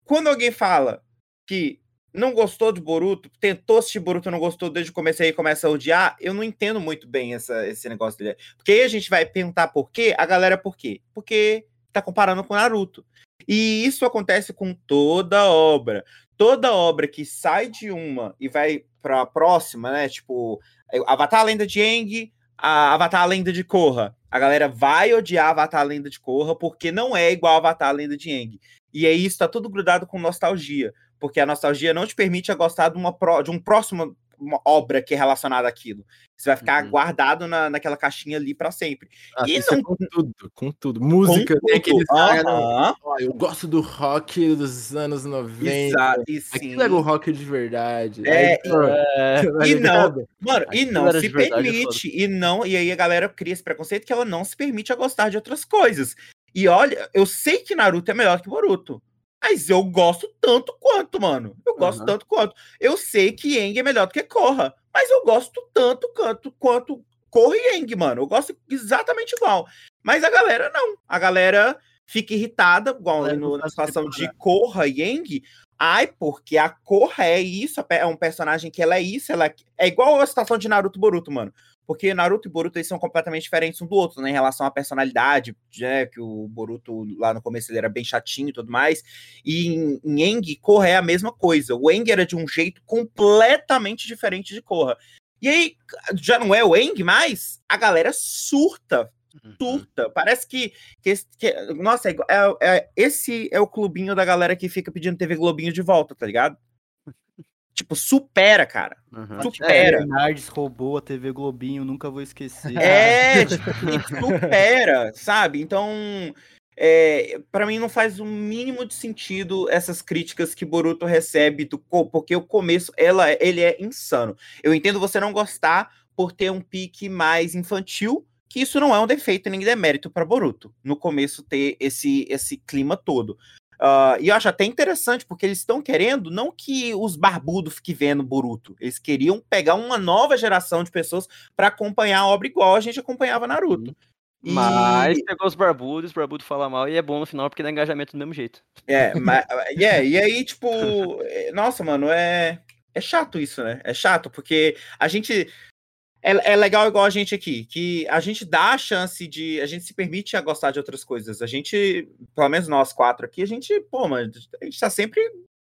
quando alguém fala que não gostou de Boruto, tentou assistir Boruto, não gostou desde o começo aí começa a odiar, eu não entendo muito bem essa, esse negócio dele. Porque aí a gente vai perguntar por quê, a galera por quê? Porque tá comparando com Naruto. E isso acontece com toda obra toda obra que sai de uma e vai para a próxima, né? Tipo, Avatar a Lenda de Aang, a Avatar a Lenda de Korra. A galera vai odiar Avatar a Lenda de Korra porque não é igual Avatar a Lenda de Aang. E aí isso tá tudo grudado com nostalgia, porque a nostalgia não te permite a gostar de, uma pro, de um próximo uma obra que é relacionada àquilo. Você vai ficar uhum. guardado na, naquela caixinha ali para sempre. Ah, e não... É com tudo, com tudo. Música, com tem aqueles ah, eu gosto do rock dos anos 90. Exato, e sim. Aquilo era o rock de verdade. É, aí, é... Tá e não, mano, e não se permite, e não, e aí a galera cria esse preconceito que ela não se permite a gostar de outras coisas. E olha, eu sei que Naruto é melhor que Boruto. Mas eu gosto tanto quanto, mano. Eu gosto uhum. tanto quanto. Eu sei que Eng é melhor do que Corra. Mas eu gosto tanto quanto, quanto Corra e Eng, mano. Eu gosto exatamente igual. Mas a galera não. A galera fica irritada, igual é, no, na situação de Corra e Eng. Ai, porque a Corra é isso, é um personagem que ela é isso, ela é, é igual a situação de Naruto Boruto, mano. Porque Naruto e Boruto eles são completamente diferentes um do outro, né? Em relação à personalidade, né? Que o Boruto lá no começo ele era bem chatinho e tudo mais. E em, em Eng, Korra é a mesma coisa. O Eng era de um jeito completamente diferente de Korra. E aí, já não é o Eng mais, a galera surta. Uhum. Surta. Parece que. que, que nossa, é, é, esse é o clubinho da galera que fica pedindo TV Globinho de volta, tá ligado? Tipo, supera, cara. Uhum. Supera. Bernardes roubou a TV Globinho, nunca vou esquecer. É, tipo, supera, sabe? Então, é, para mim não faz o mínimo de sentido essas críticas que Boruto recebe do porque o começo ela ele é insano. Eu entendo você não gostar por ter um pique mais infantil, que isso não é um defeito nem demérito para Boruto. No começo ter esse esse clima todo. Uh, e eu acho até interessante, porque eles estão querendo não que os barbudos fiquem vendo Boruto. Eles queriam pegar uma nova geração de pessoas para acompanhar a obra igual a gente acompanhava Naruto. E... Mas pegou os barbudos, os barbudos falam mal e é bom no final porque dá engajamento do mesmo jeito. É, mas, yeah, e aí, tipo, nossa, mano, é, é chato isso, né? É chato, porque a gente. É, é legal igual a gente aqui, que a gente dá a chance de. A gente se permite a gostar de outras coisas. A gente, pelo menos nós quatro aqui, a gente, pô, mano, a gente tá sempre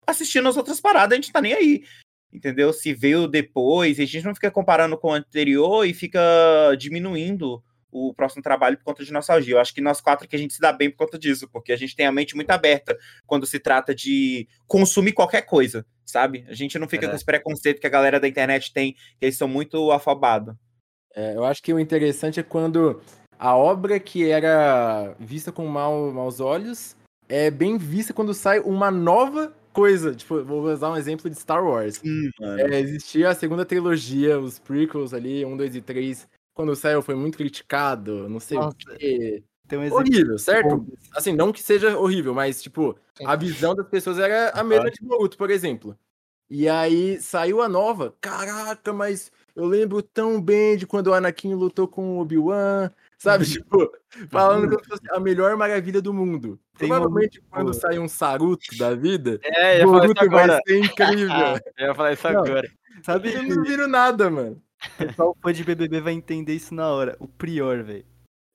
assistindo as outras paradas, a gente tá nem aí. Entendeu? Se veio depois, a gente não fica comparando com o anterior e fica diminuindo o próximo trabalho por conta de nostalgia. Eu acho que nós quatro que a gente se dá bem por conta disso, porque a gente tem a mente muito aberta quando se trata de consumir qualquer coisa, sabe? A gente não fica é. com esse preconceito que a galera da internet tem, que eles são muito afobados. É, eu acho que o interessante é quando a obra que era vista com mal, maus olhos é bem vista quando sai uma nova coisa. Tipo, vou usar um exemplo de Star Wars. Hum, é, existia a segunda trilogia, os prequels ali, um, dois e três quando saiu foi muito criticado, não sei Nossa, o quê. Tem um horrível, certo? Assim, não que seja horrível, mas, tipo, a visão das pessoas era a mesma de Boruto, por exemplo. E aí saiu a nova. Caraca, mas eu lembro tão bem de quando o Anakin lutou com o Obi-Wan, sabe? Uhum. Tipo, falando se fosse a melhor maravilha do mundo. Tem Provavelmente um... quando sair um Saruto da vida, é, Boruto vai ser incrível. eu ia falar isso não, agora. Sabe? Eu não viro nada, mano. O pessoal fã de BBB vai entender isso na hora. O Prior, velho.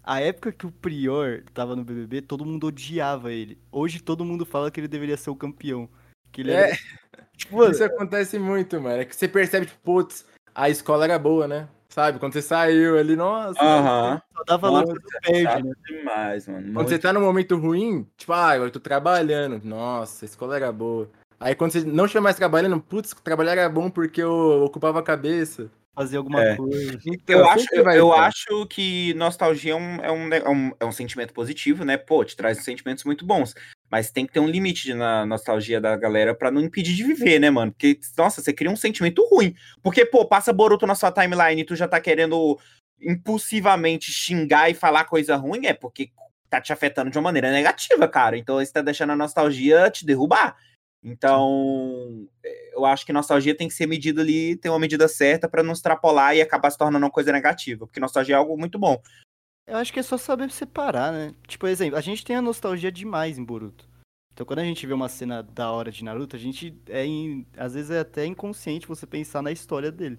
A época que o Prior tava no BBB, todo mundo odiava ele. Hoje todo mundo fala que ele deveria ser o campeão. Que ele é. Era... Tipo, isso acontece muito, mano. É que você percebe, tipo, putz, a escola era boa, né? Sabe? Quando você saiu ali, nossa. Aham. Só dava lá quando perde, né? demais, mano. Quando você tá num momento ruim, tipo, ah, eu tô trabalhando. Nossa, a escola era boa. Aí quando você não estiver mais trabalhando, putz, trabalhar era bom porque eu ocupava a cabeça fazer alguma é. coisa. Então, eu acho, eu, eu acho que nostalgia é um, é, um, é, um, é um sentimento positivo, né? Pô, te traz sentimentos muito bons. Mas tem que ter um limite de, na nostalgia da galera para não impedir de viver, né, mano? Porque, nossa, você cria um sentimento ruim. Porque, pô, passa Boruto na sua timeline e tu já tá querendo impulsivamente xingar e falar coisa ruim, é porque tá te afetando de uma maneira negativa, cara. Então você tá deixando a nostalgia te derrubar. Então, eu acho que nostalgia tem que ser medida ali, tem uma medida certa para não extrapolar e acabar se tornando uma coisa negativa, porque nostalgia é algo muito bom. Eu acho que é só saber separar, né? Tipo, exemplo, a gente tem a nostalgia demais em Boruto. Então, quando a gente vê uma cena da hora de Naruto, a gente é, in... às vezes é até inconsciente você pensar na história dele.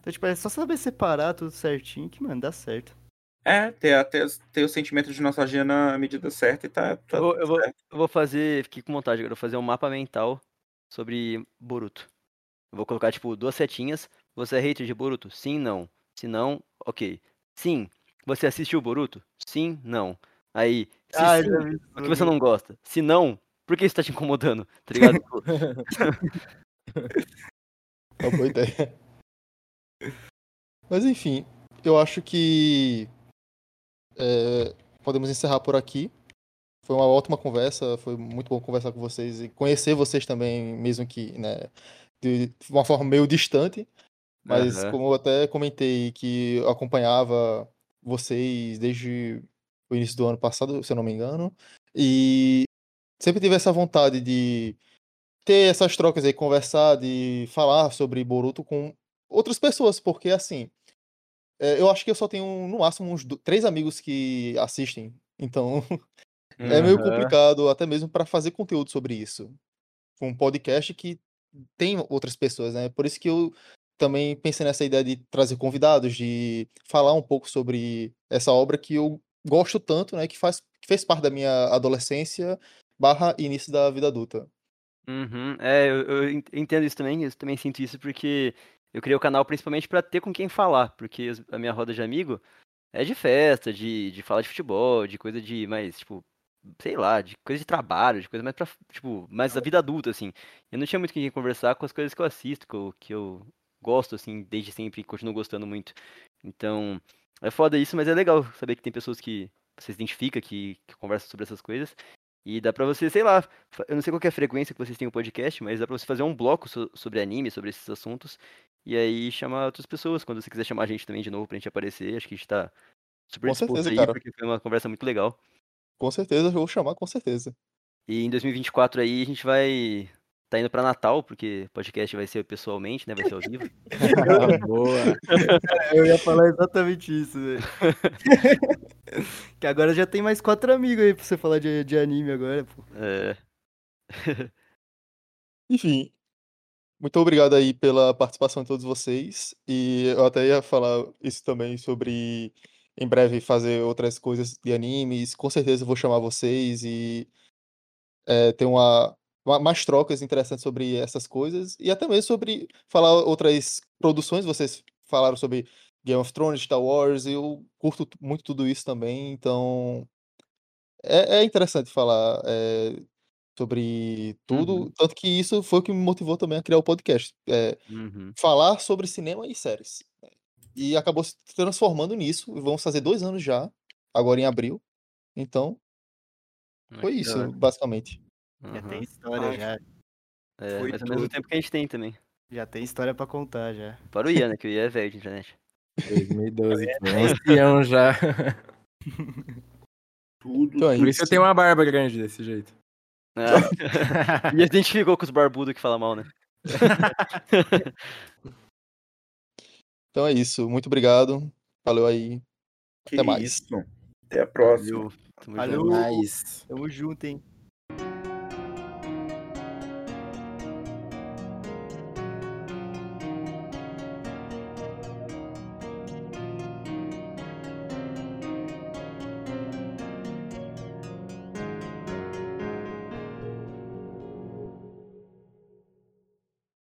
Então, tipo, é só saber separar tudo certinho que, mano, dá certo. É, ter, ter, ter o sentimento de nostalgia na medida certa e tá. tá eu, vou, eu, vou, eu vou fazer. Fiquei com vontade agora, vou fazer um mapa mental sobre Boruto. Eu vou colocar, tipo, duas setinhas. Você é hater de Boruto? Sim, não. Se não, ok. Sim. Você assistiu Boruto? Sim, não. Aí, se ah, sim, por que você não gosta? Se não, por que isso tá te incomodando? Tá ligado? Uma boa ideia. Mas enfim, eu acho que é, podemos encerrar por aqui. Foi uma ótima conversa, foi muito bom conversar com vocês e conhecer vocês também, mesmo que né, de uma forma meio distante. Mas uhum. como eu até comentei que eu acompanhava vocês desde o início do ano passado, se eu não me engano, e sempre tive essa vontade de ter essas trocas aí, conversar, de falar sobre Boruto com outras pessoas, porque assim, é, eu acho que eu só tenho, no máximo, uns três amigos que assistem. Então, é meio complicado, até mesmo para fazer conteúdo sobre isso. Um podcast que tem outras pessoas, né? Por isso que eu também pensei nessa ideia de trazer convidados, de falar um pouco sobre essa obra que eu gosto tanto, né? Que, faz, que fez parte da minha adolescência barra início da vida adulta. Uhum. É, eu, eu entendo isso também, eu também sinto isso porque eu criei o canal principalmente pra ter com quem falar, porque a minha roda de amigo é de festa, de, de falar de futebol, de coisa de mais, tipo, sei lá, de coisa de trabalho, de coisa mais pra, tipo, mais da vida adulta, assim. Eu não tinha muito com quem conversar com as coisas que eu assisto, que eu, que eu gosto, assim, desde sempre e continuo gostando muito. Então, é foda isso, mas é legal saber que tem pessoas que você se identifica, que, que conversam sobre essas coisas. E dá pra você, sei lá, eu não sei qual que é a frequência que vocês têm o podcast, mas dá pra você fazer um bloco so- sobre anime, sobre esses assuntos, e aí chamar outras pessoas, quando você quiser chamar a gente também de novo pra gente aparecer, acho que a gente tá super Com disposto certeza, aí, cara. porque foi uma conversa muito legal. Com certeza, eu vou chamar, com certeza. E em 2024 aí a gente vai tá indo pra Natal, porque o podcast vai ser pessoalmente, né, vai ser ao vivo. Boa. Eu ia falar exatamente isso, velho. que agora já tem mais quatro amigos aí pra você falar de, de anime agora, pô. É, Enfim, muito obrigado aí pela participação de todos vocês. E eu até ia falar isso também sobre em breve fazer outras coisas de animes. Com certeza eu vou chamar vocês e eh, ter uma- mais trocas interessantes sobre essas coisas e até mesmo sobre falar outras produções. Vocês falaram sobre Game of Thrones, Star Wars, e eu curto muito tudo isso também, então é, é interessante falar eh, sobre tudo, Uhum. tanto que isso foi o que me motivou também a criar o podcast. é, uhum. falar sobre cinema e séries. E acabou se transformando nisso. Vamos fazer dois anos já, agora em abril. Então, foi isso, hora. Basicamente. Já tem história, Ai. já. É, Foi mais ou menos o tudo. tempo que a gente tem também. Já tem história pra contar, já. Para o Ian, né, que o Ian é velho de internet. 2012, pô. Ancião já. Tudo. Então é Por isso eu tenho uma barba grande desse jeito. Ah, e identificou com os barbudos que falam mal, né? Então é isso. Muito obrigado. Valeu aí. Que Até mais. isso. Até a próxima. Valeu. Tamo Valeu. junto. Mas. Tamo junto, hein.